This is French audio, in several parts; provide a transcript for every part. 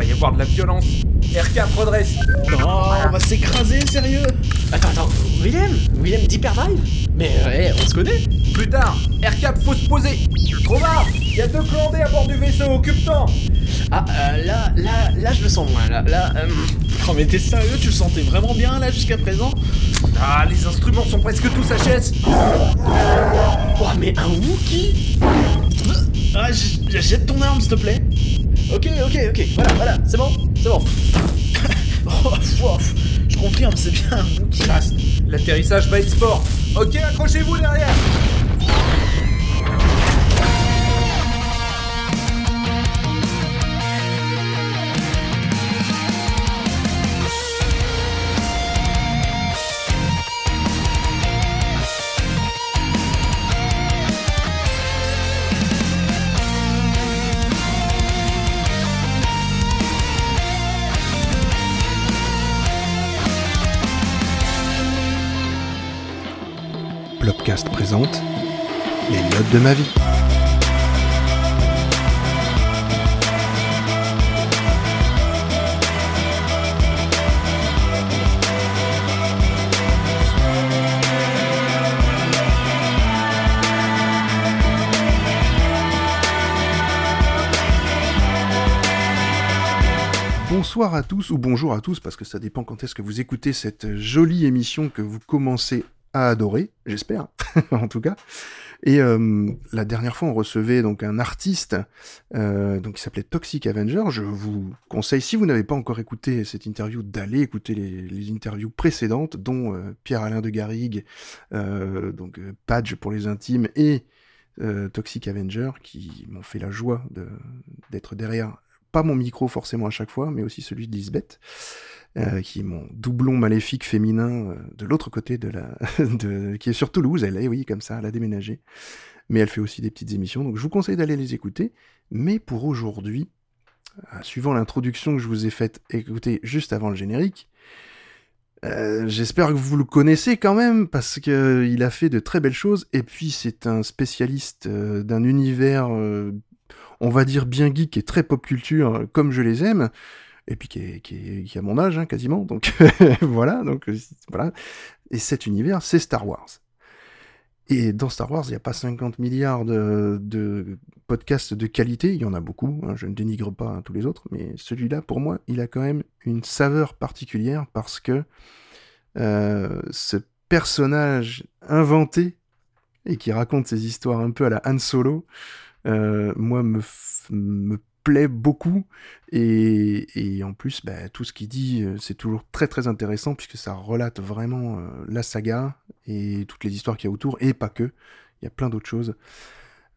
va y avoir de la violence. RK redresse. Non, on va s'écraser, sérieux. Attends, attends, Willem Willem d'Hyperdrive Mais euh, on se connaît. Plus tard, R4 faut se poser. Trop bas Il y a deux clandés à bord du vaisseau, occupe-t'en Ah, euh, là, là, là, je le sens moins, là, là, euh... Oh mais t'es sérieux, tu le sentais vraiment bien là jusqu'à présent? Ah, les instruments sont presque tous HS Oh, mais un Wookie Ah, jette ton arme s'il te plaît Ok, ok, ok, voilà, voilà, c'est bon, c'est bon. Oh, je confirme, c'est bien un Wookie. Classe, l'atterrissage va être sport. Ok, accrochez-vous derrière de ma vie. Bonsoir à tous ou bonjour à tous parce que ça dépend quand est-ce que vous écoutez cette jolie émission que vous commencez à adorer, j'espère, en tout cas. Et euh, la dernière fois, on recevait donc un artiste euh, donc qui s'appelait Toxic Avenger. Je vous conseille, si vous n'avez pas encore écouté cette interview, d'aller écouter les, interviews précédentes, dont euh, Pierre-Alain de Garrigue, donc Padge pour les intimes et Toxic Avenger, qui m'ont fait la joie d'être derrière, pas mon micro forcément à chaque fois, mais aussi celui de euh, qui est mon doublon maléfique féminin euh, de l'autre côté de la, qui est sur Toulouse. Elle est, oui, comme ça, elle a déménagé. Mais elle fait aussi des petites émissions, donc je vous conseille d'aller les écouter. Mais pour aujourd'hui, euh, suivant l'introduction que je vous ai faite écouter juste avant le générique, j'espère que vous le connaissez quand même parce que euh, il a fait de très belles choses. Et puis c'est un spécialiste d'un univers, on va dire bien geek et très pop culture, comme je les aime et puis qui, est, qui, est- qui a mon âge hein, quasiment, donc voilà, donc euh, voilà. Et cet univers, c'est Star Wars. Et dans Star Wars, il n'y a pas 50 milliards de, podcasts de qualité, il y en a beaucoup, hein, je ne dénigre pas tous les autres, mais celui-là, pour moi, il a quand même une saveur particulière parce que euh, ce personnage inventé et qui raconte ses histoires un peu à la Han Solo, euh, moi, me plaît beaucoup. Et, et en plus, bah, tout ce qu'il dit, euh, c'est toujours très très intéressant puisque ça relate vraiment euh, la saga et toutes les histoires qu'il y a autour, et pas que. Il y a plein d'autres choses.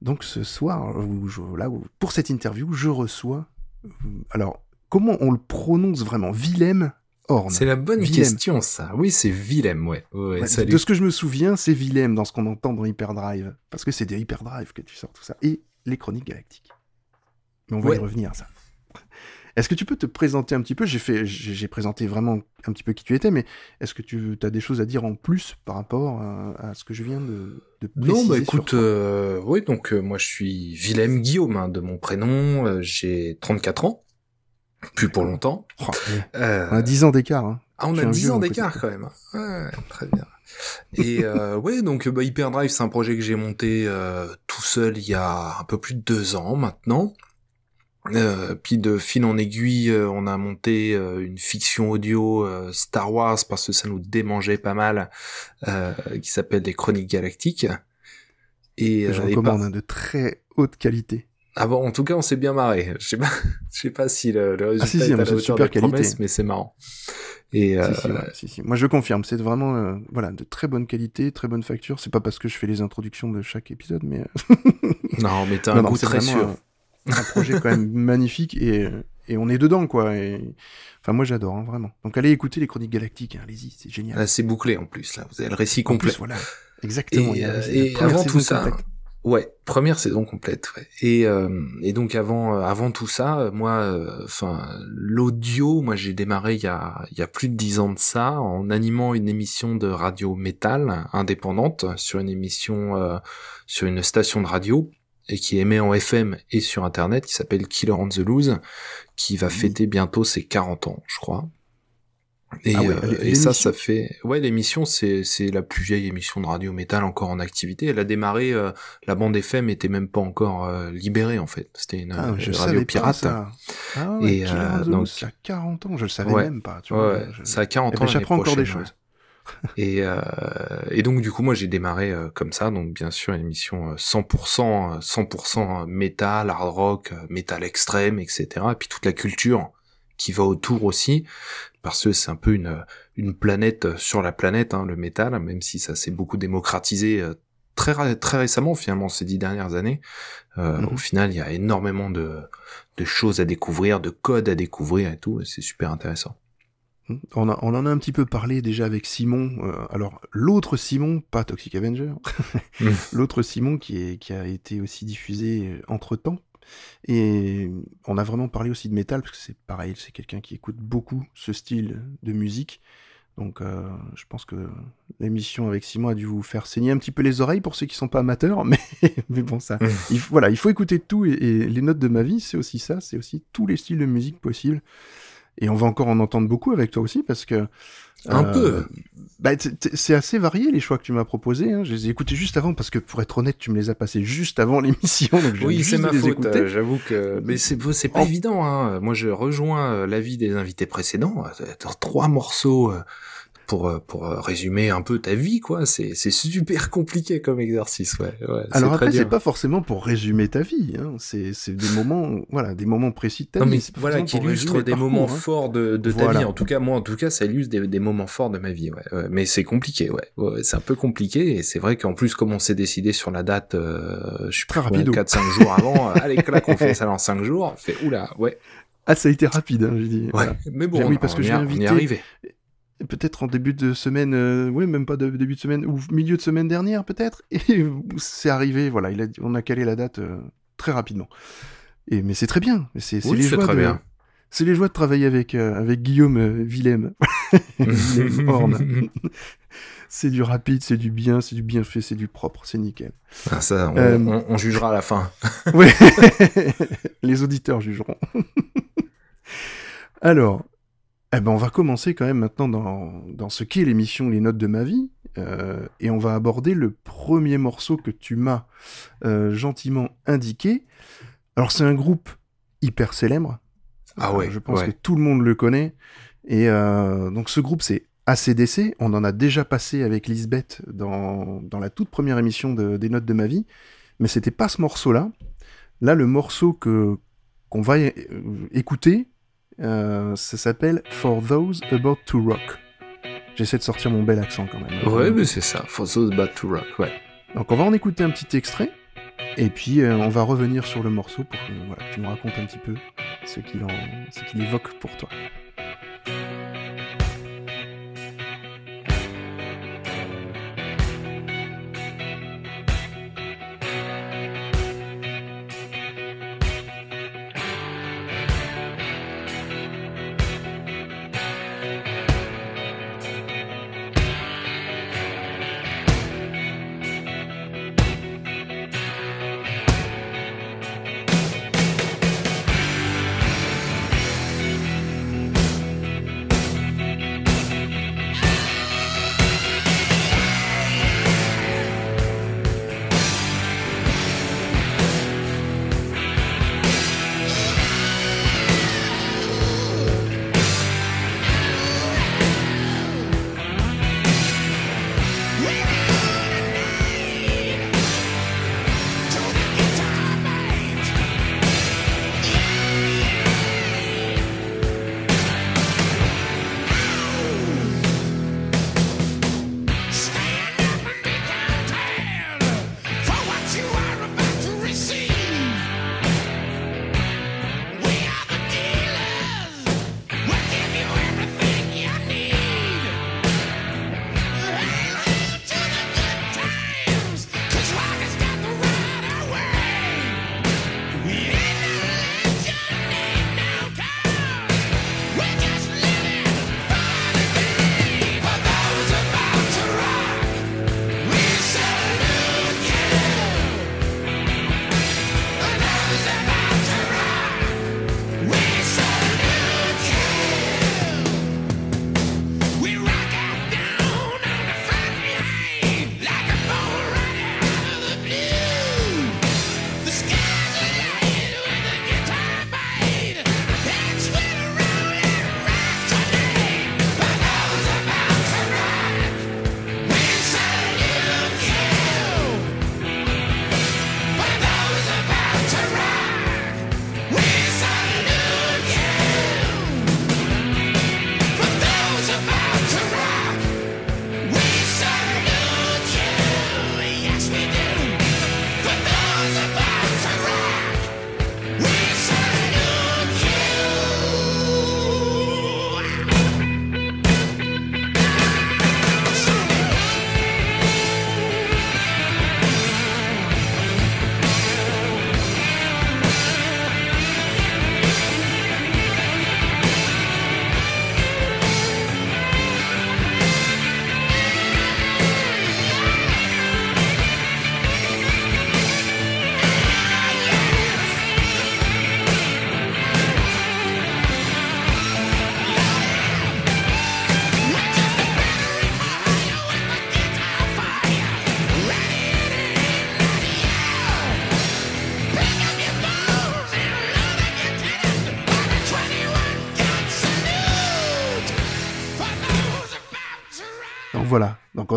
Donc ce soir, où je- là, où- pour cette interview, je reçois. euh, Alors, comment on le prononce vraiment? Willem Horn. C'est la bonne Willem. question, ça. Oui, c'est Willem, ouais. ouais, Ouais, salut. de ce que je me souviens, c'est Willem dans ce qu'on entend dans Hyperdrive. Parce que c'est des Hyperdrive que tu sors tout ça. Et les chroniques galactiques. Mais on va Ouais. y revenir, ça. Est-ce que tu peux te présenter un petit peu? J'ai fait, j'ai j'ai présenté vraiment un petit peu qui tu étais, mais est-ce que tu as des choses à dire en plus par rapport à, à ce que je viens de, de préciser Non, bah écoute, euh, oui, donc euh, moi je suis Willem Guillaume hein, de mon prénom, euh, j'ai 34 ans, plus pour longtemps. Oh, On a 10 ans d'écart. Hein. Ah, on a un 10 vieux, ans d'écart quand même. hein. Ouais, très bien. Et ouais, donc bah, Hyperdrive, c'est un projet que j'ai monté tout seul il y a un peu plus de deux ans maintenant. Euh, puis de fil en aiguille, euh, on a monté euh, une fiction audio euh, Star Wars parce que ça nous démangeait pas mal, euh, qui s'appelle les Chroniques Galactiques. Et, je et recommande par- hein, de très haute qualité. ah bon, en tout cas, on s'est bien marré. Je sais pas, je sais pas si le, le résultat si, si, est à la hauteur super des promesses, qualité. mais c'est marrant. Et euh, Si, si, ouais. Moi, je confirme. C'est vraiment euh, voilà, de très bonne qualité, très bonne facture. C'est pas parce que je fais les introductions de chaque épisode, mais non, mais t'as un non, goût très vraiment sûr. Un, projet quand même magnifique et, et on est dedans, quoi. Et... Enfin, moi, j'adore, hein, vraiment. Donc, allez écouter les Chroniques Galactiques, hein, allez-y, c'est génial. Là, c'est bouclé en plus. Là, vous avez le récit En complet. plus, voilà. Exactement. Et, euh, et avant tout ça. Ouais, première saison complète. Ouais. Et euh, et donc avant euh, avant tout ça, euh, moi, euh, enfin l'audio, moi j'ai démarré il y a il y a plus de dix ans de ça en animant une émission de radio métal indépendante sur une émission euh, sur une station de radio et qui émet en FM et sur Internet, qui s'appelle Killer on the Loose, qui va fêter bientôt ses 40 ans, je crois. Et, Ah ouais, euh, et ça, ça fait... Ouais, l'émission, c'est la plus vieille émission de radio métal encore en activité. Elle a démarré, euh, la bande FM était même pas encore euh, libérée, en fait. C'était une Ah, je radio pirate. ça. Ah ouais, Et, donc- ça a 40 ans, je le savais Ouais. même pas. Tu Ouais, vois, je- ça a 40 Eh ans ben, l'année j'apprends encore des choses. Et, euh, et donc du coup moi j'ai démarré euh, comme ça, donc bien sûr une émission euh, 100% euh, 100% métal, hard rock, euh, métal extrême, etc. Et puis toute la culture qui va autour aussi, parce que c'est un peu une une planète euh, sur la planète, hein, le métal, même si ça s'est beaucoup démocratisé euh, très très récemment finalement ces dix dernières années. Euh, Mhm. Au final il y a énormément de de choses à découvrir, de codes à découvrir et tout, et c'est super intéressant. On, a- on en a un petit peu parlé déjà avec Simon. euh, alors, l'autre Simon, pas Toxic Avenger, Mm. l'autre Simon qui, est, qui a été aussi diffusé entre temps. Et on a vraiment parlé aussi de métal, parce que c'est pareil, c'est quelqu'un qui écoute beaucoup ce style de musique. Donc, euh, je pense que l'émission avec Simon a dû vous faire saigner un petit peu les oreilles pour ceux qui sont pas amateurs, mais, mais bon, ça. Mm. Il, faut- voilà, il faut écouter tout, et, et les notes de ma vie, c'est aussi ça, c'est aussi tous les styles de musique possibles. Et on va encore en entendre beaucoup avec toi aussi, parce que Un euh, peu. bah, c'est assez varié les choix que tu m'as proposés. Hein. Je les ai écoutés juste avant parce que pour être honnête, tu me les as passés juste avant l'émission. Oui, c'est ma faute. euh, J'avoue que, mais c'est pas Oh. évident. Hein. Moi, je rejoins euh, l'avis des invités précédents. Trois morceaux pour euh, pour euh, résumer un peu ta vie, quoi. C'est super compliqué comme exercice, ouais. ouais Alors après, c'est pas forcément pour résumer ta vie. Hein. C'est des moments, voilà, des moments précis de ta Non, vie. mais voilà, qui forcément pour illustre résumer des moments hein. forts de, de ta vie. En tout cas, moi, en tout cas, ça illustre des, des moments forts de ma vie. Ouais, ouais. Mais c'est compliqué, ouais. ouais c'est un peu compliqué. Et c'est vrai qu'en plus, comme on s'est décidé sur la date, euh, je suis Très rapido. 4-5 jours avant, euh, allez, là, qu'on fait ça dans 5 jours, on fait, oula, ouais. Ah, ça a été rapide, hein, j'ai dit. Ouais. Voilà. Mais bon, oui, on- parce que on j'ai a- on invité- est arrivé. Peut-être en début de semaine, euh, ouais, même pas de début de semaine, ou milieu de semaine dernière, peut-être. Et c'est arrivé, voilà, il a, on a calé la date euh, très rapidement. Et, mais c'est très bien. C'est Oui, les joies très de, bien. C'est les joies de travailler avec, euh, avec Guillaume Willem. C'est du rapide, c'est du bien, c'est du bien fait, c'est du propre, c'est nickel. Ah, ça, on, on- on jugera à la fin. Ouais. les auditeurs jugeront. Alors, eh ben on va commencer quand même maintenant dans, dans ce qu'est l'émission Les Notes de ma vie. euh, et on va aborder le premier morceau que tu m'as euh, gentiment indiqué. Alors, c'est un groupe hyper célèbre. Ah ouais, Euh, je pense ouais. que tout le monde le connaît. Et euh, donc, ce groupe, c'est ACDC. On en a déjà passé avec Lisbeth dans, dans la toute première émission de- des Notes de ma vie. Mais c'était pas ce morceau-là. Là, le morceau que qu'on va écouter, euh, ça s'appelle For Those About to Rock. J'essaie de sortir mon bel accent quand même. Ouais, mais c'est ça. For those bad to rock, ouais. Donc on va en écouter un petit extrait, et puis euh, on va revenir sur le morceau pour que voilà, tu nous racontes un petit peu ce qu'il en, ce qu'il évoque pour toi.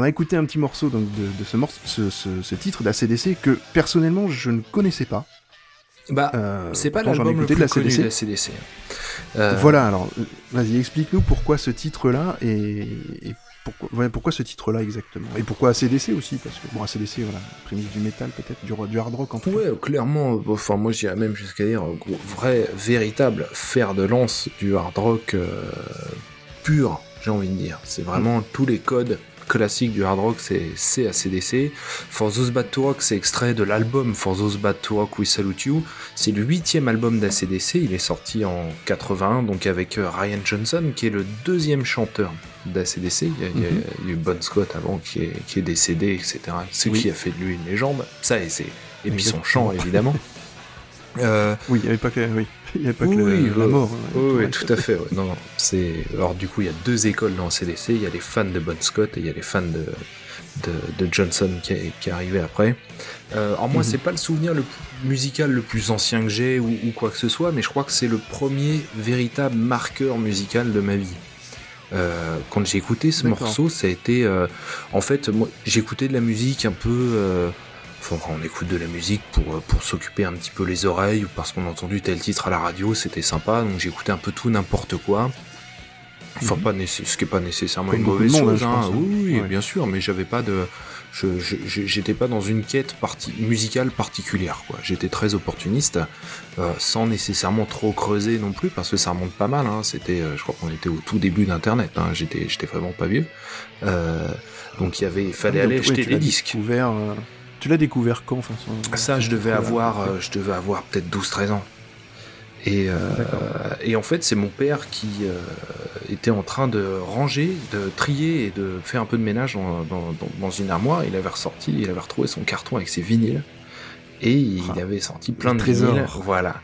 A écouté un petit morceau donc, de, de ce, morceau, ce, ce, ce titre d'ACDC que personnellement je ne connaissais pas. Bah, Euh, c'est pas l'album le plus de la connu de la CDC. Euh, Voilà, alors vas-y, explique-nous pourquoi ce titre-là et, et pourquoi, ouais, pourquoi ce titre-là exactement. Et pourquoi ACDC aussi, parce que bon, ACDC, voilà, prémisse du métal peut-être, du, du hard rock en tout cas. Ouais, clairement, enfin moi j'irais même jusqu'à dire gros, vrai, véritable fer de lance du hard rock euh, pur, j'ai envie de dire. C'est vraiment tous les codes classiques du hard rock, c'est c'est ACDC. For Those Bad to Rock, c'est extrait de l'album For Those Bad to Rock We Salute You. C'est le huitième album d'ACDC, il est sorti en 81, donc avec euh, Ryan Johnson, qui est le deuxième chanteur d'ACDC. Il y a, il y a- Mhm. il y a eu Bon Scott avant qui est, qui est décédé, etc. Ce Oui. qui a fait de lui une légende. Ça, et, c'est- et puis son chant, évidemment. Euh, Oui, il n'y avait pas que, oui, il y avait pas que Oui, le- oui, la mort. hein, oui, tout oui, le tout à fait. ouais. Non, c'est alors du coup il y a deux écoles dans CDC. Il y a les fans de Bon Scott et il y a les fans de de, de Johnson qui est, qui est arrivé après. Euh, alors moi Mhm. c'est pas le souvenir le musical le plus ancien que j'ai ou, ou quoi que ce soit, mais je crois que c'est le premier véritable marqueur musical de ma vie. Euh, quand j'ai écouté ce morceau, ça a été euh, en fait moi j'écoutais de la musique un peu euh, Enfin, quand on écoute de la musique pour, euh, pour s'occuper un petit peu les oreilles ou parce qu'on a entendu tel titre à la radio, c'était sympa, donc j'écoutais un peu tout, n'importe quoi. Enfin, Mhm. pas ce qui est pas nécessairement Comme une mauvaise monde, chose, hein. pense, hein. oui, oui, Ouais. bien sûr, mais j'avais pas de. J'étais pas dans une quête parti- musicale particulière. J'étais très opportuniste, euh, sans nécessairement trop creuser non plus, parce que ça remonte pas mal, hein. C'était, euh, je crois qu'on était au tout début d'Internet. J'étais, j'étais vraiment pas vieux. Euh, donc il y avait, fallait Ah, donc, aller ouais, acheter des disques. Euh, tu l'as découvert quand enfin, son- Ça, je devais avoir, euh, je devais avoir peut-être 12-13 ans. Et, euh, et en fait, c'est mon père qui euh, était en train de ranger, de trier et de faire un peu de ménage dans, dans- dans- dans une armoire. Il avait ressorti, il avait retrouvé son carton avec ses vinyles. Et il Ah, avait sorti plein le de trésor. vinyles. Voilà.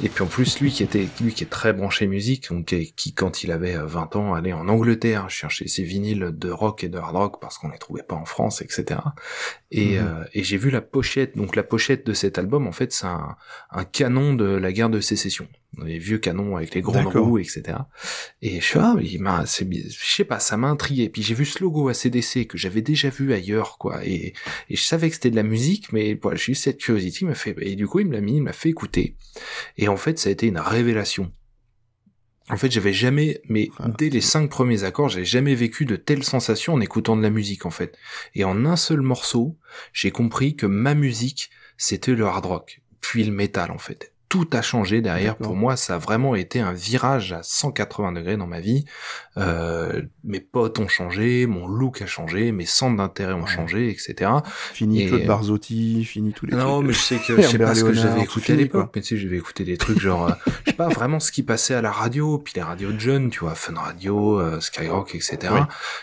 Et puis en plus, lui qui était, lui qui est très branché musique, donc qui, qui, quand il avait euh, 20 ans, allait en Angleterre chercher ses vinyles de rock et de hard rock parce qu'on les trouvait pas en France, etc. Et, Mhm. euh, et j'ai vu la pochette. Donc la pochette de cet album, en fait, c'est un, un canon de la guerre de sécession. Les vieux canons avec les grandes roues, etc. Et je suis ah, il m'a, je sais pas, ça m'a intrigué. Puis j'ai vu ce logo ACDC que j'avais déjà vu ailleurs, quoi. Et, et je savais que c'était de la musique, mais voilà, j'ai eu cette curiosité, il m'a fait, et du coup, il me l'a mis, il m'a fait écouter. Et en fait, ça a été une révélation. En fait, j'avais jamais, mais Ah, dès les cinq premiers accords, j'ai jamais vécu de telles sensations en écoutant de la musique, en fait. Et en un seul morceau, j'ai compris que ma musique, c'était le hard rock, puis le métal, en fait. Tout a changé derrière. Pour moi, ça a vraiment été un virage à 180 degrés dans ma vie. Euh, mes potes ont changé, mon look a changé, mes centres d'intérêt ont changé, etc. Fini Et- Claude Barzotti, fini tous les Non, trucs. mais je sais que je sais pas ce que j'avais écouté à l'époque, mais tu sais, j'avais écouté des trucs genre, euh, je sais pas vraiment ce qui passait à la radio, puis les radios de jeunes, tu vois, Fun Radio, euh, Skyrock, etc.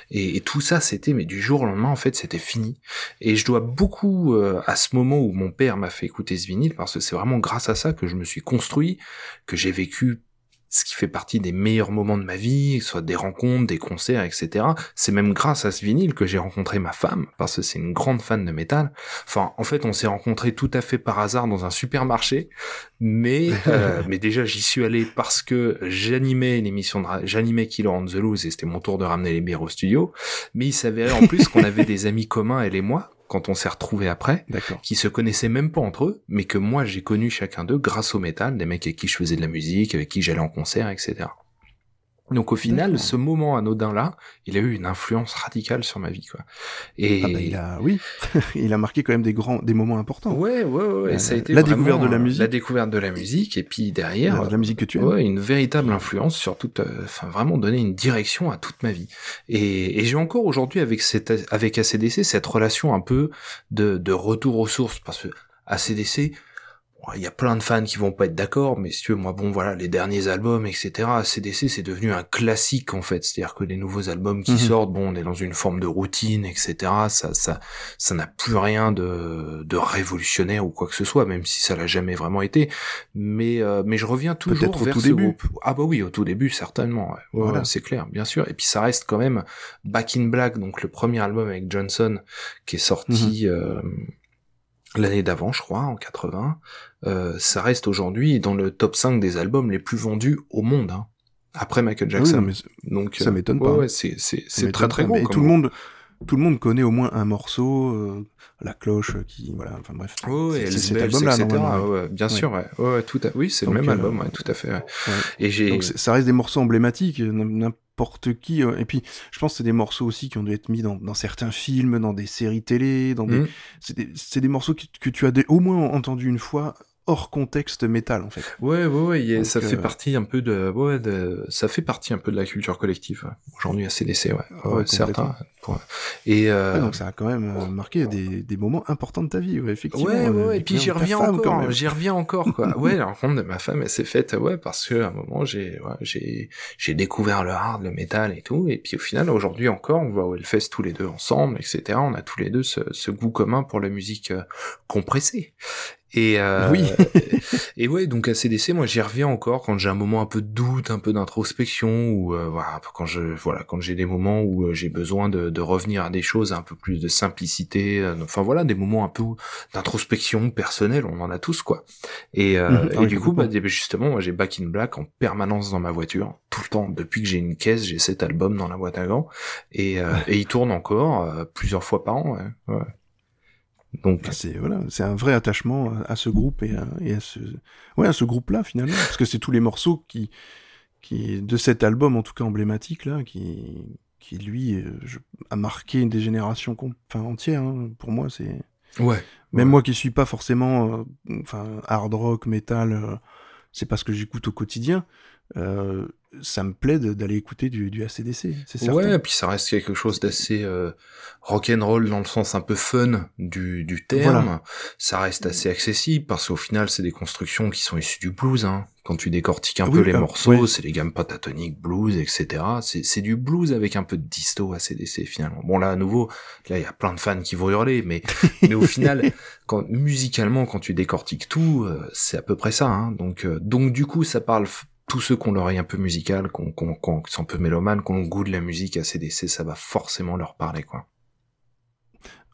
Et, et tout ça, c'était, mais du jour au lendemain, en fait, c'était fini. Et je dois beaucoup euh, à ce moment où mon père m'a fait écouter ce vinyle, parce que c'est vraiment grâce à ça que je me suis construit, que j'ai vécu ce qui fait partie des meilleurs moments de ma vie, que ce soit des rencontres, des concerts, etc. C'est même grâce à ce vinyle que j'ai rencontré ma femme, parce que c'est une grande fan de métal. Enfin, en fait, on s'est rencontrés tout à fait par hasard dans un supermarché, mais euh, mais déjà j'y suis allé parce que j'animais l'émission, j'animais Killer on the Loose et c'était mon tour de ramener les bières au studio. Mais il s'avérait en plus qu'on avait des amis communs elle et moi quand on s'est retrouvés après D'accord. qui se connaissaient même pas entre eux, mais que moi j'ai connu chacun d'eux grâce au métal, des mecs avec qui je faisais de la musique, avec qui j'allais en concert, etc. Donc au final, ce moment anodin là, il a eu une influence radicale sur ma vie, quoi. Et Ah bah, il a, oui, il a marqué quand même des grands, des moments importants. ouais, ouais, ouais, Euh, ça a été la découverte de la euh, musique. la découverte de la musique, et puis derrière, de la musique que tu aimes. Ouais, une véritable influence sur toute, euh, enfin vraiment donner une direction à toute ma vie. Et, et j'ai encore aujourd'hui avec cette, avec ACDC cette relation un peu de, de retour aux sources parce que ACDC, il y a plein de fans qui vont pas être d'accord, mais si tu veux, moi bon voilà, les derniers albums, etc. ACDC c'est devenu un classique en fait, c'est-à-dire que les nouveaux albums qui Mhm. sortent, bon, on est dans une forme de routine, etc. Ça, ça, ça n'a plus rien de, de révolutionnaire ou quoi que ce soit, même si ça l'a jamais vraiment été. Mais, euh, mais je reviens toujours Peut-être au vers tout ce début. groupe. Ah bah oui, au tout début, certainement. ouais. Ouais, Voilà. ouais, c'est clair, bien sûr. Et puis ça reste quand même Back in Black, donc le premier album avec Johnson, qui est sorti Mhm. euh, l'année d'avant, je crois, en 80. Euh, ça reste aujourd'hui dans le top 5 des albums les plus vendus au monde. hein. Après Michael oui, Jackson. mais donc ça euh, m'étonne ouais, pas. ouais, c'est très très comme tout le monde, tout le monde connaît au moins un morceau, euh, la cloche qui, voilà, enfin bref. Oh, c'est- et c'est cet album-là, ouais, bien Ouais. sûr, ouais. Ouais, tout à... Oui, c'est le même euh, album, tout à fait. Et j'ai... Ça reste des morceaux emblématiques, euh, n'importe qui. euh, Et puis, je pense que c'est des morceaux aussi qui ont dû être mis dans, dans certains films, dans des séries télé, dans des. Mhm. C'est des, des morceaux que, que tu as des- au moins entendu une fois hors contexte métal, en fait. Ouais, ouais, ouais, il y a- Donc, ça fait euh, partie un peu de, ouais, de, ça fait partie un peu de la culture collective ouais. aujourd'hui à CDC, ouais, ouais, certains. Pour- Et euh, donc ça a quand même euh, marqué des, des moments importants de ta vie, ouais, effectivement. Ouais, ouais, euh, et puis j'y reviens encore, j'y reviens encore, quoi. ouais, la rencontre de ma femme, elle s'est faite, ouais, parce que à un moment, j'ai, ouais, j'ai, j'ai découvert le hard, le métal et tout, et puis au final, aujourd'hui encore, on va au Hellfest tous les deux ensemble, etc. On a tous les deux ce, ce goût commun pour la musique euh, compressée. Et euh, Oui. et ouais, donc à CDC, moi j'y reviens encore quand j'ai un moment un peu de doute, un peu d'introspection, ou euh, voilà, quand je voilà, quand j'ai des moments où euh, j'ai besoin de, de revenir à des choses un peu plus de simplicité, euh, enfin voilà, des moments un peu d'introspection personnelle, on en a tous quoi. Et, et oui, du coup, bah, justement, moi j'ai Back in Black en permanence dans ma voiture, tout le temps, depuis que j'ai une caisse, j'ai cet album dans la boîte à gants, et, euh, et il tourne encore euh, plusieurs fois par an. Ouais. ouais. Donc Bah, c'est voilà, c'est un vrai attachement à, à ce groupe et à, et à ce ouais à ce groupe-là finalement, parce que c'est tous les morceaux qui qui de cet album en tout cas emblématique là, qui qui lui euh, je- a marqué des générations enfin entières. hein. Pour moi, c'est ouais. même Ouais. moi qui suis pas forcément euh, enfin hard rock, metal, euh, c'est pas ce que j'écoute au quotidien. euh, ça me plaît d'aller écouter du, du ACDC, c'est certain. Ouais, et puis ça reste quelque chose d'assez euh, rock'n'roll dans le sens un peu fun du, du terme. Voilà. Ça reste assez accessible parce qu'au final, c'est des constructions qui sont issues du blues. Hein. Quand tu décortiques un Oui, peu les euh, morceaux, ouais. c'est les gammes pentatoniques, blues, etc. C'est du blues avec un peu de disto à CDC finalement. Bon là, à nouveau, là il y a plein de fans qui vont hurler, mais mais au final, quand musicalement, quand tu décortiques tout, euh, c'est à peu près ça. Hein. Donc euh, donc du coup, ça parle tous ceux qui ont l'oreille un peu musicale, qu'on, qu'on, qu'on, qui sont un peu mélomanes, qui ont le goût de la musique à CDC, ça va forcément leur parler, quoi.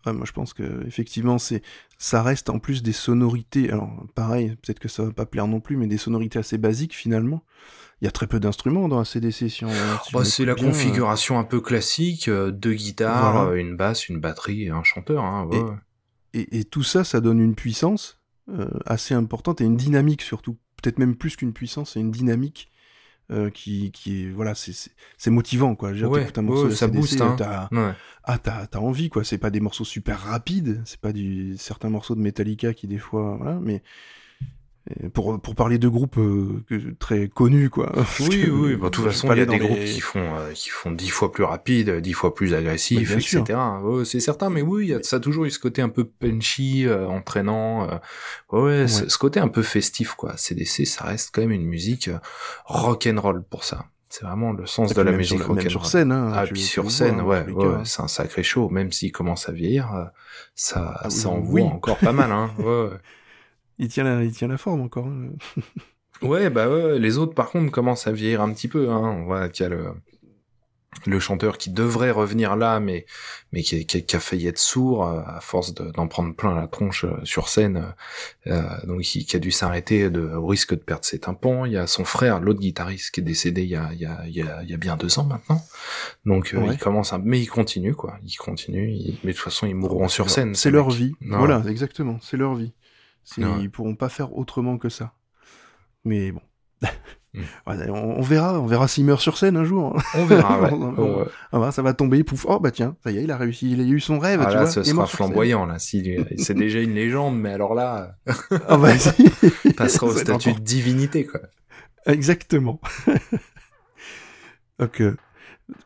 Ouais, moi, je pense que effectivement, c'est ça reste en plus des sonorités. Alors, pareil, peut-être que ça va pas plaire non plus, mais des sonorités assez basiques finalement. Il y a très peu d'instruments dans ACDC. Si on, si on Bah, c'est la bien, euh, configuration un peu classique, euh, deux guitares, Voilà. euh, une basse, une batterie et un chanteur. Hein, ouais, Et-. Et, et tout ça, ça donne une puissance assez importante et une dynamique surtout. Peut-être même plus qu'une puissance, c'est une dynamique euh, qui, qui est voilà, c'est motivant quoi. Dire, Ouais, un morceau ouais, ça booste, hein. Ouais. ah t'as envie quoi. C'est pas des morceaux super rapides, c'est pas du certains morceaux de Metallica qui des fois voilà, mais pour pour parler de groupes euh, très connus quoi. Parce Oui, que, oui, bah, de toute façon, il y a des groupes les- qui font, euh, qui font dix fois plus rapide, dix fois plus agressif, etc. Ouais, c'est certain, mais oui, il y a, ça a toujours eu ce côté un peu punchy, euh, entraînant. euh, ouais, ouais, ce- côté un peu festif, quoi. CDC, ça reste quand même une musique euh, rock'n'roll pour ça. C'est vraiment le sens de la même musique même rock'n'roll. sur scène. Hein, Ah, puis sur scène, hein, ouais, ouais, ouais, c'est un sacré show. Même s'il commence à vieillir, euh, ça, Ah oui, ça oui. envoie encore pas mal, hein. Ouais, ouais. Il tient la, il tient la forme encore. hein. Ouais, bah ouais, les autres par contre commencent à vieillir un petit peu. Hein. On voit qu'il y a le, le chanteur qui devrait revenir là, mais, mais qui, qui- qui a failli être sourd euh, à force de- d'en prendre plein la tronche euh, sur scène. euh, donc qui, qui a dû s'arrêter au risque de perdre ses tympans. Il y a son frère, l'autre guitariste, qui est décédé il y a, il y a, il y a, il y a bien deux ans maintenant. Donc euh, il commence à... Mais il continue, quoi. Il continue. il- Mais de toute façon, ils mourront sur scène. C'est ces leur mecs. vie. Non. Voilà, exactement. C'est leur vie. Ouais. Ils pourront pas faire autrement que ça. Mais bon. Mm. Ouais, on, on verra, on verra s'il meurt sur scène un jour. On verra, ouais. On- Ouais, ouais. Ah bah, ça va tomber, pouf. Oh bah tiens, ça y est, il a réussi, il a eu son rêve. Ah tu là, vois, ce sera flamboyant, là. Si, c'est déjà une légende, mais alors là, Ah bah, si. il passera au statut de divinité, quoi. Exactement. donc, euh,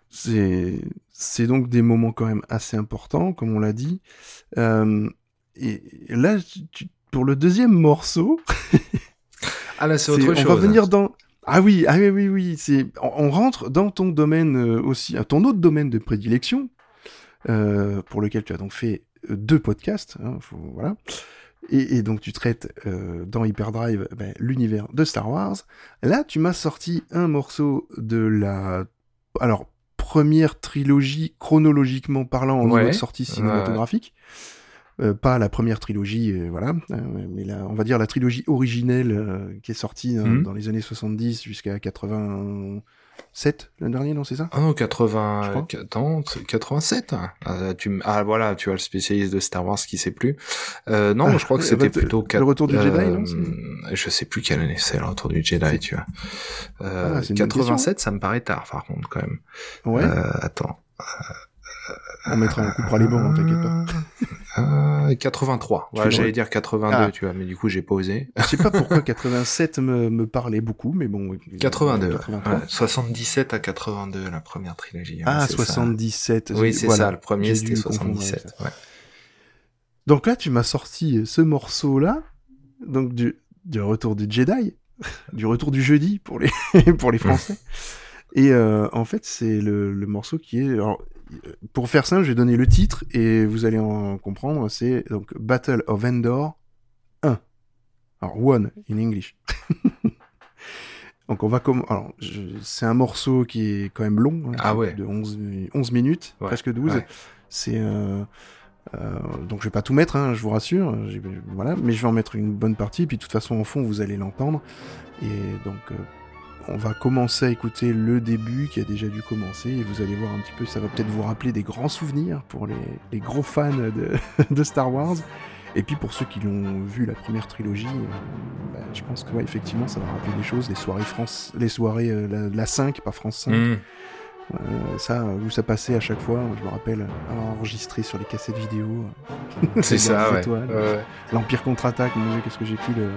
c'est c'est donc des moments quand même assez importants, comme on l'a dit. Euh, et là, tu- pour le deuxième morceau, Ah là, c'est autre on chose. va venir dans. Ah oui, ah oui, oui, oui. C'est on, on rentre dans ton domaine euh, aussi, à ton autre domaine de prédilection, euh, pour lequel tu as donc fait euh, deux podcasts. hein, faut- voilà. Et, et donc tu traites euh, dans Hyperdrive ben, l'univers de Star Wars. Là, tu m'as sorti un morceau de la alors première trilogie chronologiquement parlant en Ouais, sortie cinématographique. Euh, pas la première trilogie, euh, voilà, euh, mais la, on va dire la trilogie originelle euh, qui est sortie euh, Mhm. dans les années 70 jusqu'à 87, le dernier, non, c'est ça? Ah non, Je 80, crois. attends, c'est 87. hein. Ah, tu, ah voilà, tu as le spécialiste de Star Wars qui sait plus. Euh, non, Ah, je crois que le c'était retour- plutôt le quat- retour du Jedi, euh, non, Je sais plus quelle année c'est le retour du Jedi, tu vois. Euh, Ah, c'est une bonne 87, ça me paraît tard, par contre, quand même. Ouais, Euh, attends. On mettra, on coupera les bancs, hein, t'inquiète pas. Euh, 83. Tu Ouais, fais j'allais dire 82, Ah. tu vois, mais du coup, j'ai pas osé. Je sais pas pourquoi 87 me, me parlait beaucoup, mais bon. oui, 82. 83. ouais, 77 à 82, la première trilogie. ouais, Ah, c'est ça. 77. Oui, c'est voilà. ça, le premier c'était dû confondre avec 77. Ouais. Donc là, tu m'as sorti ce morceau-là, donc du, du retour du Jedi, du retour du jeudi pour les, pour les Français. Et euh, en fait, c'est le, le morceau qui est. alors, pour faire simple, je vais donner le titre et vous allez en comprendre. C'est donc Battle of Endor 1. Alors, one in English. donc, on va comme. Alors, je- c'est un morceau qui est quand même long. hein, Ah ouais. De 11, 11 minutes, Ouais, presque 12. ouais. C'est. euh, euh, donc je vais pas tout mettre, hein, je vous rassure, voilà, mais je vais en mettre une bonne partie, puis de toute façon en fond vous allez l'entendre. Et donc euh, on va commencer à écouter le début qui a déjà dû commencer, et vous allez voir un petit peu, ça va peut-être vous rappeler des grands souvenirs pour les, les gros fans de, de Star Wars. Et puis pour ceux qui l'ont vu la première trilogie, euh, bah, je pense que ouais, effectivement ça va rappeler des choses, les soirées France, les soirées euh, la, la 5, pas France 5. Mmh. Euh, ça, où ça passait à chaque fois, je me rappelle avoir enregistré sur les cassettes vidéo. C'est ça. Ouais. L'Empire contre-attaque, mon dieu, qu'est-ce que j'ai pu le,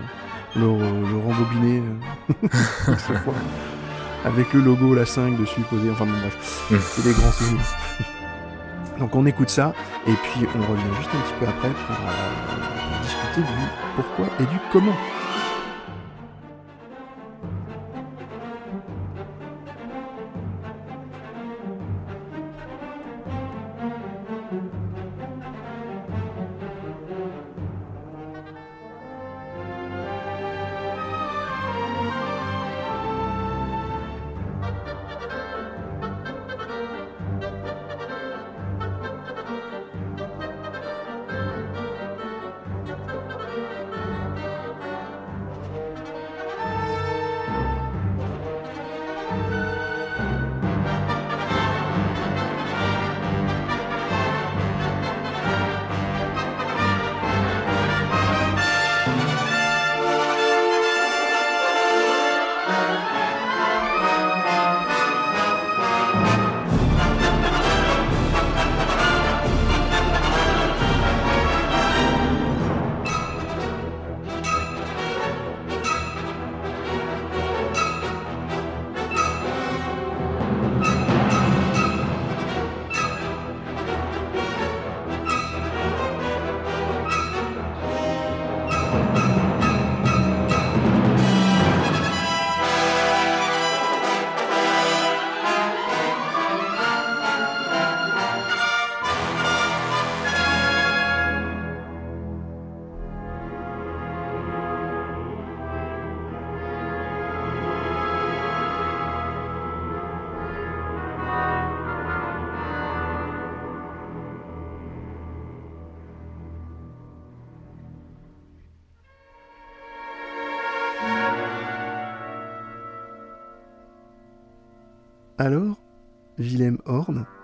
le, le rembobiner euh. Avec le logo, la 5 dessus posé, enfin bon bref, c'est des grands souvenirs. Donc on écoute ça, et puis on revient juste un petit peu après pour euh, discuter du pourquoi et du comment.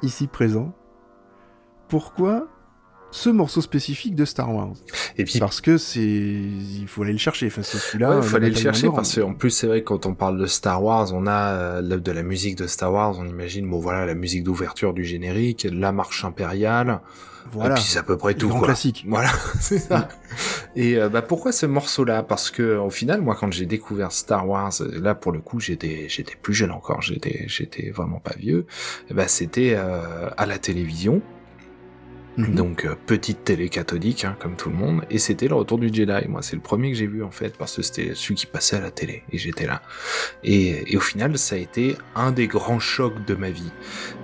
Ici présent, pourquoi ce morceau spécifique de Star Wars Et puis, Parce que c'est, il faut aller le chercher. Enfin, c'est celui-là. ouais, il fallait la le chercher parce qu'en plus, c'est vrai que quand on parle de Star Wars, on a euh, de la musique de Star Wars, on imagine, bon voilà, la musique d'ouverture du générique, la marche impériale, Voilà. et puis c'est à peu près tout. quoi. classiques. Voilà, c'est ça. Et euh, bah pourquoi ce morceau-là? Parce que au final, moi, quand j'ai découvert Star Wars, là pour le coup, j'étais j'étais plus jeune encore, j'étais j'étais vraiment pas vieux. Bah c'était euh, à la télévision. Mhm. Donc euh, petite télé cathodique, hein, comme tout le monde, et c'était le retour du Jedi. Moi, c'est le premier que j'ai vu en fait, parce que c'était celui qui passait à la télé, et j'étais là. Et, et au final, ça a été un des grands chocs de ma vie.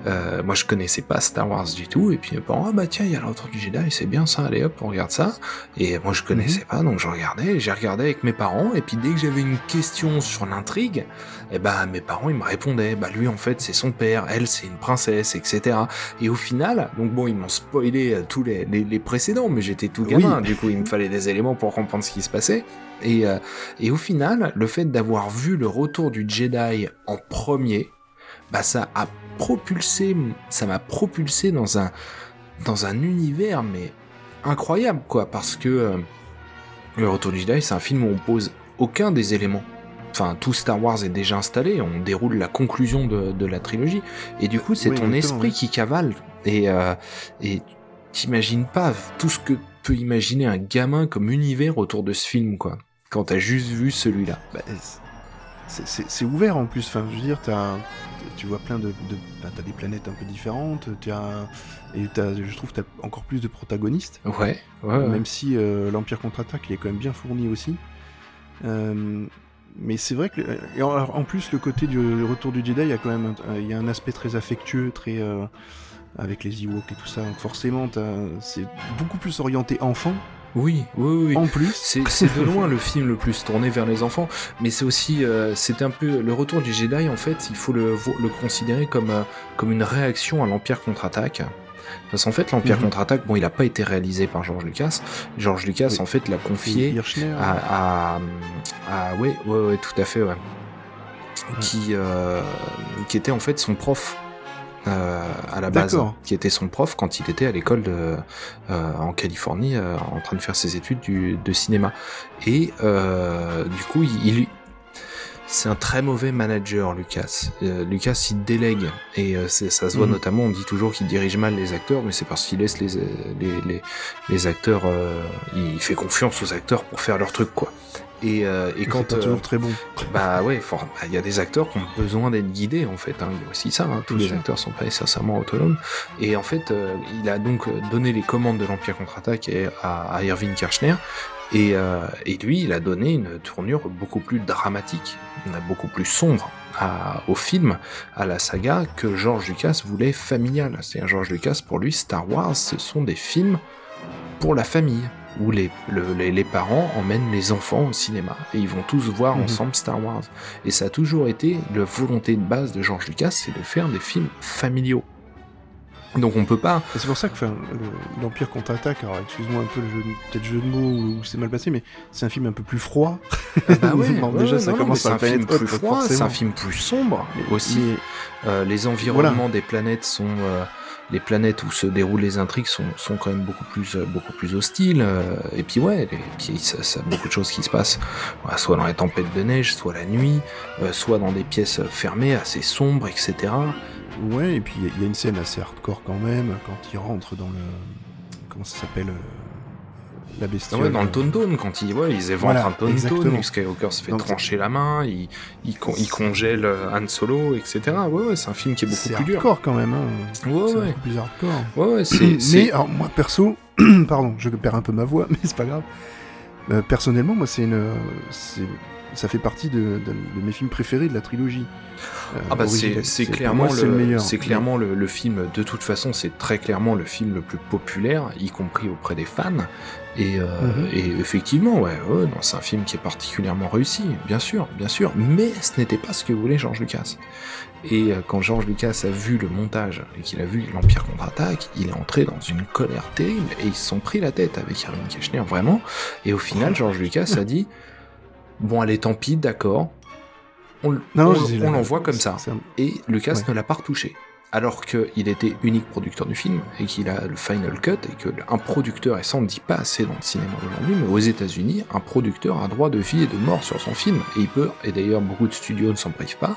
Euh, moi, je connaissais pas Star Wars du tout, et puis mes parents, ah bah tiens, il y a le retour du Jedi, c'est bien ça, allez hop, on regarde ça. Et moi, je connaissais pas, donc je regardais, j'ai regardé avec mes parents, et puis dès que j'avais une question sur l'intrigue, eh ben mes parents ils me répondaient, bah lui en fait c'est son père, elle c'est une princesse, etc. Et au final, donc bon, ils m'ont spoilé euh, tous les, les, les précédents, mais j'étais tout gamin, du coup il me fallait des éléments pour comprendre ce qui se passait. Et, euh, et au final, le fait d'avoir vu le retour du Jedi en premier, bah ça a propulsé, ça m'a propulsé dans un, dans un univers mais incroyable quoi, parce que euh, le retour du Jedi c'est un film où on pose aucun des éléments enfin tout Star Wars est déjà installé, on déroule la conclusion de, de la trilogie, et du coup c'est Oui, ton esprit oui. qui cavale, et, euh, et t'imagines pas tout ce que peut imaginer un gamin comme univers autour de ce film, quoi, quand t'as juste vu celui-là. Bah, c'est- ouvert en plus. Enfin, je veux dire, t'as- tu vois plein de, de bah, t'as des planètes un peu différentes. T'as et t'as, je trouve, t'as encore plus de protagonistes. Ouais, ouais, ouais. Même si euh, l'Empire contre-attaque, il est quand même bien fourni aussi. Euh, mais c'est vrai que et en, plus le côté du le retour du Jedi, il y a quand même un, il y a un aspect très affectueux, très euh, avec les Ewoks et tout ça. Donc forcément, c'est beaucoup plus orienté enfant. Oui, oui, oui. En plus, C'est de loin le film le plus tourné vers les enfants, mais c'est aussi, euh, c'est un peu le retour du Jedi. En fait, il faut le, considérer comme euh, comme une réaction à l'Empire contre-attaque. Parce qu'en fait, l'Empire Mhm. contre-attaque, bon, il n'a pas été réalisé par George Lucas. George Lucas, Oui. en fait, l'a confié à, à, à- ouais, ouais, ouais, tout à fait, ouais. Qui, euh, qui était en fait son prof euh, à la base, qui était son prof quand il était à l'école euh, en Californie, euh, en train de faire ses études du, de cinéma. Et euh, du coup, il, il- c'est un très mauvais manager, Lucas. Euh, Lucas, il délègue et euh, ça se voit Mhm. notamment. On dit toujours qu'il dirige mal les acteurs, mais c'est parce qu'il laisse les, les, les, les acteurs. euh, il fait confiance aux acteurs pour faire leur truc, quoi. Et, euh, et quand pas euh, toujours très bon. bah ouais, bah, il y a des acteurs qui ont besoin d'être guidés en fait. hein. Il y a aussi ça. hein. Tous les sûr. acteurs sont pas nécessairement autonomes. Et en fait, euh, il a donc donné les commandes de l'Empire contre-attaque à, à Irving Kirchner. Et, et lui, il a donné une tournure beaucoup plus dramatique, beaucoup plus sombre à- au film, à la saga que George Lucas voulait familiale. C'est-à-dire George Lucas, pour lui, Star Wars, ce sont des films pour la famille, où les, le- les, les parents emmènent les enfants au cinéma et ils vont tous voir Mhm. ensemble Star Wars. Et ça a toujours été la volonté de base de George Lucas, c'est de faire des films familiaux. Donc on peut pas. C'est pour ça que enfin, l'Empire contre-attaque, alors excuse-moi un peu le jeu, de- peut-être jeu de mots ou c'est mal passé, mais c'est un film un peu plus froid. Bah ouais, ouais, déjà, ça non, non, commence c'est un film plus froid, c'est un film plus sombre aussi. Mais- Euh, les environnements des planètes sont euh, les planètes où se déroulent les intrigues sont, quand même beaucoup plus euh, hostiles euh, et puis ouais et puis ça, beaucoup de choses qui se passent soit dans les tempêtes de neige soit la nuit euh, soit dans des pièces fermées assez sombres etc Ouais, et puis il y a- une scène assez hardcore quand même, quand il rentre dans le. Comment ça s'appelle La bestiole. ouais, dans le Tonton quand ils ouais, ils éventrent Voilà, un. Luke Skywalker se fait Donc, trancher la main il, il, con- il congèle euh, Han Solo etc ouais ouais c'est un film qui est beaucoup C'est plus dur hardcore quand même, hein. ouais c'est ouais beaucoup plus hardcore. ouais ouais c'est mais c'est- alors moi perso, pardon, je perds un peu ma voix, mais c'est pas grave. Euh, personnellement, moi c'est une, c'est- ça fait partie de, de- de mes films préférés de la trilogie. euh, Ah bah c'est clairement moi, le, meilleur. c'est clairement le, le film de toute façon c'est très clairement le film le plus populaire y compris auprès des fans et, euh, Mhm. et effectivement ouais, ouais non, c'est un film qui est particulièrement réussi bien sûr bien sûr mais ce n'était pas ce que voulait George Lucas et euh, quand George Lucas a vu le montage et qu'il a vu l'Empire contre-attaque il est entré dans une colère terrible et ils se sont pris la tête avec Irving Kirchner vraiment et au final George Lucas a dit bon allez tant pis d'accord on, l'envoie comme ça un- et Lucas Ouais. ne l'a pas retouché. Alors qu'il était unique producteur du film et qu'il a le final cut et que un producteur, et ça on ne dit pas assez dans le cinéma aujourd'hui, mais aux États-Unis, un producteur a droit de vie et de mort sur son film et il peut, et d'ailleurs beaucoup de studios ne s'en privent pas,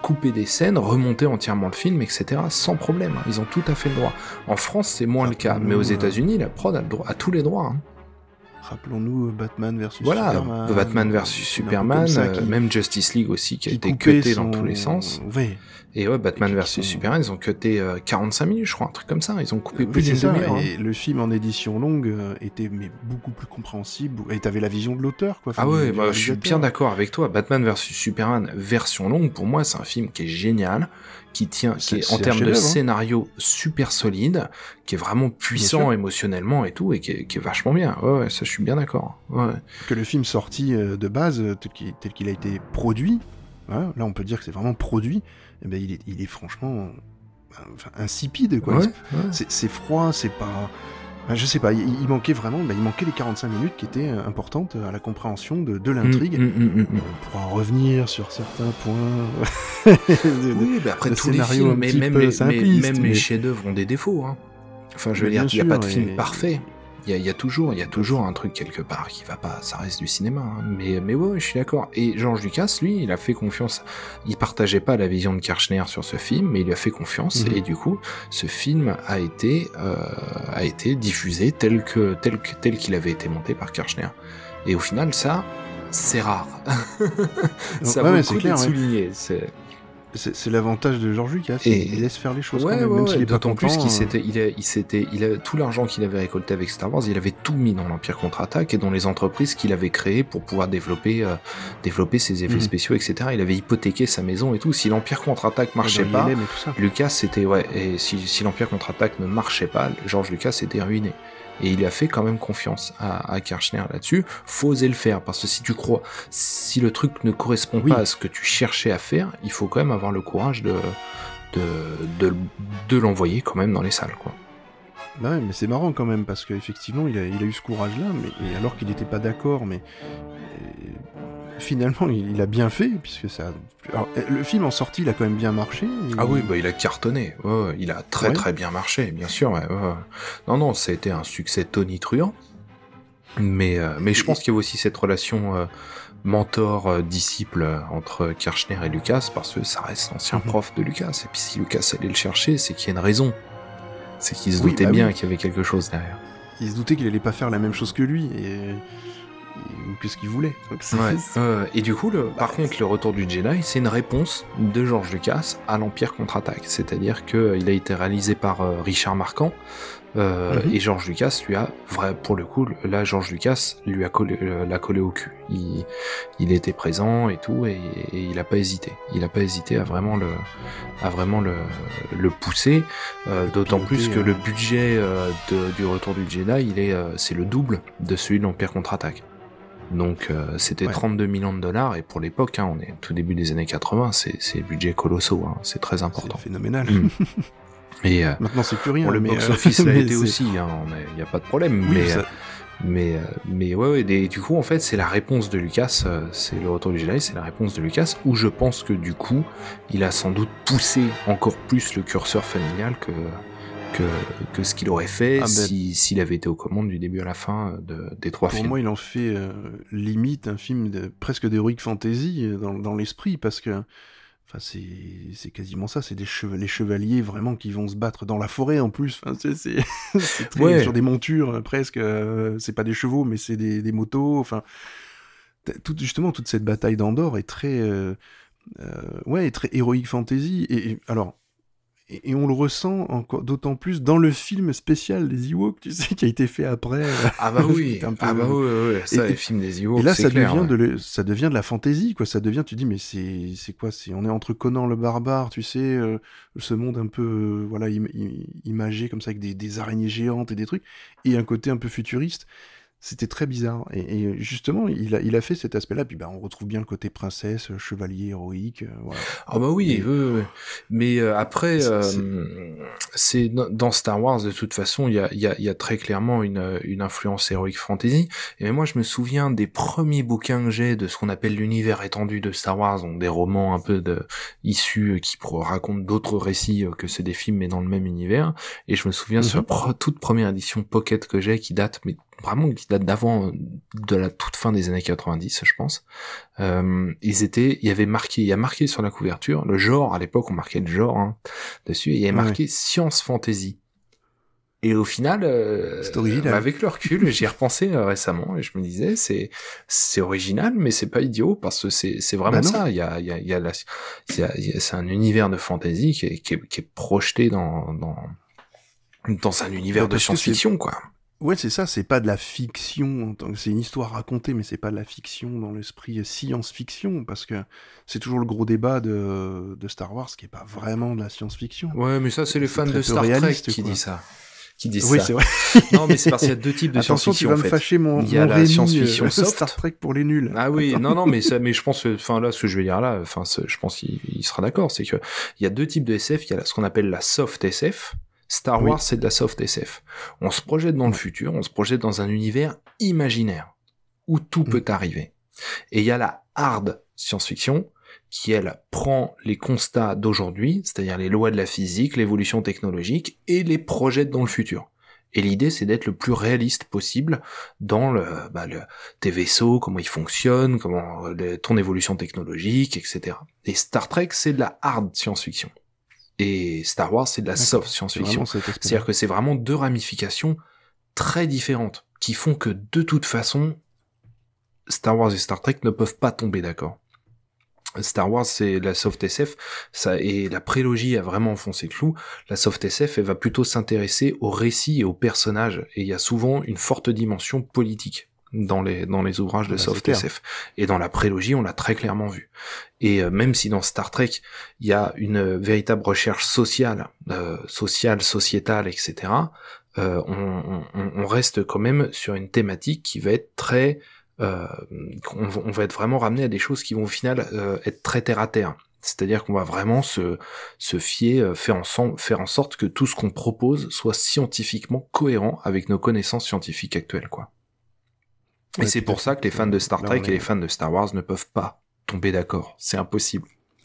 couper des scènes, remonter entièrement le film, etc. sans problème. hein. Ils ont tout à fait le droit. En France, c'est moins le cas, mais aux États-Unis, la prod a, le droit, a tous les droits. hein. Rappelons-nous euh, Batman versus Voilà, Superman. Batman euh, versus Superman, ça euh, qui- même Justice League aussi qui a été cuté dans tous les sens. Et ouais, Batman Et vs sont- Superman, ils ont cuté euh, 45 minutes, je crois, un truc comme ça. Ils ont coupé Oui, plus d'une demi-heure. hein. le film en édition longue était mais beaucoup plus compréhensible, et t'avais la vision de l'auteur, quoi. Ah ouais, bah, je suis bien d'accord avec toi. Batman vs Superman version longue, pour moi, c'est un film qui est génial, qui tient, qui est en termes de hein. scénario super solide, qui est vraiment puissant émotionnellement et tout, et qui est, qui est vachement bien. Ouais, ouais, ça, je suis bien d'accord. Ouais. Que le film sorti euh, de base, euh, tel qu'il a été produit, hein, là on peut dire que c'est vraiment produit, et ben il est, il est franchement enfin, insipide, quoi. C'est froid, c'est pas. Enfin, je sais pas, il, il manquait vraiment, bah, il manquait les 45 minutes qui étaient euh, importantes à la compréhension de, de l'intrigue. Mm, mm, mm, mm. On pourra revenir sur certains points. Oui, mais après le tous les films, mais même, les, mais simpliste, même mais- les chefs-d'œuvre ont des défauts. Hein. Enfin, je veux Mais dire, il n'y a pas de film et- parfait. Il y y a toujours, il y a toujours un truc quelque part qui va pas. Ça reste du cinéma. hein. Mais, mais ouais, je suis d'accord. Et George Lucas, lui, il a fait confiance. Il partageait pas la vision de Kirchner sur ce film, mais il lui a fait confiance. Mhm. Et du coup, ce film a été, euh, a été diffusé tel que, tel que, tel qu'il avait été monté par Kirchner. Et au final, ça, c'est rare. ça Ouais, vaut le coup clair, d'être ouais. souligné. C'est- C'est l'avantage de George Lucas, Et- il laisse faire les choses Ouais, quand même, ouais, même ouais, s'il est d'autant plus qu'il s'était, il, a, il s'était, il a tout l'argent qu'il avait récolté avec Star Wars, il avait tout mis dans l'Empire contre-attaque et dans les entreprises qu'il avait créées pour pouvoir développer, euh, développer ses effets Mhm. spéciaux, etc. Il avait hypothéqué sa maison et tout. Si l'Empire contre-attaque marchait pas. Lucas c'était ouais, et si, si l'Empire contre-attaque ne marchait pas, George Lucas était ruiné. Et il a fait quand même confiance à, à Kirchner là-dessus. Faut oser le faire parce que si tu crois, si le truc ne correspond Oui. pas à ce que tu cherchais à faire, il faut quand même avoir le courage de de, de, de l'envoyer quand même dans les salles quoi. Bah ouais, mais c'est marrant quand même, parce qu'effectivement, il a, il a eu ce courage-là, mais et alors qu'il n'était pas d'accord, mais finalement, il, il a bien fait, puisque ça... Alors, euh, le film en sortie, il a quand même bien marché. il- Ah oui, bah il a cartonné. Il a très Ouais. très bien marché, bien sûr. ouais. Non, non, ça a été un succès tonitruant. Mais, euh, mais je pense qu'il y a aussi cette relation euh, mentor-disciple euh, entre Kirchner et Lucas, parce que ça reste l'ancien Mhm. prof de Lucas. Et puis si Lucas allait le chercher, c'est qu'il y a une raison. C'est qu'il se Oui, doutait bah bien oui. qu'il y avait quelque chose derrière. Il se doutait qu'il allait pas faire la même chose que lui, et... et- ou que ce qu'il voulait. Ouais. Euh, et du coup, le, par contre, le retour du Jedi, c'est une réponse de George Lucas à l'Empire contre-attaque. C'est-à-dire qu'il a été réalisé par euh, Richard Marquand. euh, Mhm. Et George Lucas lui a, vrai, pour le coup, là, George Lucas lui a collé, euh, l'a collé au cul. Il, il était présent et tout, et, et il a pas hésité. Il a pas hésité à vraiment le, à vraiment le, le pousser. euh, D'autant plus que euh. le budget euh, de- du retour du Jedi, il est, euh, c'est le double de celui de l'Empire contre-attaque. Donc euh, c'était Ouais. 32 millions de dollars et pour l'époque, hein, on est tout début des années 80, c'est budget colossaux, hein, c'est très C'est important. phénoménal. Mm. Et euh, Maintenant, c'est plus rien. bon, le mais, euh, box-office l'a été aussi, il hein, n'y a pas de problème. Oui, mais, ça- mais, mais ouais, ouais, et du coup, en fait, c'est la réponse de Lucas, c'est le retour du Jedi, c'est la réponse de Lucas, où je pense que du coup, il a sans doute poussé encore plus le curseur familial que, que, que ce qu'il aurait fait Ah ben- si- s'il avait été aux commandes du début à la fin euh, de, des trois Pour films. moi, il en fait euh, limite un film de, presque d'heroic fantasy euh, dans, dans l'esprit, parce que enfin, c'est quasiment ça, c'est des les chevaliers vraiment qui vont se battre dans la forêt en plus. Enfin, c'est Ouais. sur des montures presque. euh, c'est pas des chevaux, mais c'est des, des motos. Enfin, tout, justement, toute cette bataille d'Andorre est très, euh, ouais, est très héroïque fantasy. Et, et- alors. Et, et on le ressent encore d'autant plus dans le film spécial des Ewoks, tu sais, qui a été fait après. Ah bah oui, peu- ah bah oui, oui, oui. ça, Et- les films des Ewoks, et là, ça clair, devient ouais. de le- ça devient de la fantaisie, quoi. Ça devient, tu dis, mais c'est, c'est quoi C'est, on est entre Conan le barbare, tu sais, euh, ce monde un peu, euh, voilà, im- im- imagé comme ça avec des, des araignées géantes et des trucs, et un côté un peu futuriste. C'était très bizarre. Et, et justement, il a, il a fait cet aspect-là. Puis, bah, on retrouve bien le côté princesse, chevalier héroïque. euh, voilà. Ah bah oui, Et- oui, oui, oui. mais euh, après, C'est- euh, dans Star Wars de toute façon, il y a, il y, a, y a très clairement une, une influence héroïque fantasy. Et moi, je me souviens des premiers bouquins que j'ai de ce qu'on appelle l'univers étendu de Star Wars, donc des romans un peu de issus euh, qui racontent d'autres récits euh, que ceux des films, mais dans le même univers. Et je me souviens sur la Mhm. pro- toute première édition Pocket que j'ai, qui date, mais vraiment qui date d'avant, euh, de la toute fin des années 90, je pense. Euh, ils étaient, il y avait marqué, il y a marqué sur la couverture le genre. À l'époque, on marquait le genre hein, dessus. Et il y avait Ouais. marqué science fantasy. Et au final, euh, original. bah, avec le recul, j'y ai repensé euh, récemment et je me disais, c'est c'est original, mais c'est pas idiot parce que c'est c'est vraiment Bah ça. Il y a il y a il y a y a- y a- c'est un univers de fantasy qui est qui est, qui est projeté dans dans dans un univers Ouais, de science-fiction, quoi. Ouais, c'est ça, c'est pas de la fiction, c'est une histoire racontée, mais c'est pas de la fiction dans l'esprit science-fiction, parce que c'est toujours le gros débat de, de Star Wars, qui est pas vraiment de la science-fiction. Ouais, mais ça, c'est les fans de Star Trek qui disent ça. qui disent Oui, ça. c'est vrai. Non, mais c'est parce qu'il y a deux types de Attention, tu science-fiction vas en me fait. fâcher mon, Il y a mon la science-fiction euh, soft. Star Trek pour les nuls. Ah oui, non, non, mais ça, mais je pense, enfin là, ce que je vais dire là, enfin, je pense qu'il il sera d'accord, c'est que il y a deux types de SF. Il y a ce qu'on appelle la soft SF. Star Oui. Wars, c'est de la soft SF. On se projette dans le futur, on se projette dans un univers imaginaire où tout Mm. peut arriver. Et il y a la hard science-fiction qui, elle, prend les constats d'aujourd'hui, c'est-à-dire les lois de la physique, l'évolution technologique, et les projette dans le futur. Et l'idée, c'est d'être le plus réaliste possible dans le, bah, le, tes vaisseaux, comment ils fonctionnent, comment euh, le- ton évolution technologique, etc. Et Star Trek, c'est de la hard science-fiction. Et Star Wars, c'est de la soft science-fiction. C'est-à-dire que c'est vraiment deux ramifications très différentes qui font que de toute façon, Star Wars et Star Trek ne peuvent pas tomber d'accord. Star Wars, c'est la soft SF, ça, et la prélogie a vraiment enfoncé le clou. La soft SF, elle va plutôt s'intéresser au récit et aux personnages, et il y a souvent une forte dimension politique dans les dans les ouvrages de Ah bah, soft. SF. Et dans la prélogie, on l'a très clairement vu. Et euh, même si dans Star Trek, il y a une euh, véritable recherche sociale, euh, sociale, sociétale, etc., euh, on, on- on reste quand même sur une thématique qui va être très... euh, on, va- on va être vraiment ramené à des choses qui vont au final euh, être très terre à terre. C'est-à-dire qu'on va vraiment se, se fier, faire, ensemble, faire en sorte que tout ce qu'on propose soit scientifiquement cohérent avec nos connaissances scientifiques actuelles, quoi. Et c'est pour ça que les fans de Star Trek et les fans de Star Wars ne peuvent pas tomber d'accord. C'est impossible.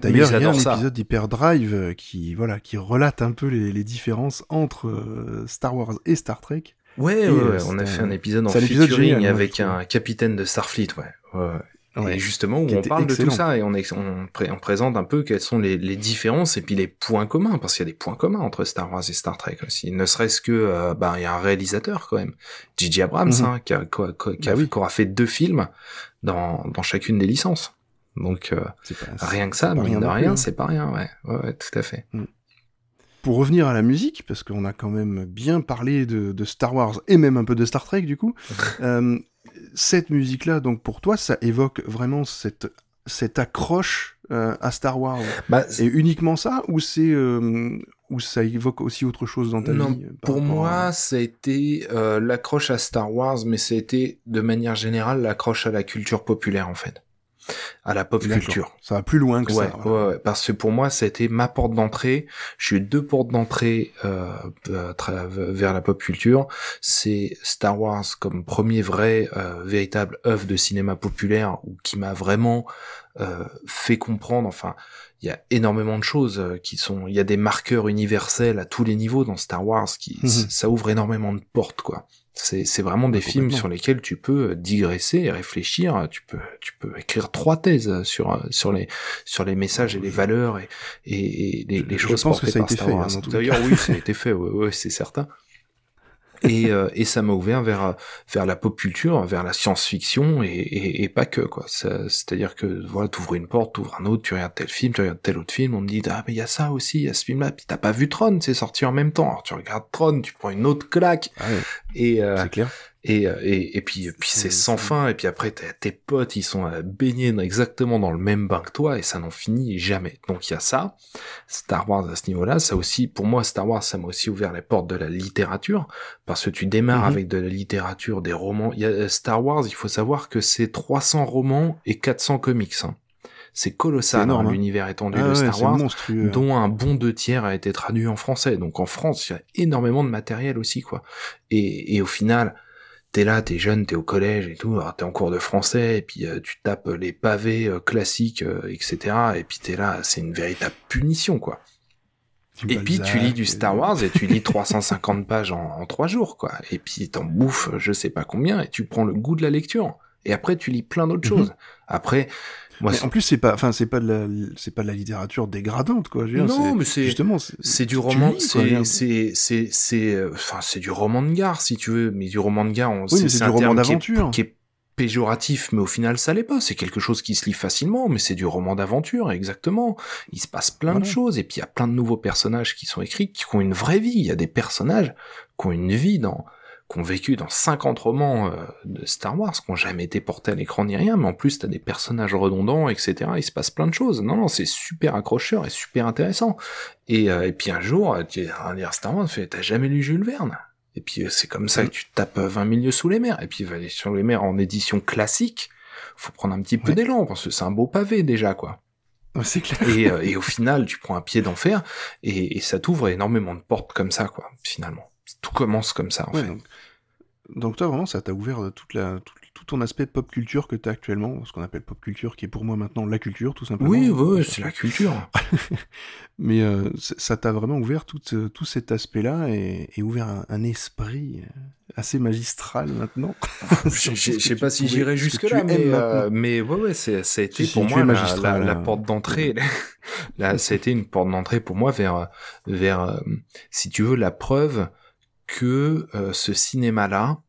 D'ailleurs, il y a un épisode d'Hyperdrive euh, qui, voilà, qui relate un peu les, les différences entre euh, Star Wars et Star Trek. Ouais, Et, ouais, euh, ouais, on a fait un- épisode en featuring génial, avec un capitaine de Starfleet, ouais. ouais. Ouais. Et justement, où on parle de tout ça et on, ex- on, pré- on présente un peu quelles sont les, les différences et puis les points communs, parce qu'il y a des points communs entre Star Wars et Star Trek aussi. Ne serait-ce que, euh, bah, il y a un réalisateur quand même, J.J. Abrams, Mhm. hein, qui, a, qui a- qui a- Bah oui. qui aura fait deux films dans, dans chacune des licences. Donc euh, pas- rien que ça, mine rien de rien, hein. c'est pas rien, ouais. ouais, ouais, tout à fait. Pour revenir à la musique, parce qu'on a quand même bien parlé de, de Star Wars et même un peu de Star Trek du coup, euh, cette musique-là, donc pour toi, ça évoque vraiment cette, cette accroche euh, à Star Wars? Bah, Et uniquement ça, ou c'est euh, ou ça évoque aussi autre chose dans ta Non, vie Pour moi, à- ça a été euh, l'accroche à Star Wars, mais ça a été de manière générale l'accroche à la culture populaire en fait, à la pop culture. ça va plus loin que Ouais, ça. voilà. ouais, ouais, parce que pour moi, ça a été ma porte d'entrée. J'ai eu deux portes d'entrée euh, vers la pop culture. C'est Star Wars comme premier vrai euh, véritable œuvre de cinéma populaire ou qui m'a vraiment euh, fait comprendre. Enfin, il y a énormément de choses euh, qui sont. Il y a des marqueurs universels à tous les niveaux dans Star Wars qui Mhm. ça ouvre énormément de portes quoi. C'est vraiment des Ouais, films sur lesquels tu peux digresser et réfléchir. Tu peux tu peux écrire trois thèses sur euh, sur les sur les messages et les valeurs et, et, et les, les je choses pense que ça a été fait, hein, D'ailleurs, oui, ça a été fait, ouais, ouais, c'est certain. Et, euh, et ça m'a ouvert vers euh, vers la pop culture, vers la science-fiction et, et, et pas que quoi. C'est-à-dire que voilà, t'ouvres une porte, t'ouvres un autre, tu regardes tel film, tu regardes tel autre film, on me dit ah mais il y a ça aussi, il y a ce film-là, puis t'as pas vu Tron, c'est sorti en même temps. Alors tu regardes Tron, tu prends une autre claque Ah ouais, et euh, c'est clair. Et, euh, et, et puis, puis c'est sans fin, et puis après tes potes, ils sont euh, baignés exactement dans le même bain que toi, et ça n'en finit jamais. Donc il y a ça, Star Wars à ce niveau-là, ça aussi, pour moi, Star Wars, ça m'a aussi ouvert les portes de la littérature, parce que tu démarres Mhm. avec de la littérature, des romans. Il y a euh, Star Wars, il faut savoir que c'est 300 romans et 400 comics. hein. C'est colossal, C'est énorme, hein, hein. l'univers étendu Ah de Star c'est Wars monstrueux. dont un bon deux tiers a été traduit en français. Donc en France, il y a énormément de matériel aussi, quoi. Et, et au final, t'es là, t'es jeune, t'es au collège et tout, alors t'es en cours de français, et puis euh, tu tapes les pavés euh, classiques, euh, etc. Et puis t'es là, c'est une véritable punition, quoi. Du Et puis tu lis du Star Wars et tu lis 350 pages en, en trois jours, quoi. Et puis t'en bouffes je sais pas combien, et tu prends le goût de la lecture. Et après, tu lis plein d'autres Mhm. choses. Après, moi, Mais en plus, c'est pas, enfin, c'est pas de la, c'est pas de la littérature dégradante, quoi. Je veux dire, Non, c'est- mais c'est- justement, c'est du roman, c'est c'est c'est c'est euh, enfin c'est du roman de gare si tu veux, mais du roman de gare, on, Oui, mais c'est du un roman d'aventure. qui est péjoratif, mais au final ça l'est pas. C'est quelque chose qui se lit facilement, mais c'est du roman d'aventure, exactement. Il se passe plein de choses et puis il y a plein de nouveaux personnages qui sont écrits, qui ont une vraie vie. Il y a des personnages qui ont une vie dans qui ont vécu dans 50 romans euh, de Star Wars, qui ont jamais été portés à l'écran ni rien, mais en plus t'as des personnages redondants, etc. Il se passe plein de choses. Non, non, c'est super accrocheur et super intéressant. Et, euh, et puis un jour, tu vas lire Star Wars, tu t'as jamais lu Jules Verne? Et puis c'est comme ça que tu tapes 20 milieux sous les mers. Et puis sur les mers en édition classique, faut prendre un petit peu Ouais. d'élan, parce que c'est un beau pavé déjà, quoi. Ouais, C'est clair. Et, euh, et au final, tu prends un pied d'enfer, et, et ça t'ouvre énormément de portes comme ça, quoi, finalement. Tout commence comme ça, en Ouais, fait. donc, donc toi, vraiment, ça t'a ouvert euh, toute la, tout, tout ton aspect pop culture que t'as actuellement, ce qu'on appelle pop culture, qui est pour moi maintenant la culture, tout simplement. Oui, ouais, c'est la culture. Mais euh, ça t'a vraiment ouvert tout, euh, tout cet aspect-là et, et ouvert un, un esprit assez magistral maintenant. Je sais pas tu si j'irai ce que jusque tu là, mais, euh, mais ouais, ouais, c'est, ça a été Si, pour tu moi la, magistral, la, la hein. porte d'entrée. là, ça a été une porte d'entrée pour moi vers, vers, si tu veux, la preuve que euh, ce cinéma-là,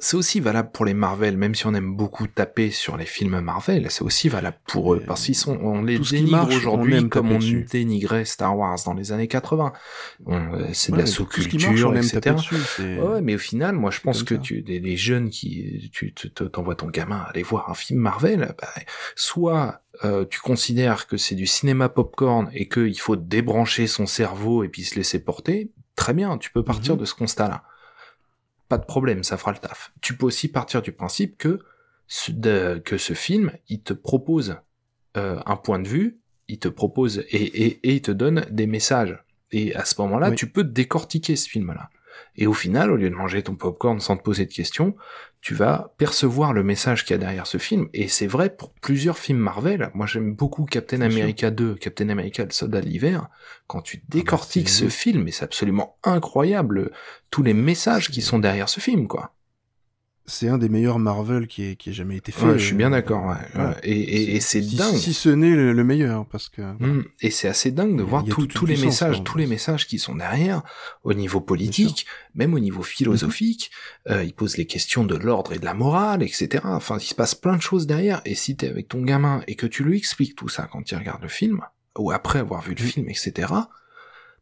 c'est aussi valable pour les Marvel, même si on aime beaucoup taper sur les films Marvel, c'est aussi valable pour eux, parce qu'ils sont, on les dénigre aujourd'hui comme on dessus. dénigrait Star Wars dans les années 80. On, euh, c'est de Ouais, la sous-culture, etc. dessus, Ouais, mais au final, moi, je pense que ça. tu, les, les jeunes qui, tu tu- te- t'envoies ton gamin aller voir un film Marvel, bah, soit euh, tu considères que c'est du cinéma popcorn et qu'il faut débrancher son cerveau et puis se laisser porter, très bien, tu peux partir Mhm. de ce constat-là. Pas de problème, ça fera le taf. Tu peux aussi partir du principe que ce, de- que ce film, il te propose euh, un point de vue, il te propose et, et, et il te donne des messages. Et à ce moment-là, Oui. tu peux décortiquer ce film-là. Et au final, au lieu de manger ton popcorn sans te poser de questions, tu vas percevoir le message qu'il y a derrière ce film. Et c'est vrai pour plusieurs films Marvel. Moi, j'aime beaucoup Captain Bien sûr. America 2, Captain America le soldat de l'hiver. Quand tu décortiques Ah bah, c'est- ce film, et c'est absolument incroyable, tous les messages qui sont derrière ce film, quoi. C'est un des meilleurs Marvel qui ait, qui ait jamais été fait. Ouais, je suis bien euh, d'accord, ouais. voilà. Et, et, et c'est si, dingue. Si ce n'est le, le meilleur, parce que... Mm. Et c'est assez dingue de voir tout- tous les messages, tous les messages qui sont derrière, au niveau politique, même au niveau philosophique. Euh, il pose les questions de l'ordre et de la morale, etc. Enfin, il se passe plein de choses derrière. Et si t'es avec ton gamin et que tu lui expliques tout ça quand il regarde le film, ou après avoir vu le Mm. film, etc.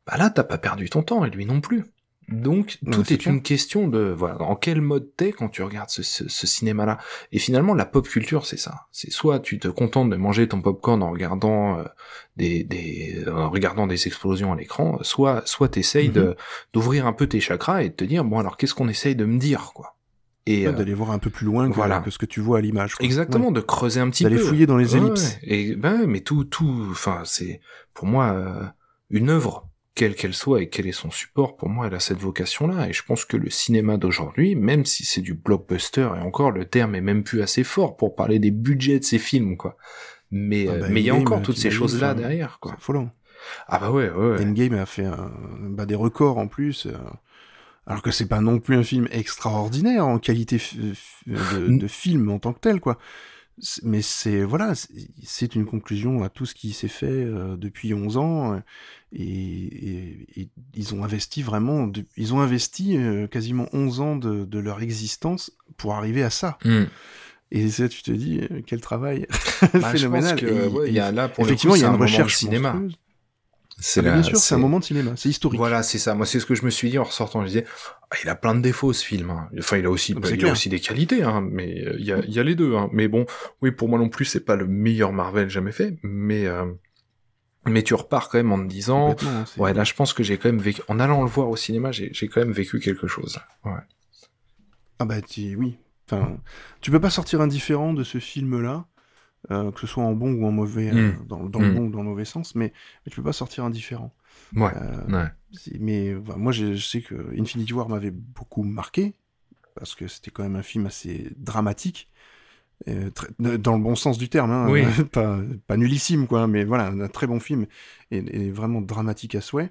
Bah là, t'as pas perdu ton temps et lui non plus. Donc, tout est une question de, voilà, en quel mode t'es quand tu regardes ce, ce, ce cinéma-là. Et finalement, la pop culture, c'est ça. C'est soit tu te contentes de manger ton popcorn en regardant euh, des, des, en regardant des explosions à l'écran, soit, soit t'essayes Mhm. de, d'ouvrir un peu tes chakras et de te dire, bon, alors qu'est-ce qu'on essaye de me dire, quoi? Et, Ouais, euh, d'aller voir un peu plus loin que, voilà. que ce que tu vois à l'image. Exactement, Ouais. de creuser un petit D'aller peu. fouiller dans les ellipses. ouais. Et ben, mais tout, tout, enfin, c'est pour moi euh, une œuvre, quelle qu'elle soit et quel est son support. Pour moi, elle a cette vocation-là. Et je pense que le cinéma d'aujourd'hui, même si c'est du blockbuster, et encore le terme est même plus assez fort pour parler des budgets de ces films, quoi. Mais Ah bah, mais il y a encore toutes ces choses-là derrière, quoi. C'est affolant. Ah bah ouais, ouais. ouais. Endgame a fait un- bah, des records en plus. euh, alors que c'est pas non plus un film extraordinaire en qualité de film en tant que tel, quoi. Mais c'est voilà, c'est- une conclusion à tout ce qui s'est fait euh, depuis 11 ans, euh, et, et- et ils ont investi vraiment, de- ils ont investi euh, quasiment 11 ans de, de leur existence pour arriver à ça. Hmm. Et ça, tu te dis, quel travail Bah, je pense phénoménal. que, Et- ouais, et il y a là pour effectivement, il y a une un recherche cinéma. monstrueuse. C'est Ah, bien sûr, c'est un moment de cinéma, c'est historique. Voilà, c'est ça. Moi, c'est ce que je me suis dit en ressortant. Je disais, ah, il a plein de défauts ce film. hein. Enfin, il a aussi, Ah, bah, il a aussi des qualités, hein, mais euh, il y, a, il y a les deux. Hein. Mais bon, oui, pour moi non plus, c'est pas le meilleur Marvel jamais fait. Mais euh, mais tu repars quand même en te disant, ouais, là, je pense que j'ai quand même vécu. En allant le voir au cinéma, j'ai quand même vécu quelque chose. Ouais. Ah bah tu- oui. Enfin, tu peux pas sortir indifférent de ce film-là, euh, que ce soit en bon ou en mauvais, euh, Mm. dans, le Mm. bon ou dans le mauvais sens, mais, mais tu peux pas sortir indifférent. Ouais. Euh, Ouais. mais moi, je sais que Infinity War m'avait beaucoup marqué, parce que c'était quand même un film assez dramatique, euh, très- dans le bon sens du terme, hein, Oui. pas, pas nullissime, quoi, mais voilà, un très bon film, et, et vraiment dramatique à souhait.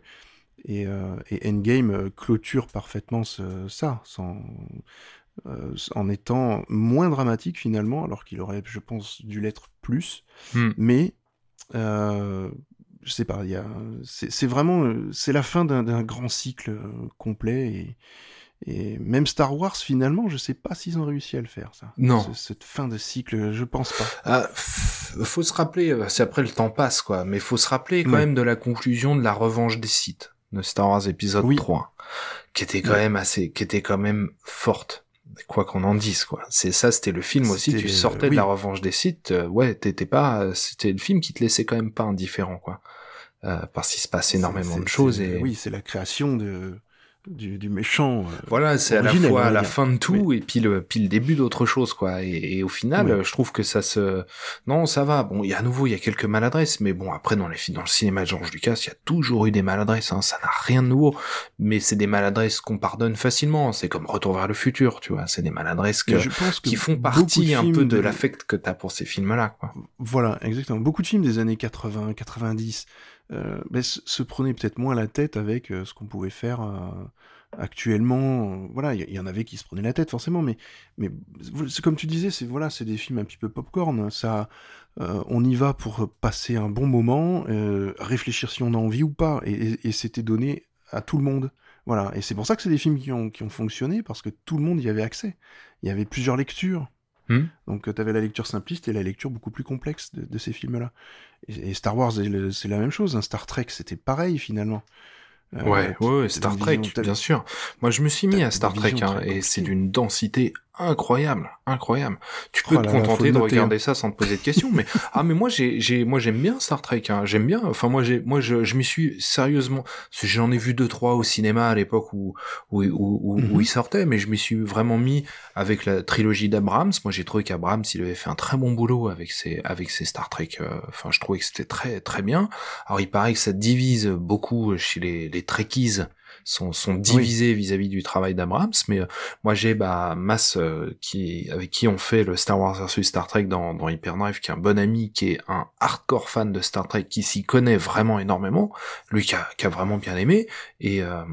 Et, euh, et Endgame euh, clôture parfaitement ce- ça, sans, euh, en étant moins dramatique finalement, alors qu'il aurait, je pense, dû l'être plus. Hmm. Mais euh, je sais pas, il y a, c'est vraiment, euh, c'est la fin d'un grand cycle euh, complet et, et même Star Wars finalement, je sais pas s'ils ont réussi à le faire ça. Non. Ce- cette fin de cycle, je pense pas. Pff, faut se rappeler, euh, c'est après le temps passe quoi, mais faut se rappeler quand même de la conclusion de la revanche des sites. de Star Wars épisode Oui. 3, qui était quand même assez, qui était quand même forte. Quoi qu'on en dise, quoi. C'est ça, c'était le film aussi. Tu sortais de la revanche des sites. euh, ouais, t'étais pas. C'était le film qui te laissait quand même pas indifférent, quoi. Euh, parce qu'il se passe énormément de choses et Oui, c'est la création de, du, du méchant. euh, Voilà, c'est à la fois la fin de tout et puis le, puis le début d'autre chose, quoi. Et, et au final, Oui. je trouve que ça se, non, ça va. Bon, il y a à nouveau, il y a quelques maladresses, mais bon, après, dans les dans le cinéma de George Lucas, il y a toujours eu des maladresses, hein. Ça n'a rien de nouveau. Mais c'est des maladresses qu'on pardonne facilement. C'est comme Retour vers le futur, tu vois. C'est des maladresses que, mais je pense que qui font partie un peu de l'affect que t'as pour ces films-là, quoi. Voilà, exactement. Beaucoup de films des années 80, 90 euh, ben, se, prenaient peut-être moins la tête avec euh, ce qu'on pouvait faire euh, actuellement. Euh, Voilà, il y, en avait qui se prenaient la tête forcément, mais mais comme tu disais, c'est voilà, c'est des films un petit peu popcorn. Ça, euh, on y va pour passer un bon moment, euh, réfléchir si on a envie ou pas, et, et- et c'était donné à tout le monde. Voilà, et c'est pour ça que c'est des films qui ont, qui ont fonctionné parce que tout le monde y avait accès. Il y avait plusieurs lectures. Hmm. Donc tu avais la lecture simpliste et la lecture beaucoup plus complexe de, de ces films-là. Et, et Star Wars, c'est la même chose. hein. Star Trek, c'était pareil finalement. Euh, Ouais, ouais, Star Trek, bien sûr. Moi, je me suis mis à Star Trek, hein, et c'est d'une densité incroyable, incroyable. Tu peux Oh te là contenter de noter, regarder ça sans te poser de questions, mais ah, mais moi, j'ai, j'ai, moi, j'aime bien Star Trek. Hein, j'aime bien. Enfin, moi, j'ai, moi, je, je m'y suis sérieusement. J'en ai vu deux, trois au cinéma à l'époque où où, où, où, Mhm. où il sortait, mais je m'y suis vraiment mis avec la trilogie d'Abrams. Moi, j'ai trouvé qu'Abrams, il avait fait un très bon boulot avec ses avec ses Star Trek. euh, Enfin, je trouvais que c'était très très bien. Alors, il paraît que ça divise beaucoup chez les les Trekkies sont, sont divisés vis-à-vis du travail d'Abrams, mais euh, moi j'ai bah Mas euh, qui avec qui on fait le Star Wars versus Star Trek dans, dans Hyperdrive, qui est un bon ami, qui est un hardcore fan de Star Trek, qui s'y connaît vraiment énormément, lui qui a, qui a vraiment bien aimé et euh,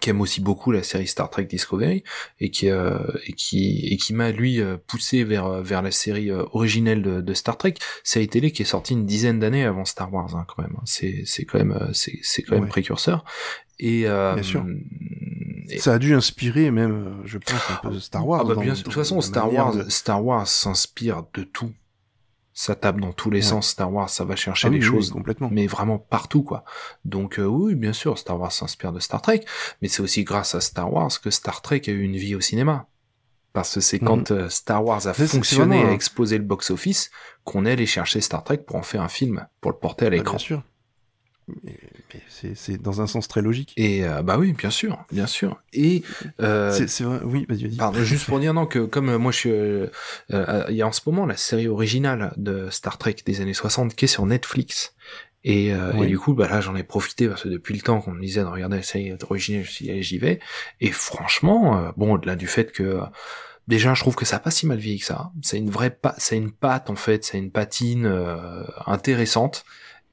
qui aime aussi beaucoup la série Star Trek Discovery et qui euh, et qui et qui m'a lui euh, poussé vers euh, vers la série euh, originelle de, de Star Trek, série télé qui est sortie une dizaine d'années avant Star Wars hein, quand même. C'est c'est quand même c'est c'est quand même Ouais. précurseur et euh, Bien sûr. et- Ça a dû inspirer même, je pense, un peu de Star Wars. ah bah dans- bien sûr. De dans toute façon, Star Wars, de- Star Wars s'inspire de tout. Ça tape dans tous les Ouais. sens. Star Wars, ça va chercher Ah oui, des oui, choses, complètement. mais vraiment partout, quoi. Donc euh, oui, bien sûr, Star Wars s'inspire de Star Trek, mais c'est aussi grâce à Star Wars que Star Trek a eu une vie au cinéma. Parce que c'est quand euh, Star Wars a Mhm. Fonctionné, vraiment a explosé le box-office, qu'on est allé chercher Star Trek pour en faire un film, pour le porter à Ah, l'écran. bien sûr. C'est- dans un sens très logique. Et euh, bah oui, bien sûr, bien sûr. Et euh, C'est vrai, oui, vas-y, vas-y. Pardon, juste pour dire non que comme euh, moi je suis, euh, euh, il y a en ce moment la série originale de Star Trek des années 60 qui est sur Netflix. Et, euh, Oui. et du coup, bah là, j'en ai profité parce que depuis le temps qu'on me disait de regarder la série originale, je me suis dit, j'y vais. Et franchement, bon, au-delà du fait que déjà, je trouve que ça a pas si mal vieilli que ça. C'est une vraie, c'est une patte en fait, c'est une patine euh, intéressante.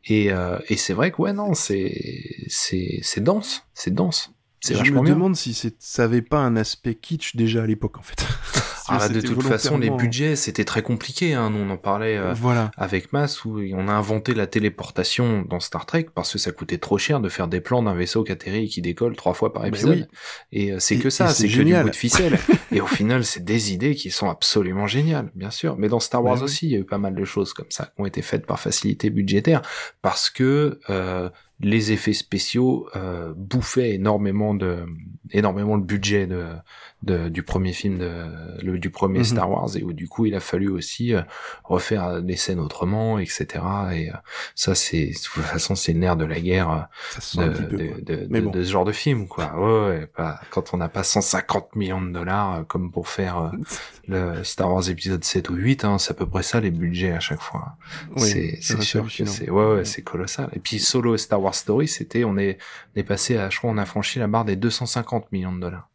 Et, euh, et c'est vrai que ouais, non, c'est dense, c'est dense. C'est je me bien. demande si ça avait pas un aspect kitsch déjà à l'époque, en fait. Ah, de toute façon, les budgets, c'était très compliqué. Hein. Nous, on en parlait euh, Voilà. avec Mas, où on a inventé la téléportation dans Star Trek parce que ça coûtait trop cher de faire des plans d'un vaisseau qui atterrit et qui décolle trois fois par Ben épisode. oui. Et euh, c'est que ça, c'est que du bout de ficelle. et au final, c'est des idées qui sont absolument géniales, bien sûr. Mais dans Star Wars oui. aussi, il y a eu pas mal de choses comme ça qui ont été faites par facilité budgétaire parce que euh, les effets spéciaux euh, bouffaient énormément de énormément le budget de, de du premier film de le, du premier Mhm. Star Wars et où du coup il a fallu aussi euh, refaire des scènes autrement etc et euh, ça c'est de toute façon c'est le nerf de la guerre euh, de, peu. de, de- de- bon. de ce genre de film quoi. Ouais, ouais pas, quand on n'a pas 150 millions de dollars comme pour faire euh, le Star Wars épisode 7 ou 8 hein, c'est à peu près ça les budgets à chaque fois. Oui, c'est sûr que c'est ouais, ouais c'est colossal. Et puis solo Star Wars Story c'était on est on est passé à je crois on a franchi la barre des 250 millions de dollars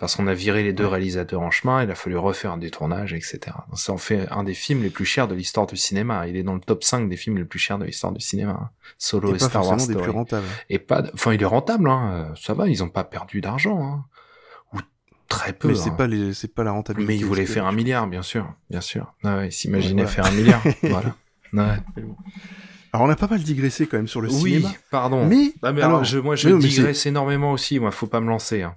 parce qu'on a viré les deux réalisateurs en chemin, il a fallu refaire un détournage, etc. Ça en fait un des films les plus chers de l'histoire du cinéma. Il est dans le top 5 des films les plus chers de l'histoire du cinéma. hein. Solo Et et, pas Star Wars des Story. plus rentables. Et pas, enfin il est rentable, hein. euh, ça va, ils ont pas perdu d'argent, hein. ou très peu. Mais c'est hein. pas les, c'est pas la rentabilité. Mais ils voulaient faire un milliard, bien sûr, bien sûr. Ah ouais, ils s'imaginaient Ouais, faire un milliard, voilà. Ouais. Alors on a pas mal digressé quand même sur le Oui, cinéma. pardon. Mais, Ah, mais alors, alors, je, moi, je mais digresse énormément aussi. Moi, faut pas me lancer. Hein.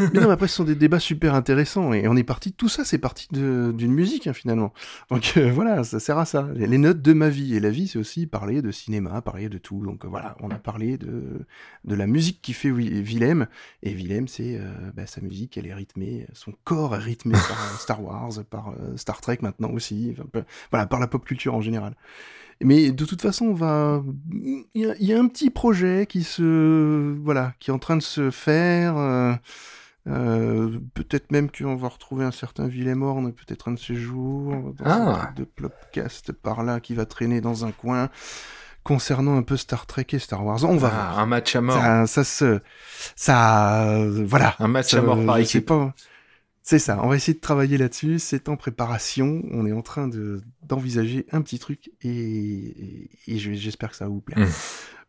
Mais non, après, ce sont des débats super intéressants et on est parti. Tout ça, c'est parti d'une musique hein, finalement. Donc euh, voilà, ça sert à ça. Les notes de ma vie et la vie, c'est aussi parler de cinéma, parler de tout. Donc euh, voilà, on a parlé de de la musique qui fait Wi- Willem et Willem, c'est euh, bah, sa musique, elle est rythmée, son corps est rythmé par Star Wars, par Star Trek maintenant aussi. Voilà, par la pop culture en général. Mais de toute façon, on va. Il y, y a un petit projet qui se. Voilà, qui est en train de se faire. euh, euh, peut-être même qu'on va retrouver un certain Willem Horn, peut-être un de ces jours, dans Ah. de plopcast par là qui va traîner dans un coin, concernant un peu Star Trek et Star Wars. On va Ah, voir. un match à mort. Ça, ça se. Ça. voilà. Un match Ça, à mort par équipe. pas. C'est ça, on va essayer de travailler là-dessus, c'est en préparation, on est en train de d'envisager un petit truc et, et, et je- j'espère que ça va vous plaire. Mm.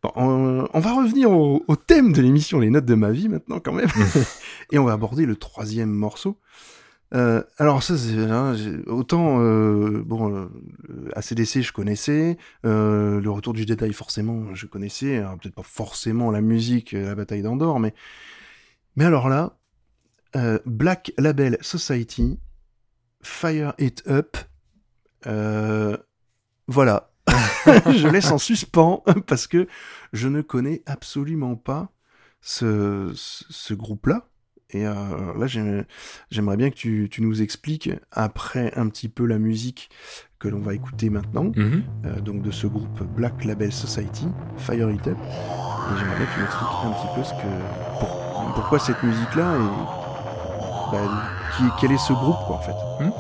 Bon, on, on va revenir au, au thème de l'émission, les notes de ma vie maintenant quand même, Mm. et on va aborder le troisième morceau. Euh, alors ça, c'est, hein, autant euh, bon, euh, ACDC je connaissais, euh, le Retour du Jedi forcément je connaissais, alors peut-être pas forcément la musique, la bataille d'Andorre, mais mais alors là, euh, Black Label Society, Fire It Up, euh, voilà. je laisse en suspens parce que je ne connais absolument pas ce, ce, ce groupe-là. Et euh, là, j'aime- j'aimerais bien que tu, tu nous expliques, après un petit peu la musique que l'on va écouter maintenant, Mhm. euh, donc de ce groupe Black Label Society, Fire It Up. Et j'aimerais bien que tu m'expliques un petit peu ce que, pour- pourquoi cette musique-là et qui, quel est ce groupe quoi en fait? Hmm?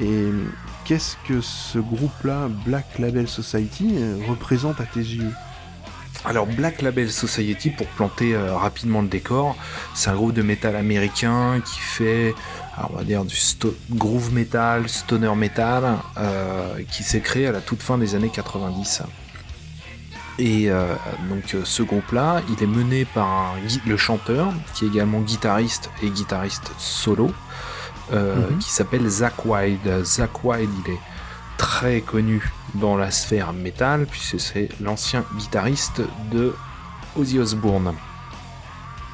Et euh, qu'est-ce que ce groupe-là, Black Label Society, euh, représente à tes yeux? Alors Black Label Society, pour planter euh, rapidement le décor, c'est un groupe de métal américain qui fait, alors, on va dire, du groove metal, stoner metal, qui s'est créé à la toute fin des années 90. Et donc ce groupe-là, il est mené par le chanteur, qui est également guitariste et guitariste solo, euh, Mhm. qui s'appelle Zach Wilde. Zach Wilde, il est très connu dans la sphère métal, puisque c'est l'ancien guitariste de Ozzy Osbourne.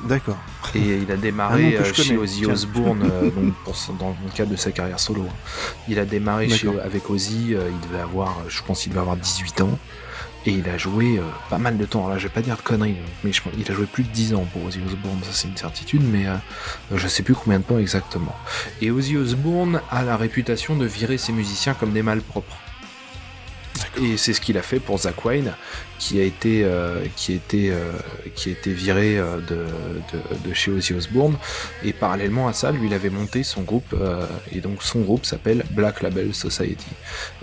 D'accord. Et il a démarré euh, chez Ozzy. Osbourne euh, donc pour dans le cadre de sa carrière solo. Il a démarré chez- avec Ozzy, il devait avoir, je pense qu'il devait avoir 18 ans. Et il a joué euh, pas mal de temps. Alors là, je vais pas dire de conneries, mais je il a joué plus de 10 ans pour Ozzy Osbourne, ça c'est une certitude, mais euh, je sais plus combien de temps exactement. Et Ozzy Osbourne a la réputation de virer ses musiciens comme des malpropres. Et c'est ce qu'il a fait pour Zach Wine, qui a été, euh, qui a été, euh, qui a été viré euh, de, de, de chez Ozzy Osbourne. Et parallèlement à ça, lui, il avait monté son groupe, et donc son groupe s'appelle Black Label Society.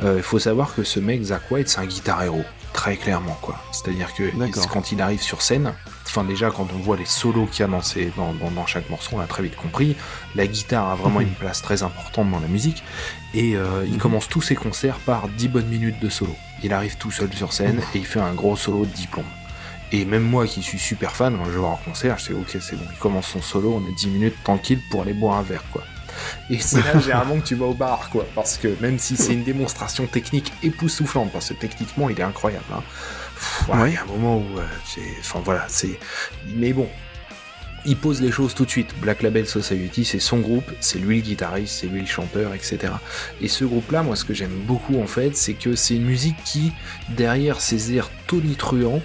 Il faut savoir que ce mec, Zach White, c'est un guitar héros. Très clairement, quoi. C'est-à-dire que quand il arrive sur scène, enfin déjà quand on voit les solos qu'il y a dans, ces- dans, dans- dans chaque morceau, on l'a très vite compris, la guitare a vraiment Mhm. une place très importante dans la musique, et euh, il Mhm. commence tous ses concerts par 10 bonnes minutes de solo. Il arrive tout seul sur scène, et il fait un gros solo de 10 plombs. Et même moi qui suis super fan, quand je vois en concert, je sais ok c'est bon, il commence son solo, on est 10 minutes tranquille pour aller boire un verre quoi. Et c'est là généralement que tu vas au bar quoi, parce que même si c'est une démonstration technique époustouflante, parce que techniquement il est incroyable, hein, il y a un moment où euh, c'est, enfin voilà, c'est, mais bon, il pose les choses tout de suite. Black Label Society, c'est son groupe, c'est lui le guitariste, c'est lui le chanteur, etc. Et ce groupe-là, moi, ce que j'aime beaucoup en fait, c'est que c'est une musique qui, derrière ces airs tonitruants,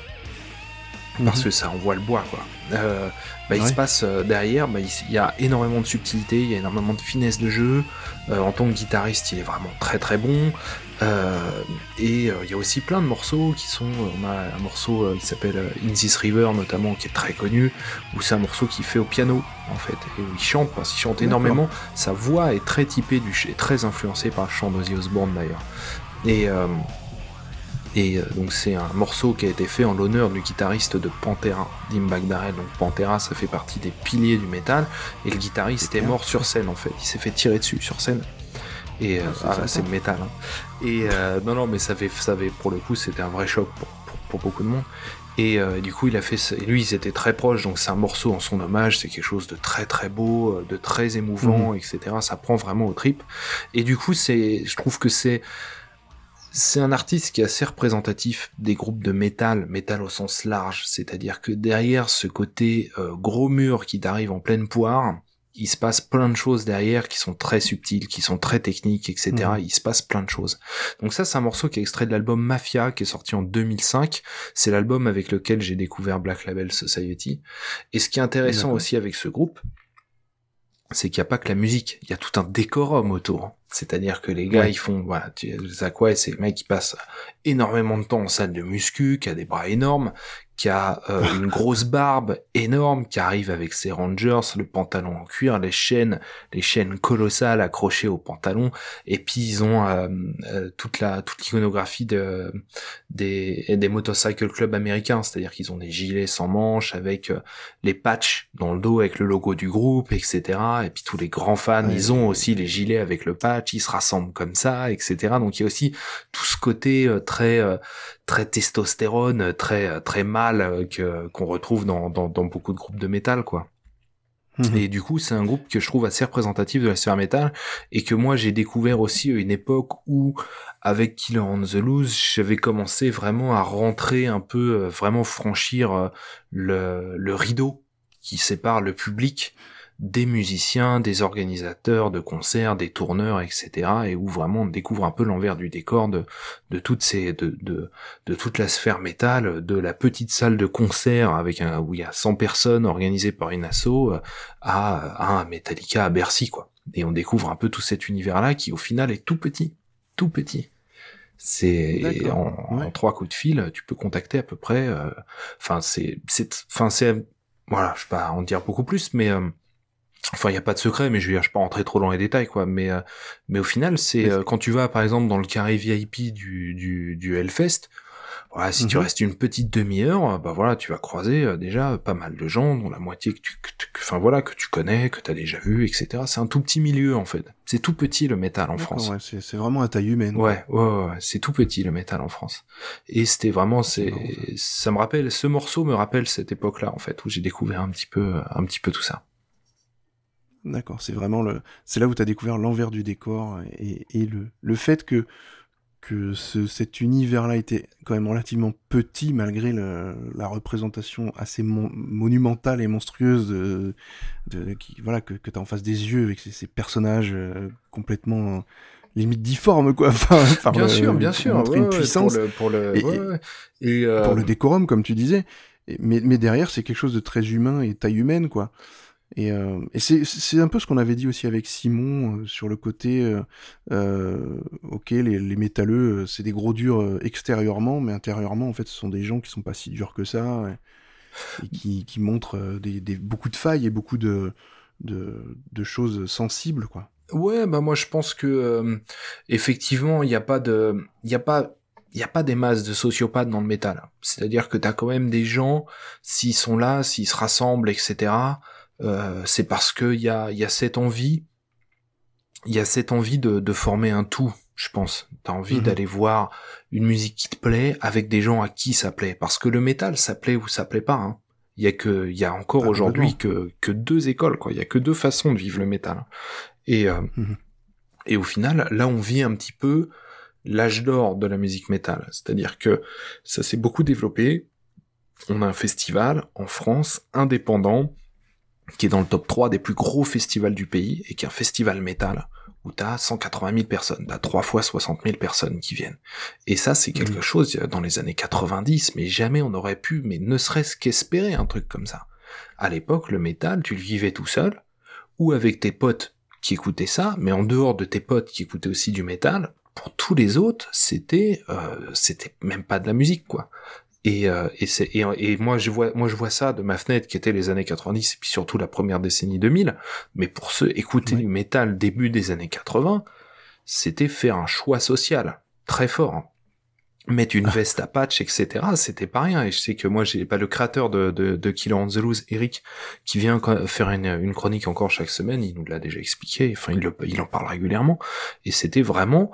parce que ça envoie le bois, quoi. Euh, bah, il Ouais. se passe euh, derrière, bah, il, y a énormément de subtilité, il y a énormément de finesse de jeu. Euh, en tant que guitariste, il est vraiment très très bon. Euh, et euh, il y a aussi plein de morceaux qui sont. On a un morceau euh, qui s'appelle euh, In This River, notamment, qui est très connu, où c'est un morceau qu'il fait au piano, en fait, et où il chante, parce qu'il chante énormément. Sa voix est très typée, du, est très influencée par le chant d'Ozzy Osbourne d'ailleurs. Et. Euh, et euh, donc c'est un morceau qui a été fait en l'honneur du guitariste de Pantera, Dimebag Darrell. Donc Pantera, ça fait partie des piliers du métal. Et le guitariste est mort sur scène en fait. Il s'est fait tirer dessus sur scène. Et euh, Ah, c'est ah, sympa. c'est le métal. hein. Et euh, non non, mais ça fait, ça fait pour le coup, c'était un vrai choc pour, pour, pour beaucoup de monde. Et euh, du coup, il a fait. Et lui, ils étaient très proches, donc c'est un morceau en son hommage. C'est quelque chose de très très beau, euh, de très émouvant, etc. Ça prend vraiment au trip. Et du coup, c'est, je trouve que c'est, c'est un artiste qui est assez représentatif des groupes de métal, métal au sens large. C'est-à-dire que derrière ce côté euh, gros mur qui t'arrive en pleine poire, il se passe plein de choses derrière qui sont très subtiles, qui sont très techniques, etc. Mhm. Il se passe plein de choses. Donc ça, c'est un morceau qui est extrait de l'album Mafia, qui est sorti en 2005. C'est l'album avec lequel j'ai découvert Black Label Society. Et ce qui est intéressant aussi avec ce groupe, c'est qu'il n'y a pas que la musique, il y a tout un décorum autour. C'est-à-dire que les gars, Ouais. ils font, voilà, tu sais quoi, c'est le mec qui passe énormément de temps en salle de muscu, qui a des bras énormes, qui a euh, une grosse barbe énorme, qui arrive avec ses Rangers, le pantalon en cuir, les chaînes, les chaînes colossales accrochées au pantalon, et puis ils ont euh, euh, toute la toute l'iconographie de des des motorcycle clubs américains, c'est-à-dire qu'ils ont des gilets sans manches avec euh, les patchs dans le dos avec le logo du groupe, etc. Et puis tous les grands fans, Ouais. ils ont aussi les gilets avec le patch, ils se rassemblent comme ça, etc. Donc il y a aussi tout ce côté euh, très euh, très testostérone, très euh, très mal euh, que qu'on retrouve dans, dans dans beaucoup de groupes de métal, quoi. Mhm. Et du coup, c'est un groupe que je trouve assez représentatif de la sphère métal et que moi j'ai découvert aussi à une époque où, avec Killer on the Loose, j'avais commencé vraiment à rentrer un peu, euh, vraiment franchir euh, le, le rideau qui sépare le public des musiciens, des organisateurs de concerts, des tourneurs, etc. Et où vraiment on découvre un peu l'envers du décor de, de toutes ces, de, de, de toute la sphère métal, de la petite salle de concert avec un, où il y a 100 personnes organisées par une asso, euh, à, à un Metallica à Bercy, quoi. Et on découvre un peu tout cet univers-là qui, au final, est tout petit. Tout petit. C'est en, en trois coups de fil, tu peux contacter à peu près. euh, Enfin, c'est, c'est, enfin, c'est, voilà, je vais pas en dire beaucoup plus, mais euh, enfin, il y a pas de secret, mais je vais, je vais pas rentrer trop dans les détails, quoi. Mais, euh, mais au final, c'est euh, quand tu vas, par exemple, dans le carré VIP du du, du Hellfest. Voilà, si tu Mhm. restes une petite demi-heure, bah voilà, tu vas croiser euh, déjà pas mal de gens, dont la moitié que tu, tu- enfin voilà, que tu connais, que t'as déjà vu, etc. C'est un tout petit milieu en fait. C'est tout petit le métal en France. ouais, c'est vraiment à taille humaine. Ouais, ouais, ouais, ouais, c'est tout petit le métal en France. Et c'était vraiment, c'est, ça me rappelle, ce morceau me rappelle cette époque-là en fait où j'ai découvert un petit peu, un petit peu tout ça. D'accord, c'est vraiment le, c'est là où tu as découvert l'envers du décor et, et le, le fait que que ce, cet univers-là était quand même relativement petit malgré le- la représentation assez mon- monumentale et monstrueuse de, de- qui, voilà, que, que tu as en face des yeux avec ces, ces personnages euh, complètement euh, limite difformes, quoi. Enfin, par bien le- sûr, bien sûr. montrer ouais, une puissance. Pour le, pour le, Et- ouais, ouais. Et, euh, pour le décorum, comme tu disais. Mais, mais derrière, c'est quelque chose de très humain et taille humaine, quoi. Et, euh, et c'est, un peu ce qu'on avait dit aussi avec Simon euh, sur le côté, euh, ok, les, les métalleux, c'est des gros durs extérieurement, mais intérieurement, en fait, ce sont des gens qui sont pas si durs que ça et, et qui, qui montrent des, des- beaucoup de failles et beaucoup de, de, de choses sensibles, quoi. Ouais, bah moi je pense que effectivement il n'y a pas de, il a pas il n'y a pas des masses de sociopathes dans le métal. C'est-à-dire que tu as quand même des gens, s'ils sont là, s'ils se rassemblent, etc., euh, c'est parce qu'il y a, y a cette envie, il y a cette envie de, de former un tout, je pense. T'as envie Mhm. d'aller voir une musique qui te plaît avec des gens à qui ça plaît. Parce que le métal, ça plaît ou ça plaît pas. Hein. Il y a que, il y a encore Ah, aujourd'hui que, que deux écoles, quoi. Il y a que deux façons de vivre le métal. Et, euh, Mhm. et au final, là, on vit un petit peu l'âge d'or de la musique métal. C'est-à-dire que ça s'est beaucoup développé. On a un festival en France indépendant qui est dans le top 3 des plus gros festivals du pays et qui est un festival métal où t'as 180 000 personnes, t'as trois fois 60 000 personnes qui viennent. Et ça, c'est quelque chose euh, dans les années 90, mais jamais on aurait pu, mais ne serait-ce qu'espérer un truc comme ça. À l'époque, le métal, tu le vivais tout seul, ou avec tes potes qui écoutaient ça, mais en dehors de tes potes qui écoutaient aussi du métal, pour tous les autres, c'était, euh, c'était même pas de la musique, quoi. Et, euh, et, c'est, et, et moi, je vois, moi, je vois ça de ma fenêtre qui était les années 90 et puis surtout la première décennie 2000. Mais pour ceux écouter Ouais. du métal début des années 80, c'était faire un choix social très fort. hein. Mettre une veste à patch, etc. C'était pas rien. Et je sais que moi, j'ai pas le créateur de, de, de Killer on the Loose, Eric, qui vient faire une, une chronique encore chaque semaine. Il nous l'a déjà expliqué. Enfin, il, le, il en parle régulièrement. Et c'était vraiment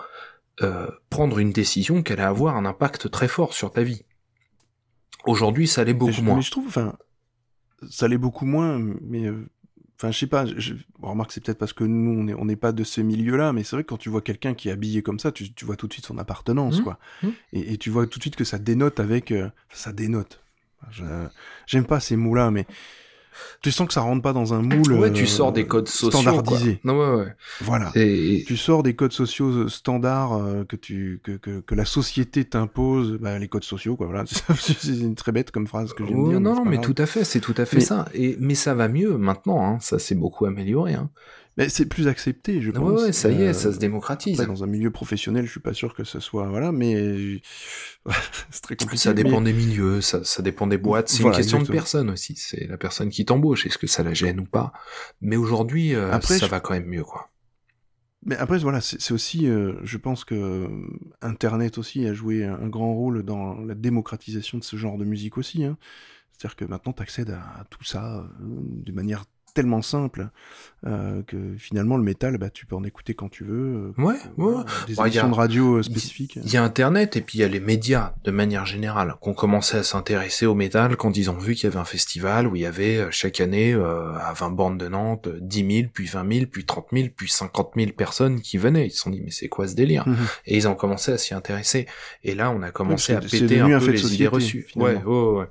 euh, prendre une décision qui allait avoir un impact très fort sur ta vie. Aujourd'hui, ça l'est beaucoup je, moins. mais je trouve, enfin, ça l'est beaucoup moins, mais euh, enfin, je sais pas. Je, bon, remarque, c'est peut-être parce que nous, on n'est pas de ce milieu-là, mais c'est vrai que quand tu vois quelqu'un qui est habillé comme ça, tu, tu vois tout de suite son appartenance, Mhm. quoi. Mhm. Et, et tu vois tout de suite que ça dénote avec, euh, ça dénote. Je- J'aime pas ces mots-là, mais tu sens que ça rentre pas dans un moule. Ouais, euh, tu sors des codes sociaux. standardisés. Quoi. Non, ouais, ouais. Voilà. Et, Tu sors des codes sociaux euh, standards euh, que, tu, que, que, que la société t'impose, bah, les codes sociaux, quoi. Voilà. c'est une très bête comme phrase que de Ouais, dire. non, mais grave. tout à fait, c'est tout à fait Mais- ça. Et, mais ça va mieux maintenant, hein. ça s'est beaucoup amélioré. Hein. Mais c'est plus accepté, je pense. ouais, ça y est, Euh, ça se démocratise. après, dans un milieu professionnel, je suis pas sûr que ce soit voilà, mais c'est très compliqué. Ça dépend mais- des milieux, ça, ça dépend des boîtes. C'est Voilà, une question de personne aussi. C'est la personne qui t'embauche. Est-ce que ça la gêne ou pas? Mais aujourd'hui, euh, Après, ça je- va quand même mieux, quoi. Mais après, voilà, c'est aussi, euh, je pense que euh, Internet aussi a joué un, un grand rôle dans la démocratisation de ce genre de musique aussi. Hein. C'est-à-dire que maintenant, tu accèdes à, à tout ça euh, de manière tellement simple euh, que finalement, le métal, bah, tu peux en écouter quand tu veux. euh, Ouais, ouais. Des Bah, y a- émissions de radio euh, spécifiques. Il y a Internet et puis il y a les médias de manière générale qui ont commencé à s'intéresser au métal quand ils ont vu qu'il y avait un festival où il y avait euh, chaque année euh, à 20 bornes de Nantes euh, 10 000, puis 20 000, puis 30 000, puis 50 000 personnes qui venaient. Ils se sont dit mais c'est quoi ce délire? Mhm. Et ils ont commencé à s'y intéresser. Et là on a commencé à péter un un peu les société, idées reçues. Ouais, finalement. ouais, ouais.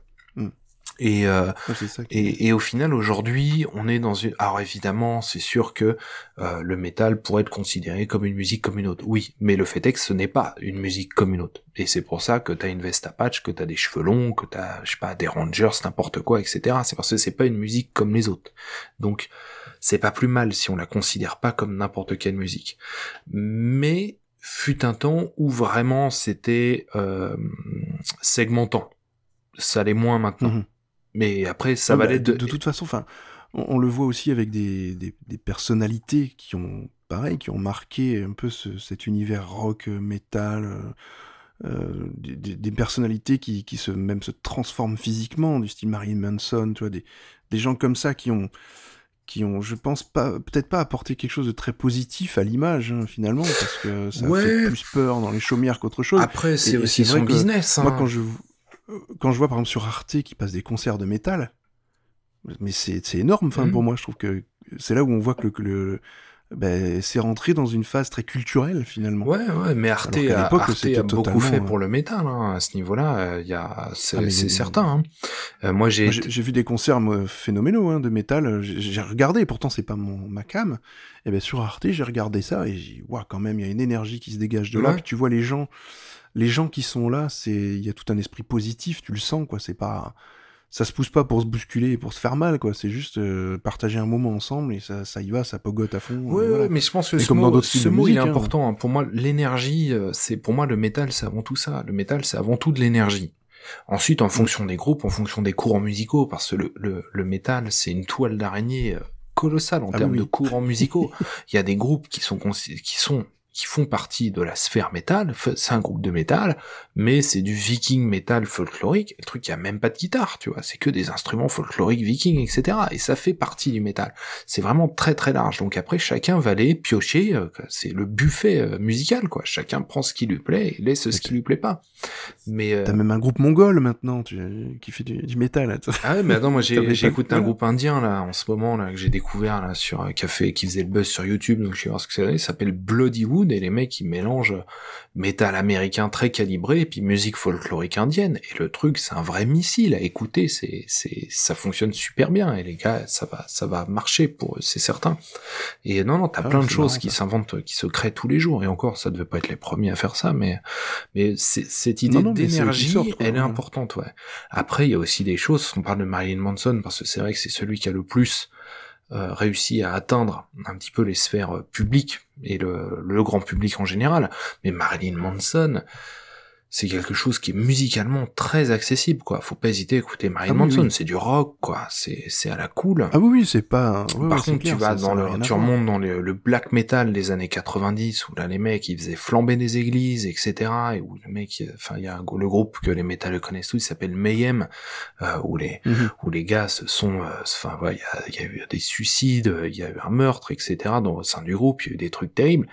Et, euh, ça qui- et, et au final, aujourd'hui, on est dans une... Alors évidemment, c'est sûr que euh, le métal pourrait être considéré comme une musique comme une autre. Oui, mais le fait est que ce n'est pas une musique comme une autre. Et c'est pour ça que t'as une veste à patch, que t'as des cheveux longs, que t'as, je sais pas, des rangers, n'importe quoi, etc. C'est parce que c'est pas une musique comme les autres. Donc, c'est pas plus mal si on la considère pas comme n'importe quelle musique. Mais fut un temps où vraiment c'était euh, segmentant. Ça l'est moins maintenant. Mhm. Mais après, ça bah, l'être de, de... de toute façon, enfin, on, on le voit aussi avec des, des, des personnalités qui ont, pareil, qui ont marqué un peu ce- cet univers rock, euh, métal, euh, euh, des, des- des personnalités qui, qui se, même se transforment physiquement, du style Marilyn Manson, tu vois, des, des gens comme ça qui ont, qui ont, je pense pas, peut-être pas apporté quelque chose de très positif à l'image hein, finalement, parce que ça Ouais. fait plus peur dans les chaumières qu'autre chose. Après, c'est aussi son que business. Moi, hein. quand je, euh, quand je vois par exemple sur Arte qui passe des concerts de métal, mais c'est c'est énorme. Enfin, Mhm. pour moi, je trouve que c'est là où on voit que le, ben, c'est rentré dans une phase très culturelle finalement. Ouais, ouais, mais Arte, l'époque, Arte c'était a beaucoup totalement, fait euh, pour le métal, hein, à ce niveau-là, euh, il a, c'est Ah, mais c'est certain. Hein. Euh, moi, j'ai, Moi, J'ai vu des concerts moi, phénoménaux hein, de métal. J'ai regardé, pourtant c'est pas mon ma cam. Et ben sur Arte, j'ai regardé ça et j'ai waouh quand même il y a une énergie qui se dégage de là. Ouais. Puis tu vois les gens, les gens qui sont là, c'est il y a tout un esprit positif. Tu le sens quoi. C'est pas ça se pousse pas pour se bousculer et pour se faire mal quoi. C'est juste euh, partager un moment ensemble et ça ça y va, ça pogote à fond. Ouais, euh, voilà. mais je pense que Et ce comme dans mot, styles ce mot il est musique, hein. important. hein. Pour moi, l'énergie, euh, c'est pour moi le métal, c'est avant tout ça. Le métal, c'est avant tout de l'énergie. Ensuite, en fonction des groupes, en fonction des courants musicaux, parce que le, le, le métal, c'est une toile d'araignée colossale en Ah termes oui, de courants musicaux. Il y a des groupes qui sont qui sont qui font partie de la sphère métal, c'est un groupe de métal, mais c'est du viking métal folklorique, le truc il y a même pas de guitare, tu vois, c'est que des instruments folkloriques vikings, etc. Et ça fait partie du métal. C'est vraiment très très large. Donc après, chacun va aller piocher, euh, c'est le buffet euh, musical, quoi. Chacun prend ce qui lui plaît et laisse ce qui lui plaît pas. Mais euh, T'as même un groupe mongol maintenant, tu, qui fait du, du métal. Là. Ah ouais, mais attends, moi j'ai écouté un groupe indien là en ce moment là que j'ai découvert là sur qui a fait, qui faisait le buzz sur YouTube, donc je sais voir ce que c'est. Ça s'appelle Et les mecs ils mélangent métal américain très calibré et puis musique folklorique indienne. Et le truc c'est un vrai missile à écouter. C'est c'est ça fonctionne super bien. Et les gars ça va ça va marcher pour eux c'est certain. Et non non t'as Ah, plein de choses marrant, qui s'inventent qui se créent tous les jours. Et encore ça devait pas être les premiers à faire ça mais mais c'est- cette idée d'énergie elle est importante ouais. Après il y a aussi des choses on parle de Marilyn Manson parce que c'est vrai que c'est celui qui a le plus réussi à atteindre un petit peu les sphères euh, publiques et le, le grand public en général. Mais Marilyn Manson, c'est quelque chose qui est musicalement très accessible, quoi. Faut pas hésiter à écouter Marilyn Ah Manson, oui. c'est du rock, quoi. C'est, c'est à la cool. Ah oui, oui, c'est pas. ouais, ouais, Par contre, clair, tu vas ça- dans le, tu remontes dans le, le black metal des années 90 où là les mecs ils faisaient flamber des églises, etc. Et où le mec, euh, enfin il y a un- le groupe que les métalleux connaissent tous, il s'appelle Mayhem, euh, où les Mhm. où les gars se sont, euh, enfin voilà, il y a, y a eu des suicides, euh, il y a eu un meurtre, etc. Dans au sein du groupe, il y a eu des trucs terribles.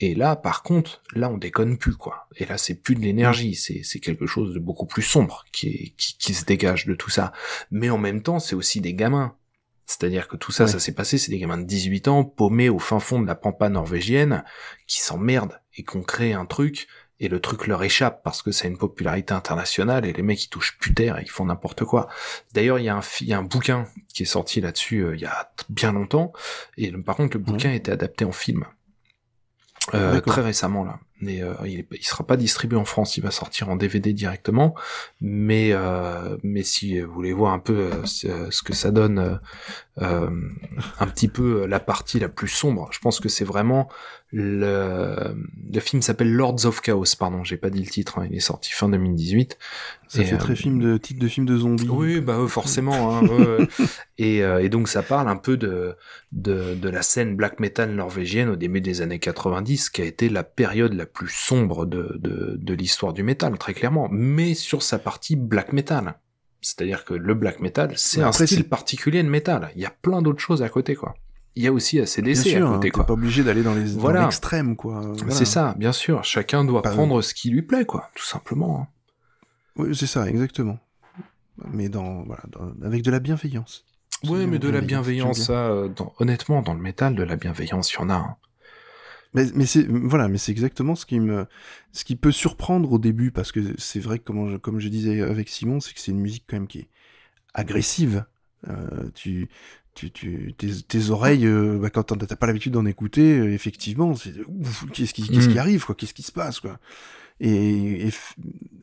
Et là, par contre, là on déconne plus quoi. Et là c'est plus de l'énergie, c'est c'est quelque chose de beaucoup plus sombre qui est, qui, qui se dégage de tout ça. Mais en même temps, c'est aussi des gamins. C'est-à-dire que tout ça, Ouais. ça s'est passé, c'est des gamins de 18 ans, paumés au fin fond de la pampa norvégienne, qui s'emmerdent et qu'on crée un truc, et le truc leur échappe parce que c'est une popularité internationale, et les mecs ils touchent plus terre et ils font n'importe quoi. D'ailleurs, il y, a un y a un bouquin qui est sorti là-dessus euh, il y a bien longtemps, et par contre le bouquin a été adapté en film. Euh, très récemment là, mais euh, il, il sera pas distribué en France, il va sortir en DVD directement. Mais euh, mais si vous voulez voir un peu euh, ce que ça donne, un petit peu la partie la plus sombre, je pense que c'est vraiment le le film s'appelle Lords of Chaos, pardon, j'ai pas dit le titre, hein, il est sorti fin 2018. Ça Et, fait très film de titre de film de zombies. Oui, bah forcément. Hein, et, et donc ça parle un peu de, de de la scène black metal norvégienne au début des années 90, qui a été la période la plus sombre de de, de l'histoire du métal, très clairement. Mais sur sa partie black metal, c'est-à-dire que le black metal, c'est un style particulier de métal. Il y a plein d'autres choses à côté, quoi. Il y a aussi Bien ACDC sûr, à hein, côté, t'es quoi. pas obligé d'aller dans les Voilà. l'extrême, quoi. Voilà. C'est ça, bien sûr. Chacun doit prendre ce qui lui plaît, quoi, tout simplement. hein. Oui, c'est ça, exactement. Mais dans, voilà, dans- avec de la bienveillance. C'est mais de la bienveillance, bien. ça, euh, dans- honnêtement, dans le métal, de la bienveillance, il y en a. hein. Mais, mais c'est voilà, mais c'est exactement ce qui me, ce qui peut surprendre au début parce que c'est vrai que comme je, comme je disais avec Simon, c'est que c'est une musique quand même qui est agressive. Euh, tu, tu, tu, tes, tes oreilles, euh, bah, quand t'as pas l'habitude d'en écouter, euh, effectivement, c'est qu'est-ce qui, qu'est-ce qui Mm. arrive, quoi, qu'est-ce qui se passe, quoi. Et, et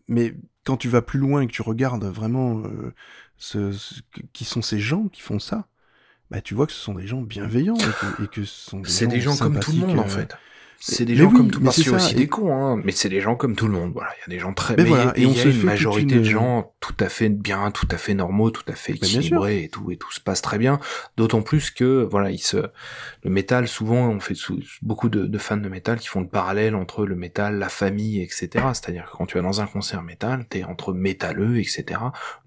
mais quand tu vas plus loin et que tu regardes vraiment euh, ce, ce- qui sont ces gens qui font ça, bah tu vois que ce sont des gens bienveillants et que, et que ce sont des C'est des gens comme tout le monde, en euh, fait. C'est des gens oui, comme tout mais parce c'est aussi et- des cons, hein, mais c'est des gens comme tout le monde. Voilà, il y a des gens très. Mais Mais voilà, il y et on il y a une majorité une- de gens tout à fait bien, tout à fait normaux, tout à fait équilibrés et tout, et tout se passe très bien. D'autant plus que voilà, il se, le métal souvent, on fait beaucoup de, de fans de métal qui font le parallèle entre le métal, la famille, etc. C'est-à-dire que quand tu vas dans un concert métal, t'es entre métalleux, etc.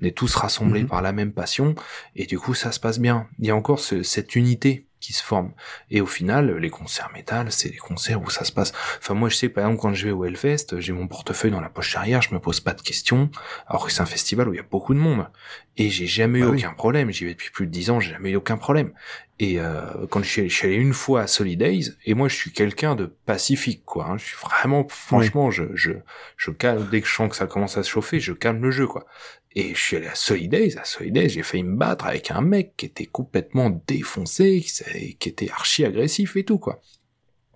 On est tous rassemblés Mhm. par la même passion, et du coup ça se passe bien. Il y a encore ce- cette unité qui se forme. Et au final, les concerts métal, c'est les concerts où ça se passe. Enfin, moi, je sais, par exemple, quand je vais au Hellfest, j'ai mon portefeuille dans la poche arrière, je me pose pas de questions, alors que c'est un festival où il y a beaucoup de monde. Et j'ai jamais eu Bah oui. aucun problème. J'y vais depuis plus de dix ans, j'ai jamais eu aucun problème. Et euh, quand je suis, allé, une fois à Solidays, et moi, je suis quelqu'un de pacifique, quoi. hein. Je suis vraiment, franchement, je, je, je calme, dès que je sens que ça commence à se chauffer, je calme le jeu, quoi. Et je suis allé à Solidays, à Solidays, j'ai failli me battre avec un mec qui était complètement défoncé, qui, qui était archi agressif et tout, quoi.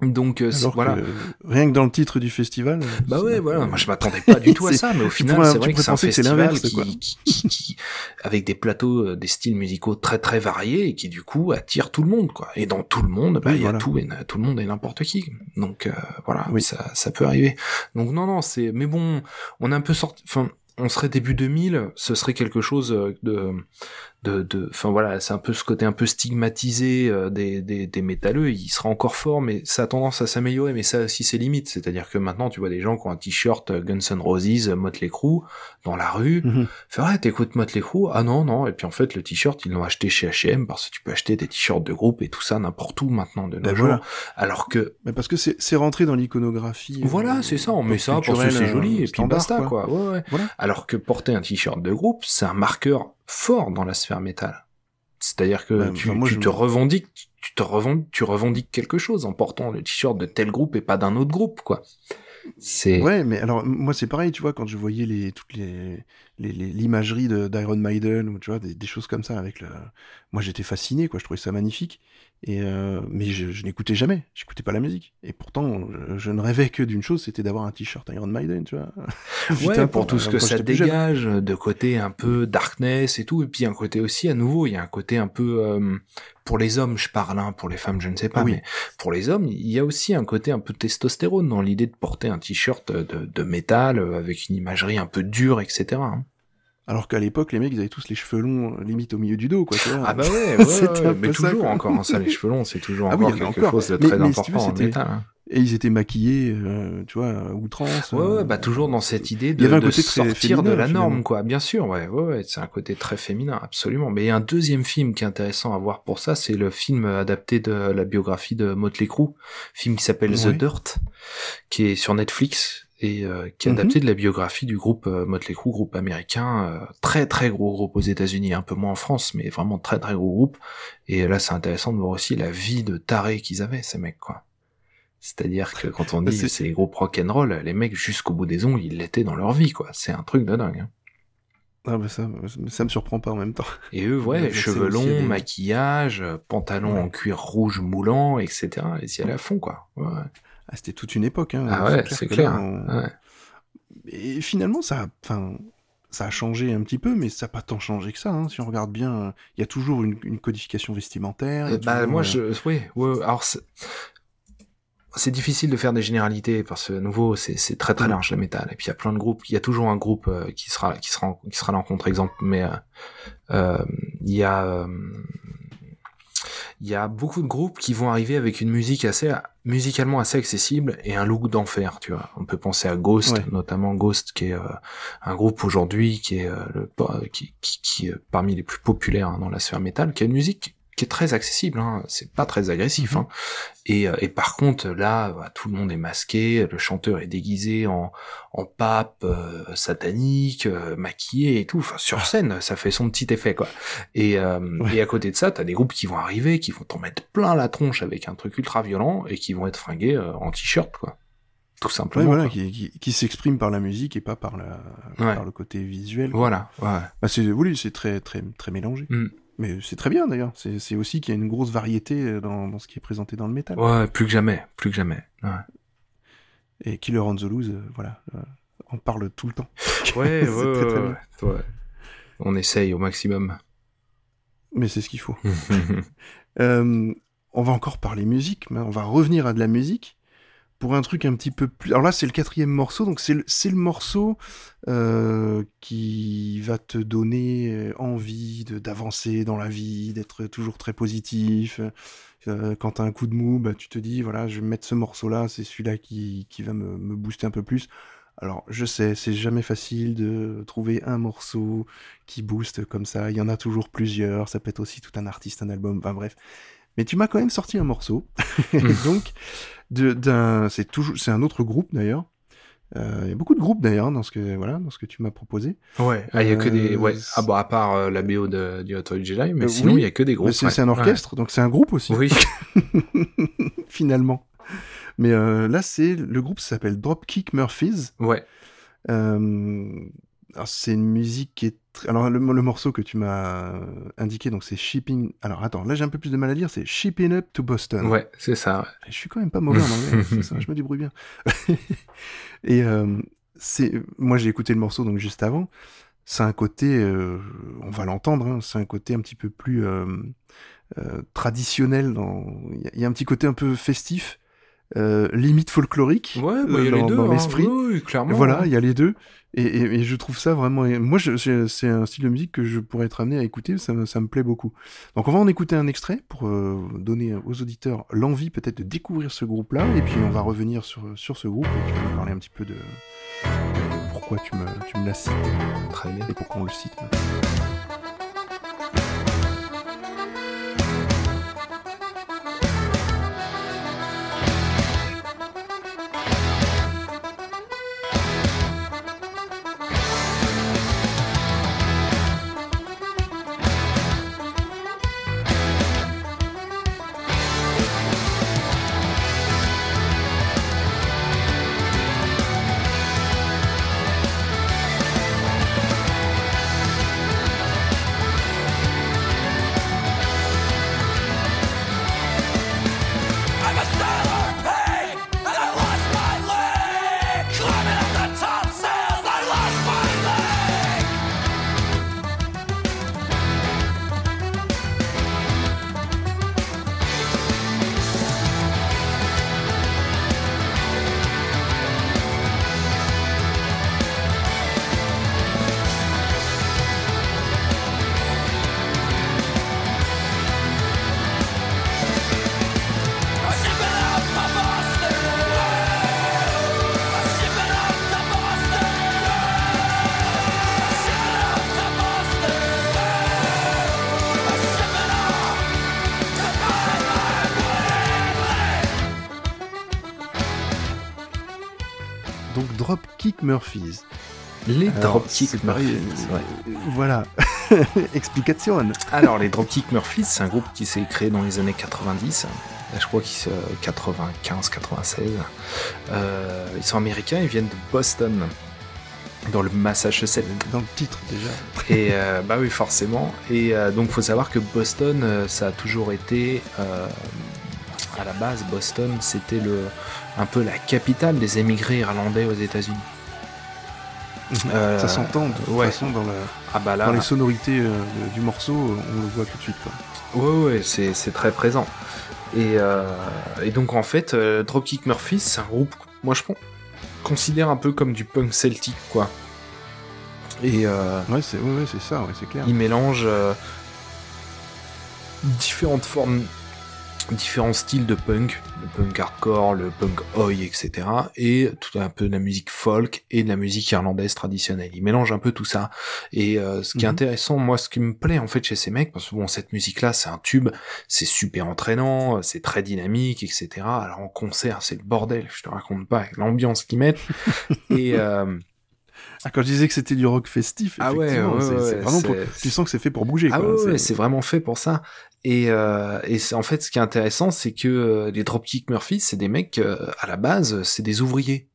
Donc, euh, Alors voilà. que, rien que dans le titre du festival. Bah c'est- ouais, voilà. Moi, je m'attendais pas du tout à ça, mais au final, c'est vrai que c'est un festival qui, quoi. qui, qui- qui- avec des plateaux, euh, des styles musicaux très très variés et qui du coup attire tout le monde, quoi. Et dans tout le monde, bah, Oui, il y a tout, et tout le monde et n'importe qui. Donc euh, voilà, Oui. ça, ça peut arriver. Donc non, non, c'est. Mais bon, on est un peu sorti. Enfin, on serait début 2000, ce serait quelque chose euh, de de, de, enfin voilà, c'est un peu ce côté un peu stigmatisé euh, des, des, des métalleux. Il sera encore fort, mais ça a tendance à s'améliorer. Mais ça aussi, c'est limite. C'est-à-dire que maintenant, tu vois des gens qui ont un t-shirt euh, Guns N' Roses, Motley Crue dans la rue. Mhm. Fait ouais, t'écoutes Motley Crue? Ah non, non. Et puis en fait, le t-shirt, ils l'ont acheté chez H&M parce que tu peux acheter des t-shirts de groupe et tout ça n'importe où maintenant de nos Ben jours. voilà. Alors que Mais parce que c'est c'est rentré dans l'iconographie. voilà, euh, c'est ça, on met ça parce que c'est euh, joli et puis basta quoi. Ouais, ouais. Voilà. Alors que porter un t-shirt de groupe, c'est un marqueur fort dans la sphère métal. C'est-à-dire que tu, enfin, moi, tu je te revendiques, tu te revendiques, tu revendiques quelque chose en portant le t-shirt de tel groupe et pas d'un autre groupe quoi. C'est Ouais, mais alors moi c'est pareil, tu vois, quand je voyais les toutes les les- les- l'imagerie de d'Iron Maiden ou tu vois des, des choses comme ça avec le, moi j'étais fasciné quoi, je trouvais ça magnifique. Et euh, mais je, je n'écoutais jamais, j'écoutais pas la musique. Et pourtant, je, je ne rêvais que d'une chose, c'était d'avoir un t-shirt Iron Maiden, tu vois. Ouais, pour tout ce que ça dégage, de côté un peu darkness et tout, et puis un côté aussi, à nouveau, il y a un côté un peu, euh, pour les hommes, je parle, hein, pour les femmes, je ne sais pas, Ah oui. mais pour les hommes, il y a aussi un côté un peu testostérone dans l'idée de porter un t-shirt de, de métal euh, avec une imagerie un peu dure, etc. hein. Alors qu'à l'époque, les mecs, ils avaient tous les cheveux longs, euh, limite au milieu du dos, quoi. tu vois. Ah bah ouais, ouais, mais ça, toujours quoi. encore, hein, ça, les cheveux longs, c'est toujours Ah encore en quelque encore. chose de Mais- très mais important métal. hein. Et ils étaient maquillés, euh, tu vois, à outrance. Ouais, ouais, euh, bah toujours dans cette idée il y de, avait un de côté très sortir de la norme, quoi. Bien sûr, ouais, ouais, ouais, c'est un côté très féminin, absolument. Mais il y a un deuxième film qui est intéressant à voir pour ça, c'est le film adapté de la biographie de Motley Crue, film qui s'appelle Ouais. The Dirt, qui est sur Netflix et euh, qui est Mhm. adapté de la biographie du groupe euh, Motley Crue, groupe américain, euh, très très gros groupe aux États-Unis, un peu moins en France, mais vraiment très très gros groupe. Et là, c'est intéressant de voir aussi la vie de taré qu'ils avaient, ces mecs, quoi. C'est-à-dire que quand on dit c'est- c'est les groupes rock'n'roll, les mecs jusqu'au bout des ongles, ils l'étaient dans leur vie, quoi. C'est un truc de dingue. hein. Ah bah ça, ça me surprend pas en même temps. Et eux, ouais, Ouais, cheveux c'est longs, des- maquillage, pantalon Ouais. en cuir rouge moulant, etc. Et aller à fond, quoi. Ouais. Ah, c'était toute une époque. Hein. Ah ouais, c'est clair. on- Ouais. Et finalement, ça, a- enfin, ça a changé un petit peu, mais ça n'a pas tant changé que ça. Hein. Si on regarde bien, il y a toujours une, une codification vestimentaire. Euh, bah, toujours, moi, euh, je, oui, ouais, alors, c'est- difficile de faire des généralités parce que, à nouveau, c'est très très large le métal. Et puis, il y a plein de groupes. Il y a toujours un groupe euh, qui sera, qui sera, qui sera là en contre-exemple. Mais euh, euh, il y a, il y a beaucoup de groupes qui vont arriver avec une musique assez, musicalement assez accessible et un look d'enfer, tu vois. On peut penser à Ghost, Ouais. notamment Ghost, qui est euh, un groupe aujourd'hui qui est euh, le, qui, qui, qui est parmi les plus populaires hein, dans la sphère métal, qui a une musique qui est très accessible, hein. c'est pas très agressif. Mhm. Hein. Et, euh, et par contre, là, bah, tout le monde est masqué, le chanteur est déguisé en, en pape euh, satanique, euh, maquillé et tout. Enfin, sur scène, ça fait son petit effet, quoi. Et, euh, Ouais. et à côté de ça, t'as des groupes qui vont arriver, qui vont t'en mettre plein la tronche avec un truc ultra violent et qui vont être fringués en t-shirt, quoi. Tout ouais, simplement. voilà, quoi. qui, qui, qui s'exprime par la musique et pas par, la, Ouais. par le côté visuel. quoi. Voilà, ouais. Bah, c'est, oui, c'est très, très, très mélangé. Mm. Mais c'est très bien d'ailleurs. C'est, aussi qu'il y a une grosse variété dans, dans ce qui est présenté dans le métal. Ouais, plus que jamais, plus que jamais. Ouais. Et Killer on the Loose, euh, voilà, euh, on parle tout le temps. Ouais, C'est ouais, très, très ouais, ouais. On essaye au maximum. Mais c'est ce qu'il faut. Euh, on va encore parler musique, mais on va revenir à de la musique pour un truc un petit peu plus. Alors là, c'est le quatrième morceau, donc c'est le, morceau euh, qui va te donner euh, envie d'avancer dans la vie, d'être toujours très positif. Euh, quand t'as un coup de mou, bah, tu te dis, voilà, je vais mettre ce morceau-là, c'est celui-là qui, qui va me, me booster un peu plus. Alors, je sais, c'est jamais facile de trouver un morceau qui booste comme ça. Il y en a toujours plusieurs. Ça peut être aussi tout un artiste, un album. Enfin bref. Mais tu m'as quand même sorti un morceau. Donc, de- d'un, c'est toujours, c'est un autre groupe d'ailleurs. Euh, Il y a beaucoup de groupes d'ailleurs dans ce que voilà dans ce que tu m'as proposé. Ouais, ah, il y a que des. Euh, Ouais. Ah, bon, à part euh, la BO de, du Hot Jedi, mais sinon, il oui, y a que des groupes. C'est, ouais. un orchestre, donc c'est un groupe aussi. Oui, finalement. Mais là, c'est le groupe s'appelle Dropkick Murphys. ouais. C'est une musique qui est. alors le, le morceau que tu m'as indiqué donc c'est Shipping alors attends là j'ai un peu plus de mal à dire c'est Shipping Up to Boston Ouais, c'est ça. ouais. je suis quand même pas mauvais en anglais c'est ça, je me débrouille bien et euh, c'est moi j'ai écouté le morceau donc juste avant c'est un côté euh, on va l'entendre hein, c'est un côté un petit peu plus euh, traditionnel dans il y a- un petit côté un peu festif limite folklorique. Ouais, bah, il y a dans, les deux, dans hein. l'esprit. Oui, clairement. Voilà, il y a les deux. Et, je trouve ça vraiment. Moi, c'est un style de musique que je pourrais être amené à écouter. Ça, me- plaît beaucoup. Donc, on va en écouter un extrait pour euh, donner aux auditeurs l'envie peut-être de découvrir ce groupe-là. Et puis, on va revenir sur, sur ce groupe et tu vas nous parler un petit peu de, pourquoi tu me, tu me l'as cité Très bien. et pourquoi on le cite. Murphys. Les Dropkick Murphys. ouais. euh, Voilà. Explication. Alors, les Dropkick Murphys, c'est un groupe qui s'est créé dans les années 90. Je crois qu'ils sont 95, 96. Euh, ils sont américains, ils viennent de Boston, dans le Massachusetts. Dans le titre, déjà. Et euh, bah oui, forcément. Et euh, donc, faut savoir que Boston, ça a toujours été, à la base, Boston, c'était le un peu la capitale des émigrés irlandais aux États-Unis. Euh, ça s'entend de toute ouais. façon dans, la- Ah bah là, dans les sonorités euh, du morceau, on le voit tout de suite. Quoi. Ouais, ouais, c'est, très présent. Et, euh, et donc, en fait, Dropkick Murphys, c'est un groupe, moi je con- considère un peu comme du punk celtique, quoi. Et euh, Ouais, c'est ouais, ça, ouais, c'est clair. il mélange euh, différentes formes, différents styles de punk, le punk hardcore, le punk oi, etc. Et tout un peu de la musique folk et de la musique irlandaise traditionnelle. Il mélange un peu tout ça. Et euh, ce qui est Mhm. intéressant, moi, ce qui me plaît en fait chez ces mecs, parce que bon, cette musique-là, c'est un tube, c'est super entraînant, c'est très dynamique, etc. Alors en concert, c'est le bordel, je te raconte pas, l'ambiance qu'ils mettent. et euh, Ah, quand je disais que c'était du rock festif, Ah ouais, vraiment pour- tu sens que c'est fait pour bouger. Ah c'est vraiment fait pour ça. Et, euh, et c'est- en fait, ce qui est intéressant, c'est que euh, les Dropkick Murphys, c'est des mecs, euh, à la base, c'est des ouvriers.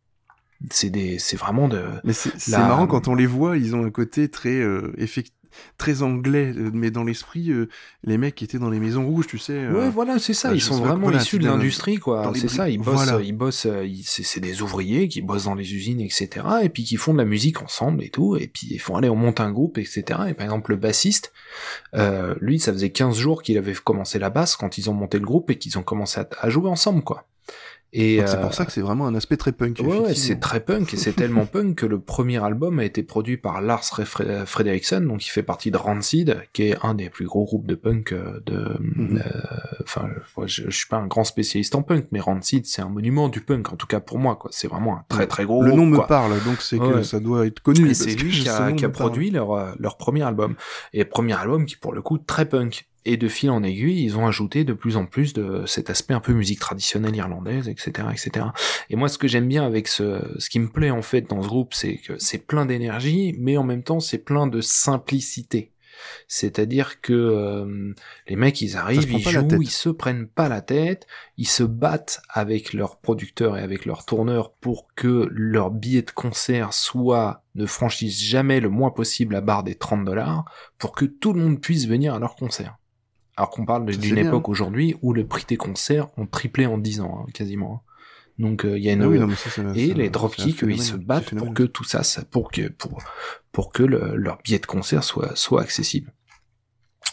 C'est des, c'est vraiment de... Mais c'est, La- marrant quand on les voit, ils ont un côté très euh, effect- très anglais, euh, mais dans l'esprit, euh, les mecs qui étaient dans les maisons rouges, tu sais. euh, Ouais, voilà, c'est ça. ils sont vraiment voilà, issus de l'industrie, quoi. C'est ça. Ils bossent, voilà. ils bossent. euh, c'est, c'est des ouvriers qui bossent dans les usines, etc. Et puis qui font de la musique ensemble et tout. Et puis ils font aller, on monte un groupe, etc. Et par exemple, le bassiste, euh, lui, ça faisait 15 jours qu'il avait commencé la basse quand ils ont monté le groupe et qu'ils ont commencé à, à jouer ensemble, quoi. Et c'est euh, pour ça que c'est vraiment un aspect très punk. Ouais, c'est très punk et c'est tellement punk que le premier album a été produit par Lars Fre- Frederiksen, donc il fait partie de Rancid, qui est un des plus gros groupes de punk euh, de. Mhm. euh, Enfin, moi, je, je suis pas un grand spécialiste en punk, mais Rancid c'est un monument du punk, en tout cas pour moi, quoi. C'est vraiment un très très gros. Le groupe, nom me quoi. parle, donc c'est que Ouais. ça doit être connu. Et c'est lui qui a, qui produit leur, euh, leur premier album. Et premier album qui, pour le coup, très punk. Et de fil en aiguille, ils ont ajouté de plus en plus de cet aspect un peu musique traditionnelle irlandaise, etc., etc. Et moi, ce que j'aime bien avec ce, ce qui me plaît en fait dans ce groupe, c'est que c'est plein d'énergie, mais en même temps, c'est plein de simplicité. C'est-à-dire que euh, les mecs, ils arrivent, ils jouent, ils se prennent pas la tête, ils se battent avec leurs producteurs et avec leurs tourneurs pour que leur billet de concert soit ne franchisse jamais le moins possible la barre des 30 dollars pour que tout le monde puisse venir à leur concert. Alors qu'on parle d'une époque aujourd'hui où le prix des concerts ont triplé en 10 ans, hein, quasiment. hein. Donc euh, il y a une Ah oui, non, ça, et les dropkicks, ils se battent pour que tout ça, ça pour que pour pour que le- leur billet de concert soit soit accessible.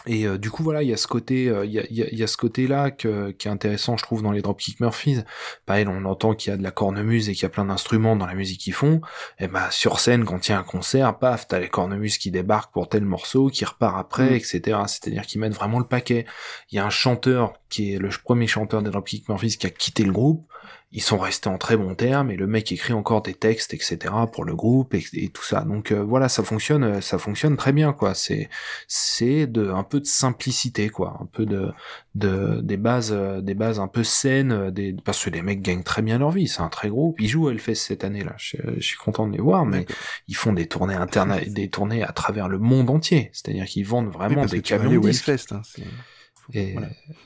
Et euh, du coup voilà, il y a ce côté, euh, il y, a, y, y, a, ce côté-là que, qui est intéressant, je trouve, dans les Dropkick Murphys. Pareil, on entend qu'il y a de la cornemuse et qu'il y a plein d'instruments dans la musique qu'ils font. Et bah sur scène, quand il y a un concert, paf, t'as les cornemuses qui débarquent pour tel morceau, qui repart après, mm. etc. C'est-à-dire qu'ils mettent vraiment le paquet. Il y a un chanteur qui est le premier chanteur des Dropkick Murphys qui a quitté le groupe ils sont restés en très bons termes et le mec écrit encore des textes etc pour le groupe et, tout ça. Donc euh, voilà ça fonctionne euh, ça fonctionne très bien quoi. C'est c'est de un peu de simplicité quoi. Un peu de de des bases euh, des bases un peu saines des parce que les mecs gagnent très bien leur vie. C'est un très gros. Ils jouent à Hellfest cette année là. Je, suis content de les voir mais ils font des tournées internes des tournées à travers le monde entier. C'est-à-dire qu'ils vendent vraiment des camions Hellfest hein, et...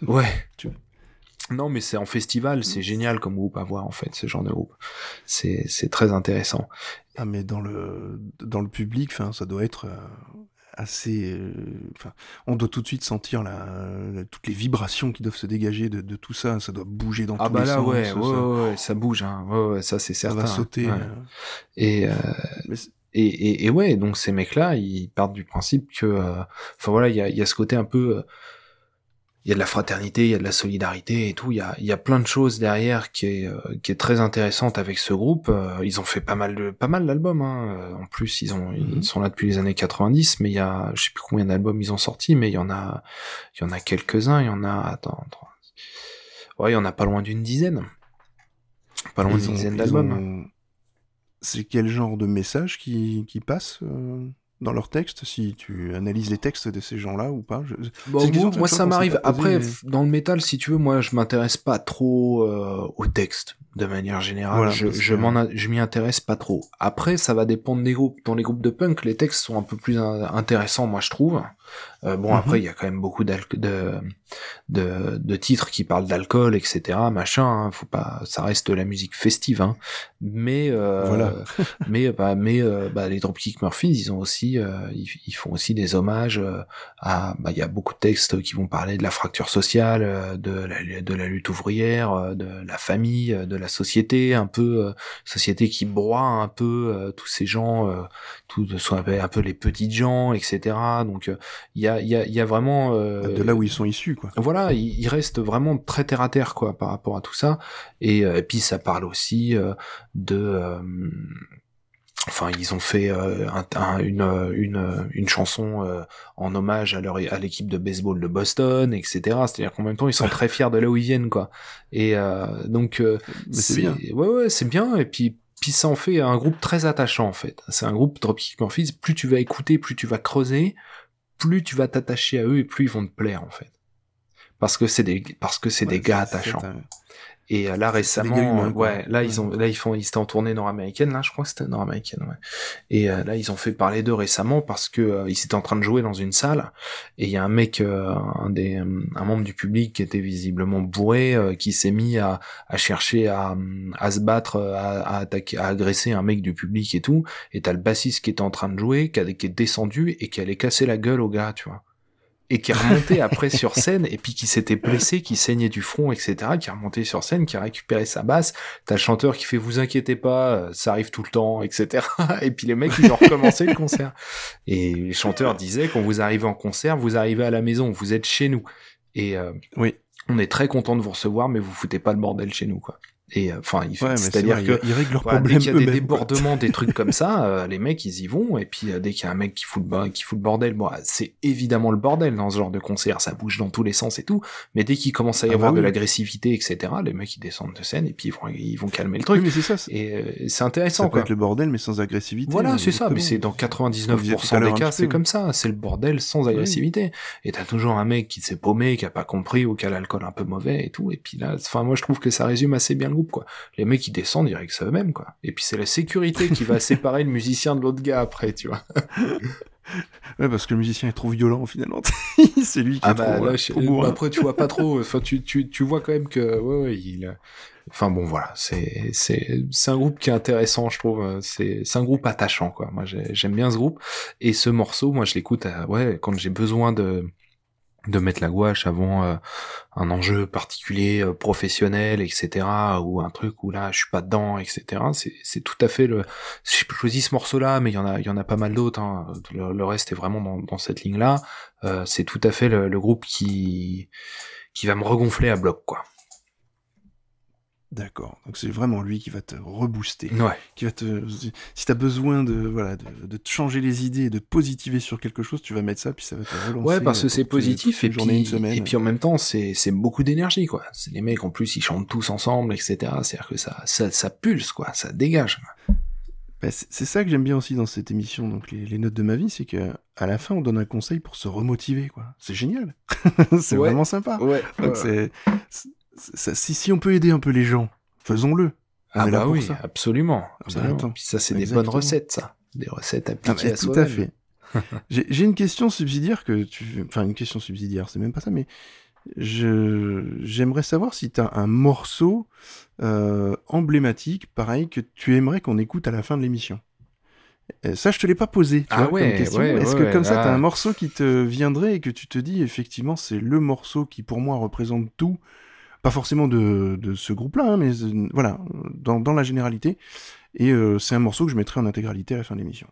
ouais. Tu non, mais c'est en festival, c'est génial comme groupe à voir en fait, ce genre de groupe. C'est c'est très intéressant. Ah mais dans le dans le public, enfin ça doit être euh, assez. Euh, enfin, on doit tout de suite sentir la, toutes les vibrations qui doivent se dégager de, de tout ça. Ça doit bouger dans ah tous bah les là, sens. ouais, ça, ouais, ouais, ça bouge. Hein. Ouais, ouais, ça c'est certain. Ça va sauter. Ouais. euh. Et, euh, et, et, et ouais, donc ces mecs-là, ils partent du principe que, euh, enfin voilà, il y a, y a ce côté un peu. euh, il y a de la fraternité, il y a de la solidarité et tout. Il y a, il y a plein de choses derrière qui est, euh, qui est très intéressante avec ce groupe. Euh, ils ont fait pas mal de, pas mal d'albums. Hein. Euh, En plus, ils ont, Mhm. ils sont là depuis les années 90, mais il y a, je sais plus combien d'albums ils ont sortis, mais il y en a, il y en a quelques-uns. Il y en a, attends, attends. ouais, il y en a pas loin d'une dizaine. Pas loin d'une dizaine d'albums. ont- C'est quel genre de message qui, qui passe euh, dans leurs textes Si tu analyses les textes de ces gens-là ou pas je... Question moi, moi, ça m'arrive. Après, mais- dans le métal, si tu veux, moi, je m'intéresse pas trop euh, au texte de manière générale. Voilà, je je m'en je m'y intéresse pas trop. Après, ça va dépendre des groupes. Dans les groupes de punk, les textes sont un peu plus in- intéressants, moi, je trouve. Euh, bon, Mhm. après, il y a quand même beaucoup de, de de titres qui parlent d'alcool, etc. Machin. hein. Faut pas, ça reste de la musique festive, hein. Mais euh, Voilà. mais bah, mais euh, bah, les Dropkick Murphys, ils ont aussi, euh, ils, ils font aussi des hommages à, bah, il y a beaucoup de textes qui vont parler de la fracture sociale, de la, de la lutte ouvrière, de la famille, de la société, un peu euh, société qui broie un peu euh, tous ces gens, euh, tout ce qu'on appelle un peu les petites gens, etc. Donc euh, il y a il y a il y a vraiment euh, de là où ils sont issus, quoi. voilà, il, il reste vraiment très terre à terre quoi par rapport à tout ça. Et, euh, et puis ça parle aussi euh, de, euh, enfin ils ont fait euh, un- un- une euh, une euh, une chanson euh, en hommage à leur à l'équipe de baseball de Boston, etc. C'est-à-dire qu'en même temps ils sont très fiers de là où ils viennent quoi. Et euh, donc euh, c'est bien. Ouais ouais c'est bien et puis puis ça en fait un groupe très attachant en fait. C'est un groupe Dropkick Murphys. Plus tu vas écouter, plus tu vas creuser, plus tu vas t'attacher à eux et plus ils vont te plaire en fait. Parce que c'est des parce que c'est Ouais, des gars attachants. Et euh, là récemment, humains, euh, ouais, là ils ont, là ils font, ils étaient en tournée nord-américaine, là je crois que c'était nord-américaine, ouais. Et euh, là ils ont fait parler d'eux récemment parce que euh, ils étaient en train de jouer dans une salle et il y a un mec, euh, un des, euh, un membre du public qui était visiblement bourré, euh, qui s'est mis à, à chercher à, à se battre, à, à attaquer, à agresser un mec du public et tout. Et t'as le bassiste qui était en train de jouer, qui, a- qui est descendu et qui allait casser la gueule au gars, tu vois et qui est remonté après sur scène et puis qui s'était blessé, qui saignait du front, etc., qui est remonté sur scène, qui a récupéré sa basse. T'as le chanteur qui fait vous inquiétez pas, euh, ça arrive tout le temps, etc. Et puis les mecs ils ont recommencé le concert. Et les chanteurs disaient quand vous arrivez en concert, vous arrivez à la maison, vous êtes chez nous. Et euh, Oui. on est très content de vous recevoir, mais vous foutez pas le bordel chez nous, quoi. Et euh, enfin, il fait- Ouais, c'est-à-dire que ils, règlent leurs voilà, dès problèmes qu'il y a des débordements, des trucs comme ça, euh, les mecs ils y vont. Et puis euh, dès qu'il y a un mec qui fout le, qui fout le bordel, bon, c'est évidemment le bordel dans ce genre de concert, ça bouge dans tous les sens et tout. Mais dès qu'il commence à y Ah bah avoir de oui. l'agressivité, etc., les mecs ils descent de scène et puis ils vont, ils vont calmer le Oui, truc. mais c'est ça. c'est- Et euh, c'est Ça intéressant peut quoi. être le bordel, mais sans agressivité. Voilà, euh, c'est ça, mais c'est dans Comme disait tout 99% à l'heure des cas, c'est comme ça, c'est le bordel sans agressivité. Et t'as toujours un mec qui s'est paumé, qui a pas compris ou qui a l'alcool un peu mauvais et tout. Et puis là, enfin moi je trouve que ça résume assez bien groupe quoi. Les mecs ils descendent, ils règlent ça eux-mêmes quoi. Et puis c'est la sécurité qui va séparer le musicien de l'autre gars après, tu vois. Ouais, parce que le musicien est trop violent finalement. c'est lui qui Ah est bah trop, là, euh, je- après tu vois pas trop. Enfin tu tu tu vois quand même que ouais, ouais il. Enfin bon voilà, c'est c'est c'est un groupe qui est intéressant, je trouve. C'est c'est un groupe attachant quoi. Moi j'ai- j'aime bien ce groupe et ce morceau, moi je l'écoute à- ouais quand j'ai besoin de de mettre la gouache avant euh, un enjeu particulier euh, professionnel etc ou un truc où là je suis pas dedans etc c'est tout à fait le j'ai choisi ce morceau là mais il y en a il y en a pas mal d'autres hein. le, le, reste est vraiment dans, dans cette ligne là euh, c'est tout à fait le, le, groupe qui qui va me regonfler à bloc quoi D'accord. Donc c'est vraiment lui qui va te rebooster. Ouais. Qui va te. Si t'as besoin de voilà de, de, changer les idées, de te positiver sur quelque chose, tu vas mettre ça puis ça va te relancer. Ouais, parce que c'est positif et puis et puis en même temps c'est c'est beaucoup d'énergie quoi. C'est les mecs en plus ils chantent tous ensemble etc. C'est-à-dire que ça, ça ça pulse quoi, ça dégage. Bah, c'est ça que j'aime bien aussi dans cette émission, donc les, les notes de ma vie, c'est que à la fin on donne un conseil pour se remotiver quoi. C'est génial. c'est ouais. vraiment sympa. Ouais. Donc c'est ça, si, si on peut aider un peu les gens, faisons-le. Ah bah oui, ça. absolument. absolument. Bah, Puis ça, c'est des bonnes recettes, ça. Des recettes appliquées ah, à Tout à fait. J'ai une question subsidiaire que tu... Enfin, une question subsidiaire, c'est même pas ça, mais je j'aimerais savoir si tu as un morceau euh, emblématique, pareil, que tu aimerais qu'on écoute à la fin de l'émission. Ça, je te l'ai pas posé. Tu ah vois, ouais, comme question. ouais, Est-ce ouais, que comme ça, tu as un morceau qui te viendrait et que tu te dis, effectivement, c'est le morceau qui, pour moi, représente tout pas forcément de, de ce groupe-là, hein, mais euh, voilà, dans, dans, la généralité. Et euh, c'est un morceau que je mettrai en intégralité à la fin de l'émission.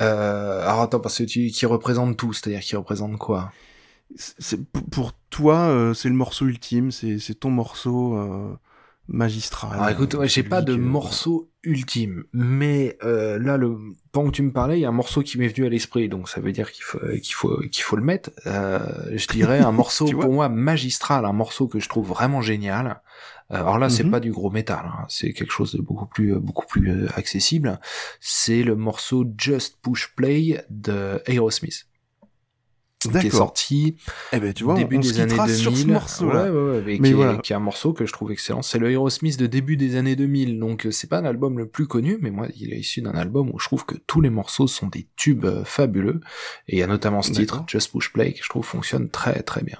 Euh, alors attends, parce que tu, qui représente tout, c'est-à-dire qui représente quoi? C'est, Pour toi, c'est le morceau ultime, c'est, ton morceau magistral. Alors écoute, ouais, j'ai pas de morceau ultime, mais euh, là, le pendant que tu me parlais, il y a un morceau qui m'est venu à l'esprit, donc ça veut dire qu'il faut qu'il faut qu'il faut le mettre. Euh, je dirais un morceau pour moi magistral, un morceau que je trouve vraiment génial. Euh, alors là, c'est mm -hmm. pas du gros métal, hein, c'est quelque chose de beaucoup plus beaucoup plus accessible. C'est le morceau Just Push Play de Aerosmith qui est sorti eh ben, tu vois, début on des années 2000 sur ce morceau ouais, ouais, ouais, mais, mais qui, voilà. est, qui, est, un morceau que je trouve excellent. C'est le Aerosmith de début des années 2000 donc c'est pas un album le plus connu mais moi il est issu d'un album où je trouve que tous les morceaux sont des tubes euh, fabuleux. Et il y a notamment ce titre Just Push Play que je trouve fonctionne très très bien.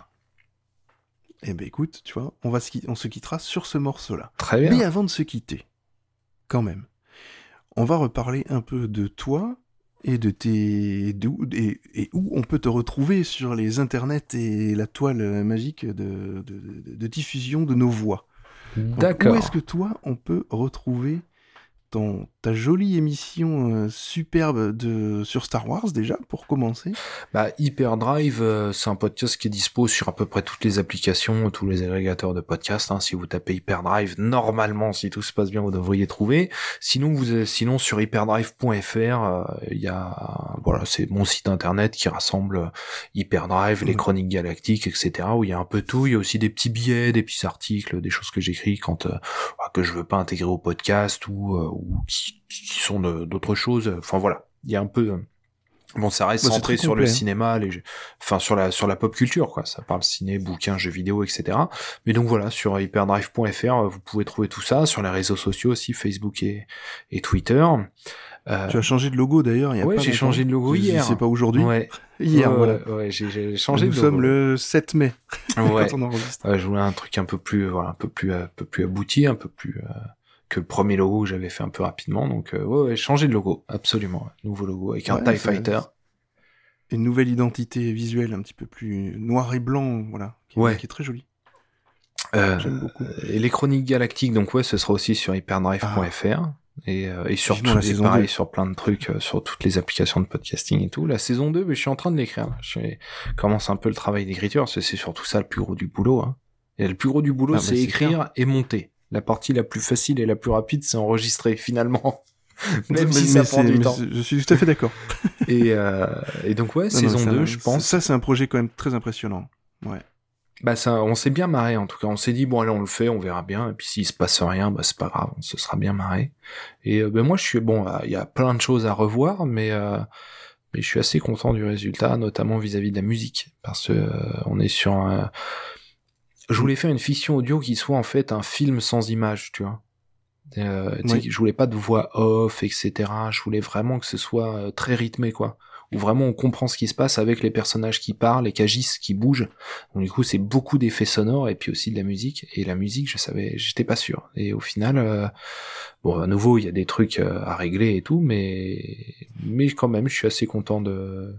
Eh ben écoute tu vois on va se, on se quittera sur ce morceau là très bien. Mais avant de se quitter quand même on va reparler un peu de toi et de tes et, et, où on peut te retrouver sur les internets et la toile magique de, de diffusion de nos voix. D'accord. Où est-ce que toi on peut retrouver ton, ta jolie émission euh, superbe de, sur Star Wars déjà, pour commencer bah, Hyperdrive, euh, c'est un podcast qui est dispo sur à peu près toutes les applications, tous les agrégateurs de podcasts. Hein. Si vous tapez Hyperdrive, normalement, si tout se passe bien, vous devriez trouver. Sinon, vous, sinon sur hyperdrive.fr, il euh, y a, voilà, c'est mon site internet qui rassemble Hyperdrive, mmh. les chroniques galactiques, etc. Où il y a un peu tout. Il y a aussi des petits billets, des petits articles, des choses que j'écris quand que je veux pas intégrer au podcast ou ou qui, qui sont d'autres choses. Enfin voilà, il y a un peu. Bon, ça reste centré sur complet, le hein. cinéma, les, enfin sur la sur la pop culture quoi. Ça parle ciné, bouquins, jeux vidéo, etc. Mais donc voilà, sur hyperdrive.fr, vous pouvez trouver tout ça sur les réseaux sociaux aussi, Facebook et, et Twitter. Euh... Tu as changé de logo d'ailleurs. Ouais, j'ai changé de logo hier. C'est pas aujourd'hui. Ouais. Hier, ouais, voilà. Ouais, j'ai changé Nous de sommes le 7 mai. Ouais. quand on enregistre. Je voulais un truc un peu plus, voilà, un peu plus, un peu plus abouti, un peu plus. Que le premier logo que j'avais fait un peu rapidement. Donc, euh, ouais, ouais, changer de logo, absolument. Nouveau logo avec un TIE Fighter. Une nouvelle identité visuelle un petit peu plus noir et blanc, voilà, qui, est- Ouais. qui est très jolie. Euh, J'aime beaucoup. et les chroniques galactiques, donc ouais, ce sera aussi sur hyperdrive.fr. Et, euh, et sur tout- et pareil, 2. sur plein de trucs, euh, sur toutes les applications de podcasting et tout. La saison 2, mais je suis en train de l'écrire. là. Je commence un peu le travail d'écriture, parce que c'est surtout ça le plus gros du boulot. Hein. Et le plus gros du boulot, Ah, c'est c'est écrire et monter. La partie la plus facile et la plus rapide, c'est enregistrer, finalement. Même Mais- si mais ça prend du temps. Je suis tout à fait d'accord. Et, euh, et donc ouais, Non, saison non, ça- 2, je pense. Ça, c'est un projet quand même très impressionnant. Ouais. Bah ça, on s'est bien marré en tout cas. On s'est dit bon allez on le fait, on verra bien. Et puis s'il se passe rien, bah c'est pas grave, on se sera bien marré. Et euh, ben moi je suis bon, euh, il y a plein de choses à revoir, mais euh, mais je suis assez content du résultat, notamment vis-à-vis de la musique, parce que on est sur un. Je voulais faire une fiction audio qui soit en fait un film sans image, tu vois. Euh, Oui. Je voulais pas de voix off, etc. Je voulais vraiment que ce soit euh, très rythmé, quoi. Où vraiment on comprend ce qui se passe avec les personnages qui parlent et qui agissent, qui bougent. Donc du coup c'est beaucoup d'effets sonores et puis aussi de la musique. Et la musique, je savais, j'étais pas sûr. Et au final, euh, bon à nouveau il y a des trucs euh, à régler et tout, mais mais quand même je suis assez content de.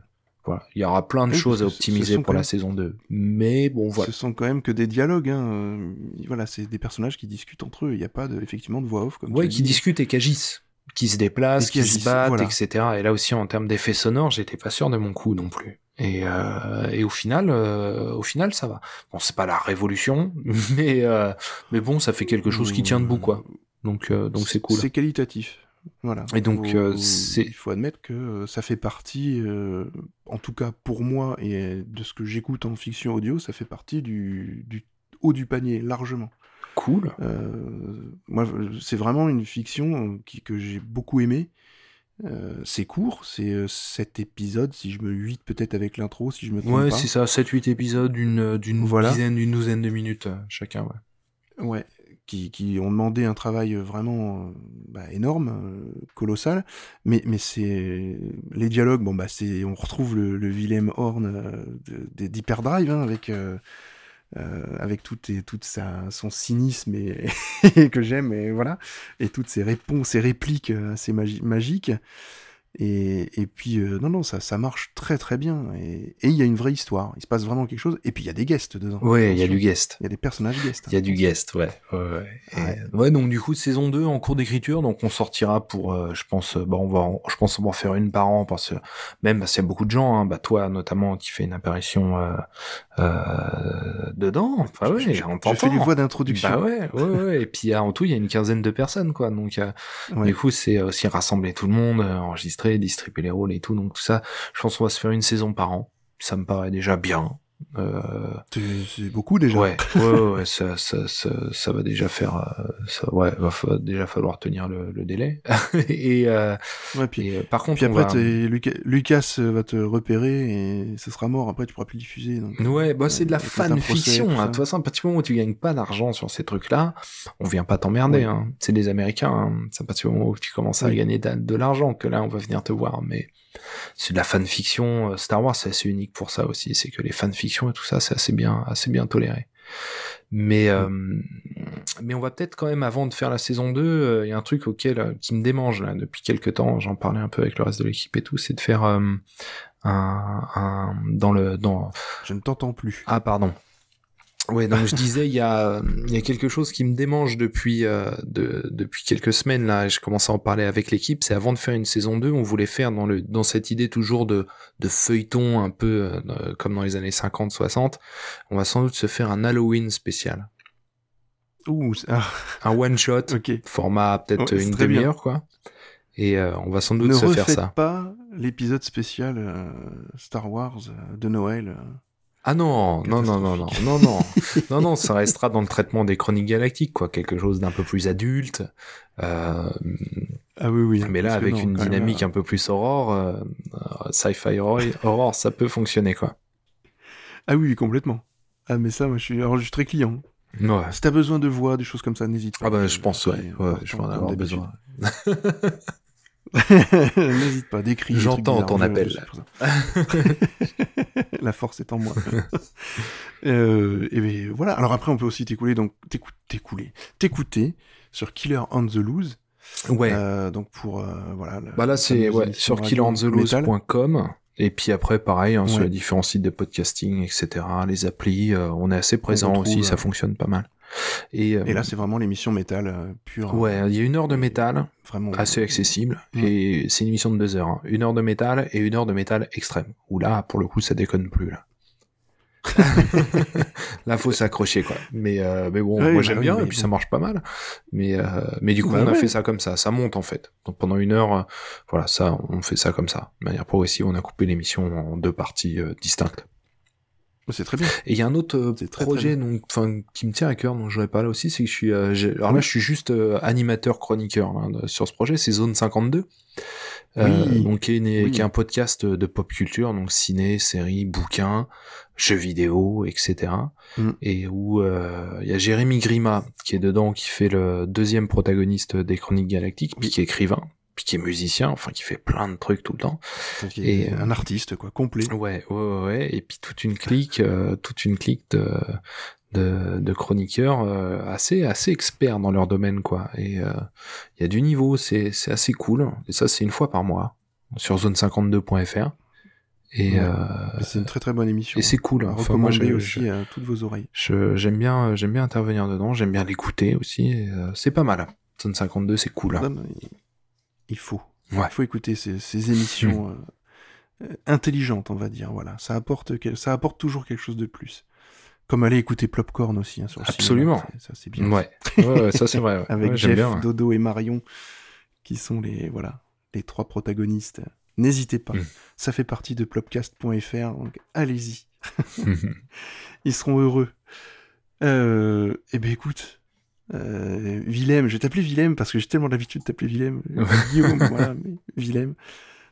Il y aura plein de Oui, choses à optimiser pour la saison 2. Mais bon, voilà. Ce sont quand même que des dialogues. Hein. euh, Voilà, c'est des personnages qui discutent entre eux. Il n'y a pas de, effectivement de voix off comme Ouais, qui dis. discutent et qui agissent. Qui se déplacent, qui qui, se agissent, battent, voilà. etc. Et là aussi, en termes d'effets sonores, j'étais pas sûr de mon coup non plus. Et, euh, et au final, euh, au final, ça va. Bon, c'est pas la révolution, mais euh, mais bon, ça fait quelque chose qui tient debout, quoi. Donc donc c'est cool. C'est qualitatif. Voilà. Et donc, euh, il faut admettre que euh, ça fait partie, euh, en tout cas pour moi et de ce que j'écoute en fiction audio, ça fait partie du, du haut du panier largement. Cool. Euh, moi, c'est vraiment une fiction qui, que j'ai beaucoup aimée. C'est court, c'est 7 épisodes, si je me 8 peut-être avec l'intro, si je me trompe Ouais, pas. c'est ça, 7-8 épisodes d'une d'une Voilà. dizaine, d'une douzaine de minutes chacun, ouais. Ouais, qui, ont demandé un travail vraiment euh, bah, énorme, euh, colossal. Mais, mais c'est les dialogues, bon bah c'est, on retrouve le, le Willem Horn euh, d'Hyperdrive hein, avec euh, euh, avec tout et toute sa son cynisme et, et que j'aime et voilà et toutes ses réponses, ses répliques euh, assez magi- magiques. Et, et puis, euh, non, non, ça, ça marche très très bien. Et et il y a une vraie histoire. Il se passe vraiment quelque chose. Et puis, il y a des guests dedans. Ouais, il y a du guest. Il y a des personnages guests. Il y a du guest, ouais. Ouais, ouais. Ouais. ouais, donc du coup, saison 2 en cours d'écriture, donc on sortira pour, euh, je pense, euh, bah, on va, en- je pense qu'on va en faire une par an, parce que même, y a beaucoup de gens, hein, bah, toi, notamment, qui fait une apparition, euh, euh, dedans. Enfin, ouais, on fais les t'entend. voix d'introduction. Bah ouais, ouais, ouais. Et puis, en tout, il y a une quinzaine de personnes, quoi. Donc, euh, du coup, c'est aussi rassembler tout le monde, euh, distribuer les rôles et tout. Donc, tout ça, je pense qu'on va se faire une saison par an. Ça me paraît déjà bien. Euh, C'est beaucoup déjà. Ouais, ouais, ça, ça, ça, ça va déjà faire, euh, ça, ouais, va déjà falloir tenir le, délai. et, euh, Ouais, puis, par contre, après, Lucas, va te repérer et ce sera mort. Après, tu pourras plus diffuser. donc. Ouais, bah c'est de la fanfiction. hein. De toute façon, à partir du moment où tu gagnes pas d'argent sur ces trucs-là, on vient pas t'emmerder. Hein. C'est des Américains. Hein. C'est à partir du moment où tu commences à gagner de, de l'argent que là, on va venir te voir. Mais c'est de la fanfiction. Euh, Star Wars, c'est assez unique pour ça aussi. C'est que les fanfictions et tout ça, c'est assez bien, assez bien toléré. Mais euh, mais on va peut-être quand même avant de faire la saison 2, euh, il y a un truc auquel euh, qui me démange là depuis quelques temps, j'en parlais un peu avec le reste de l'équipe et tout, c'est de faire euh, un, un dans le dans Je ne t'entends plus. ah pardon. Ouais, donc je disais il y a il y a quelque chose qui me démange depuis euh, de, depuis quelques semaines là, je commence à en parler avec l'équipe, c'est avant de faire une saison 2, on voulait faire dans le dans cette idée toujours de de feuilleton un peu euh, comme dans les années 50 60, on va sans doute se faire un Halloween spécial. Ouh, c'est- ah, Un one shot, ok. format peut-être Ouais, une demi-heure quoi. Et euh, on va sans doute Ne se faire ça. pas l'épisode spécial euh, Star Wars euh, de Noël. Euh. Ah non, non, non, non, non, non, non, non, non, ça restera dans le traitement des chroniques galactiques, quoi, quelque chose d'un peu plus adulte. Euh, Ah oui, oui. mais là, avec non, une même, dynamique là- un peu plus aurore, euh, euh, sci-fi horror, horror, ça peut fonctionner, quoi. Ah oui, complètement. Ah, mais ça, moi, je suis, alors, je suis très client. Ouais. Si t'as besoin de voix, des choses comme ça, n'hésite pas. Ah bah, je pense, ouais, je vais en avoir besoin. N'hésite pas, décris. J'entends ton appel. La force est en moi. euh, et ben, voilà. Alors après, on peut aussi t'écouler, donc t'écouler, t'écouter sur Killer on the Loose. Ouais. Euh, donc pour euh, voilà. bah là, c'est ouais, sur killandthelose.com. Et puis après, pareil, hein, sur les différents sites de podcasting, etc., les applis, on est assez présent aussi, ça fonctionne pas mal. Et, euh, Et là, c'est vraiment l'émission métal euh, pure. ouais, il y a une heure de métal, Vraiment. assez accessible Mm. et c'est une émission de deux heures. hein. Une heure de métal et une heure de métal extrême. Où là, pour le coup, ça déconne plus là. là, faut s'accrocher quoi. Mais euh, mais bon, moi bah j'aime oui, bien mais et puis bon. ça marche pas mal. Mais euh, mais du coup, Bah on a ouais. fait ça comme ça. Ça monte en fait. Donc pendant une heure, euh, voilà, ça, on fait ça comme ça, de manière progressive. On a coupé l'émission en deux parties distinctes. C'est très bien. Et il y a un autre euh, très, projet très donc qui me tient à cœur dont je pas là aussi, c'est que je suis euh, alors là je suis juste euh, animateur chroniqueur de- sur ce projet, c'est Zone 52. Euh, Oui. donc qui est, une- Oui. qui est un podcast de pop culture, donc ciné, séries, bouquins, jeux vidéo, etc. Mm. Et où euh, il y a Jérémy Grima qui est dedans, qui fait le deuxième protagoniste des Chroniques Galactiques, puis qui est écrivain, puis qui est musicien, enfin qui fait plein de trucs tout le temps. Et, euh, un artiste, quoi, complet. Ouais, ouais, ouais. Et puis toute une clique, euh, toute une clique de, de, de chroniqueurs euh, assez, assez experts dans leur domaine, quoi. Et euh, il y a du niveau, c'est, c'est assez cool. Et ça, c'est une fois par mois sur zone52.fr. Et, Ouais. euh, C'est une très très bonne émission. et c'est cool. Hein. Enfin, moi, je- aussi à toutes vos oreilles. j'aime bien, j'aime bien intervenir dedans. J'aime bien l'écouter aussi. euh, c'est pas mal. Zone 52, c'est cool. hein. Non, non, il- faut. Ouais. Hmm. Il faut écouter ces, ces émissions euh, euh, intelligentes, on va dire. Voilà, ça apporte, ça apporte toujours quelque chose de plus. Comme aller écouter Plopcorn aussi hein, sur Absolument. cinéma, Ça c'est bien. Ouais. ouais, ouais, ça c'est vrai. Avec Jeff, bien. Dodo et Marion, qui sont les voilà les trois protagonistes. N'hésitez pas. Mm. Ça fait partie de plopcast.fr, donc allez-y. Ils seront heureux. Euh, eh ben écoute, euh, Willem, je vais t'appeler Willem parce que j'ai tellement l'habitude de t'appeler Willem. Guillaume, voilà, mais Willem.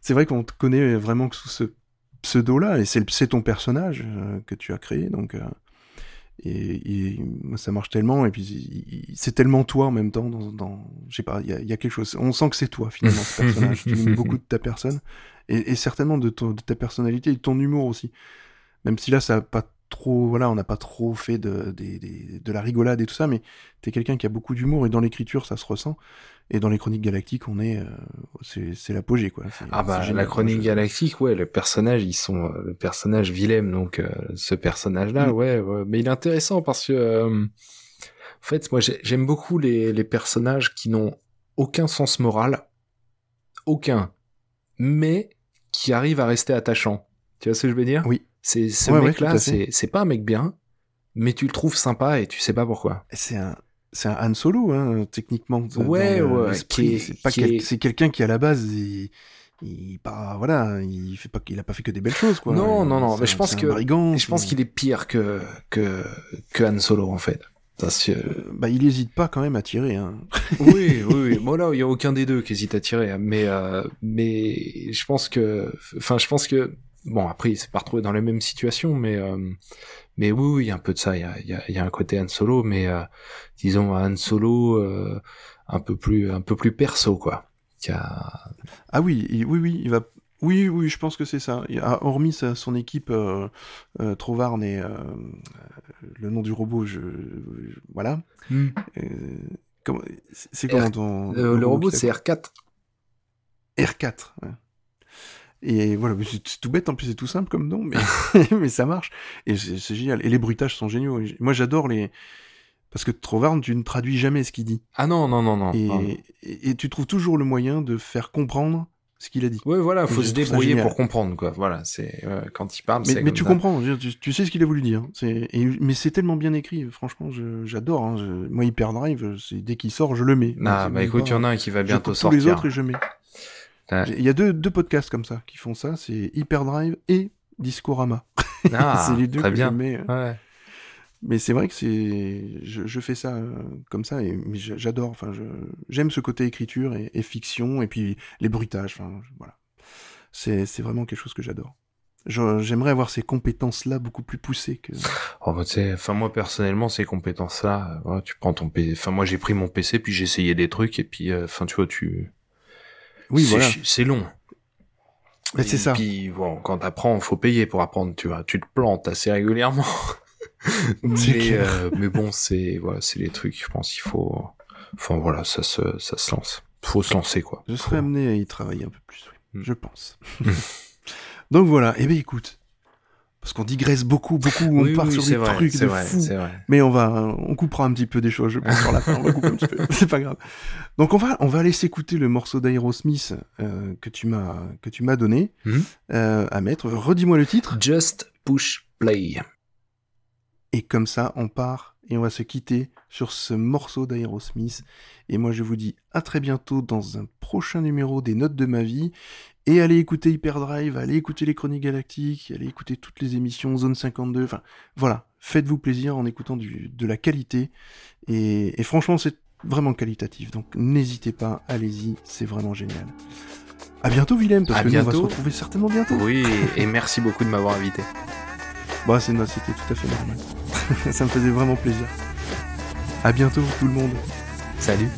C'est vrai qu'on te connaît vraiment que sous ce pseudo-là, et c'est ton personnage euh, que tu as créé, donc. euh, et, ça marche tellement, et puis c'est tellement toi en même temps. Dans, dans je sais pas, il y a, il y a quelque chose. On sent que c'est toi finalement ce personnage. tu mets beaucoup de ta personne, et, et certainement de, ton- de ta personnalité et de ton humour aussi. Même si là, ça a pas trop, voilà, on n'a pas trop fait de, des- des- de la rigolade et tout ça, mais t'es quelqu'un qui a beaucoup d'humour et dans l'écriture, ça se ressent. Et dans les chroniques galactiques, on est, euh, c'est l'apogée quoi. Ah bah génial, la chronique galactique, ouais, les personnages, ils sont euh, le personnage Willem, donc euh, ce personnage-là, Mm. ouais, ouais, mais il est intéressant parce que, euh, en fait, moi j'ai- j'aime beaucoup les, les personnages qui n'ont aucun sens moral, aucun, mais qui arrivent à rester attachants. Tu vois ce que je veux dire? Oui. C'est ce Ouais, ouais, mec-là, fait. c'est pas un mec bien, mais tu le trouves sympa et tu sais pas pourquoi. C'est un, c'est un Han Solo, hein, techniquement. Ouais, ouais, c'est quel- quelqu'un qui à la base, il, il, pas, voilà, il fait pas, il a pas fait que des belles choses, quoi. Non, non, non, mais je pense que- brigand, je pense qu'il est pire que que que Han Solo en fait. Parce que Euh, bah, il hésite pas quand même à tirer, hein. oui, oui, oui. Bon là, il y a aucun des deux qui hésite à tirer, hein. mais euh, mais je pense que, enfin, je pense que bon après, il s'est pas retrouvé dans les mêmes situations, mais euh, mais oui, oui, il y a un peu de ça. Il y a, il y a, il y a un côté Han Solo, mais euh, disons un Han Solo euh, un peu plus un peu plus perso quoi. Qui a... Ah oui, il- oui, oui, il va. Oui, oui, je pense que c'est ça. Il a- hormis sa- son équipe euh, Trovarne et le nom du robot, je, je- voilà. Comment- c'est comment ton le robot c'est R4. R4. ouais. Et voilà, c'est tout bête, en plus c'est tout simple comme nom, mais, mais ça marche. Et c'est génial. Et les bruitages sont géniaux. Moi j'adore les... Parce que Trovarne, tu ne traduis jamais ce qu'il dit. Ah non non non non. Et, non. et, et tu trouves toujours le moyen de faire comprendre ce qu'il a dit. Ouais voilà, faut se débrouiller pour comprendre quoi. Voilà, c'est euh, quand il parle. Mais, mais comme tu ça. comprends, tu, tu sais ce qu'il a voulu dire. Et- mais c'est tellement bien écrit, franchement, j'adore. hein. Moi, Hyperdrive, dès qu'il sort, je le mets. Ah bah écoute, il y en a un qui va bientôt coupe tous sortir. les autres et je mets. Ouais. Il y a deux, deux podcasts comme ça qui font ça, c'est Hyperdrive et Discorama. Ah, c'est les deux très que bien. je mets. euh. Ouais. Mais c'est vrai que c'est, je, je fais ça euh, comme ça et j'adore. Enfin, j'aime ce côté écriture et, et fiction et puis les bruitages. Enfin, voilà. C'est, vraiment quelque chose que j'adore. J'aimerais avoir ces compétences-là beaucoup plus poussées que. Oh, bah, enfin moi personnellement ces compétences là, tu prends ton PC, enfin moi j'ai pris mon PC puis j'ai essayé des trucs et puis euh, enfin tu vois tu Oui, c'est voilà. c'est long. Mais c'est Et ça. Puis bon, quand t'apprends, faut payer pour apprendre, tu vois, tu te plantes assez régulièrement. Mais euh, mais bon, c'est voilà, c'est les trucs, je pense il faut enfin voilà, ça se ça se lance. Faut se lancer quoi. Je Faut- serais amené à y travailler un peu plus, oui. Mm. Je pense. Donc voilà. Eh bien, écoute, parce qu'on digresse beaucoup, beaucoup, on Oui, part oui, sur des vrai, trucs c'est de vrai, fou. vrai. Mais on va, on coupera un petit peu des choses, je pense, sur la fin. On va couper un petit peu. C'est pas grave. Donc on va, on va aller s'écouter le morceau d'Aerosmith euh, que tu m'as, que tu m'as donné Mhm. euh, à mettre. Redis-moi le titre. Just push play. Et comme ça, on part et on va se quitter sur ce morceau d'Aerosmith. Et moi, je vous dis à très bientôt dans un prochain numéro des Notes de ma vie. Et allez écouter Hyperdrive, allez écouter les Chroniques Galactiques, allez écouter toutes les émissions Zone 52. Enfin, voilà, faites-vous plaisir en écoutant du, de la qualité. Et, et franchement, c'est vraiment qualitatif. Donc n'hésitez pas, allez-y, c'est vraiment génial. À bientôt, Willem, parce À que nous, on va se retrouver certainement bientôt. Oui, et merci beaucoup de m'avoir invité. Bah, c'est, c'était tout à fait normal. ça me faisait vraiment plaisir. À bientôt, tout le monde. Salut.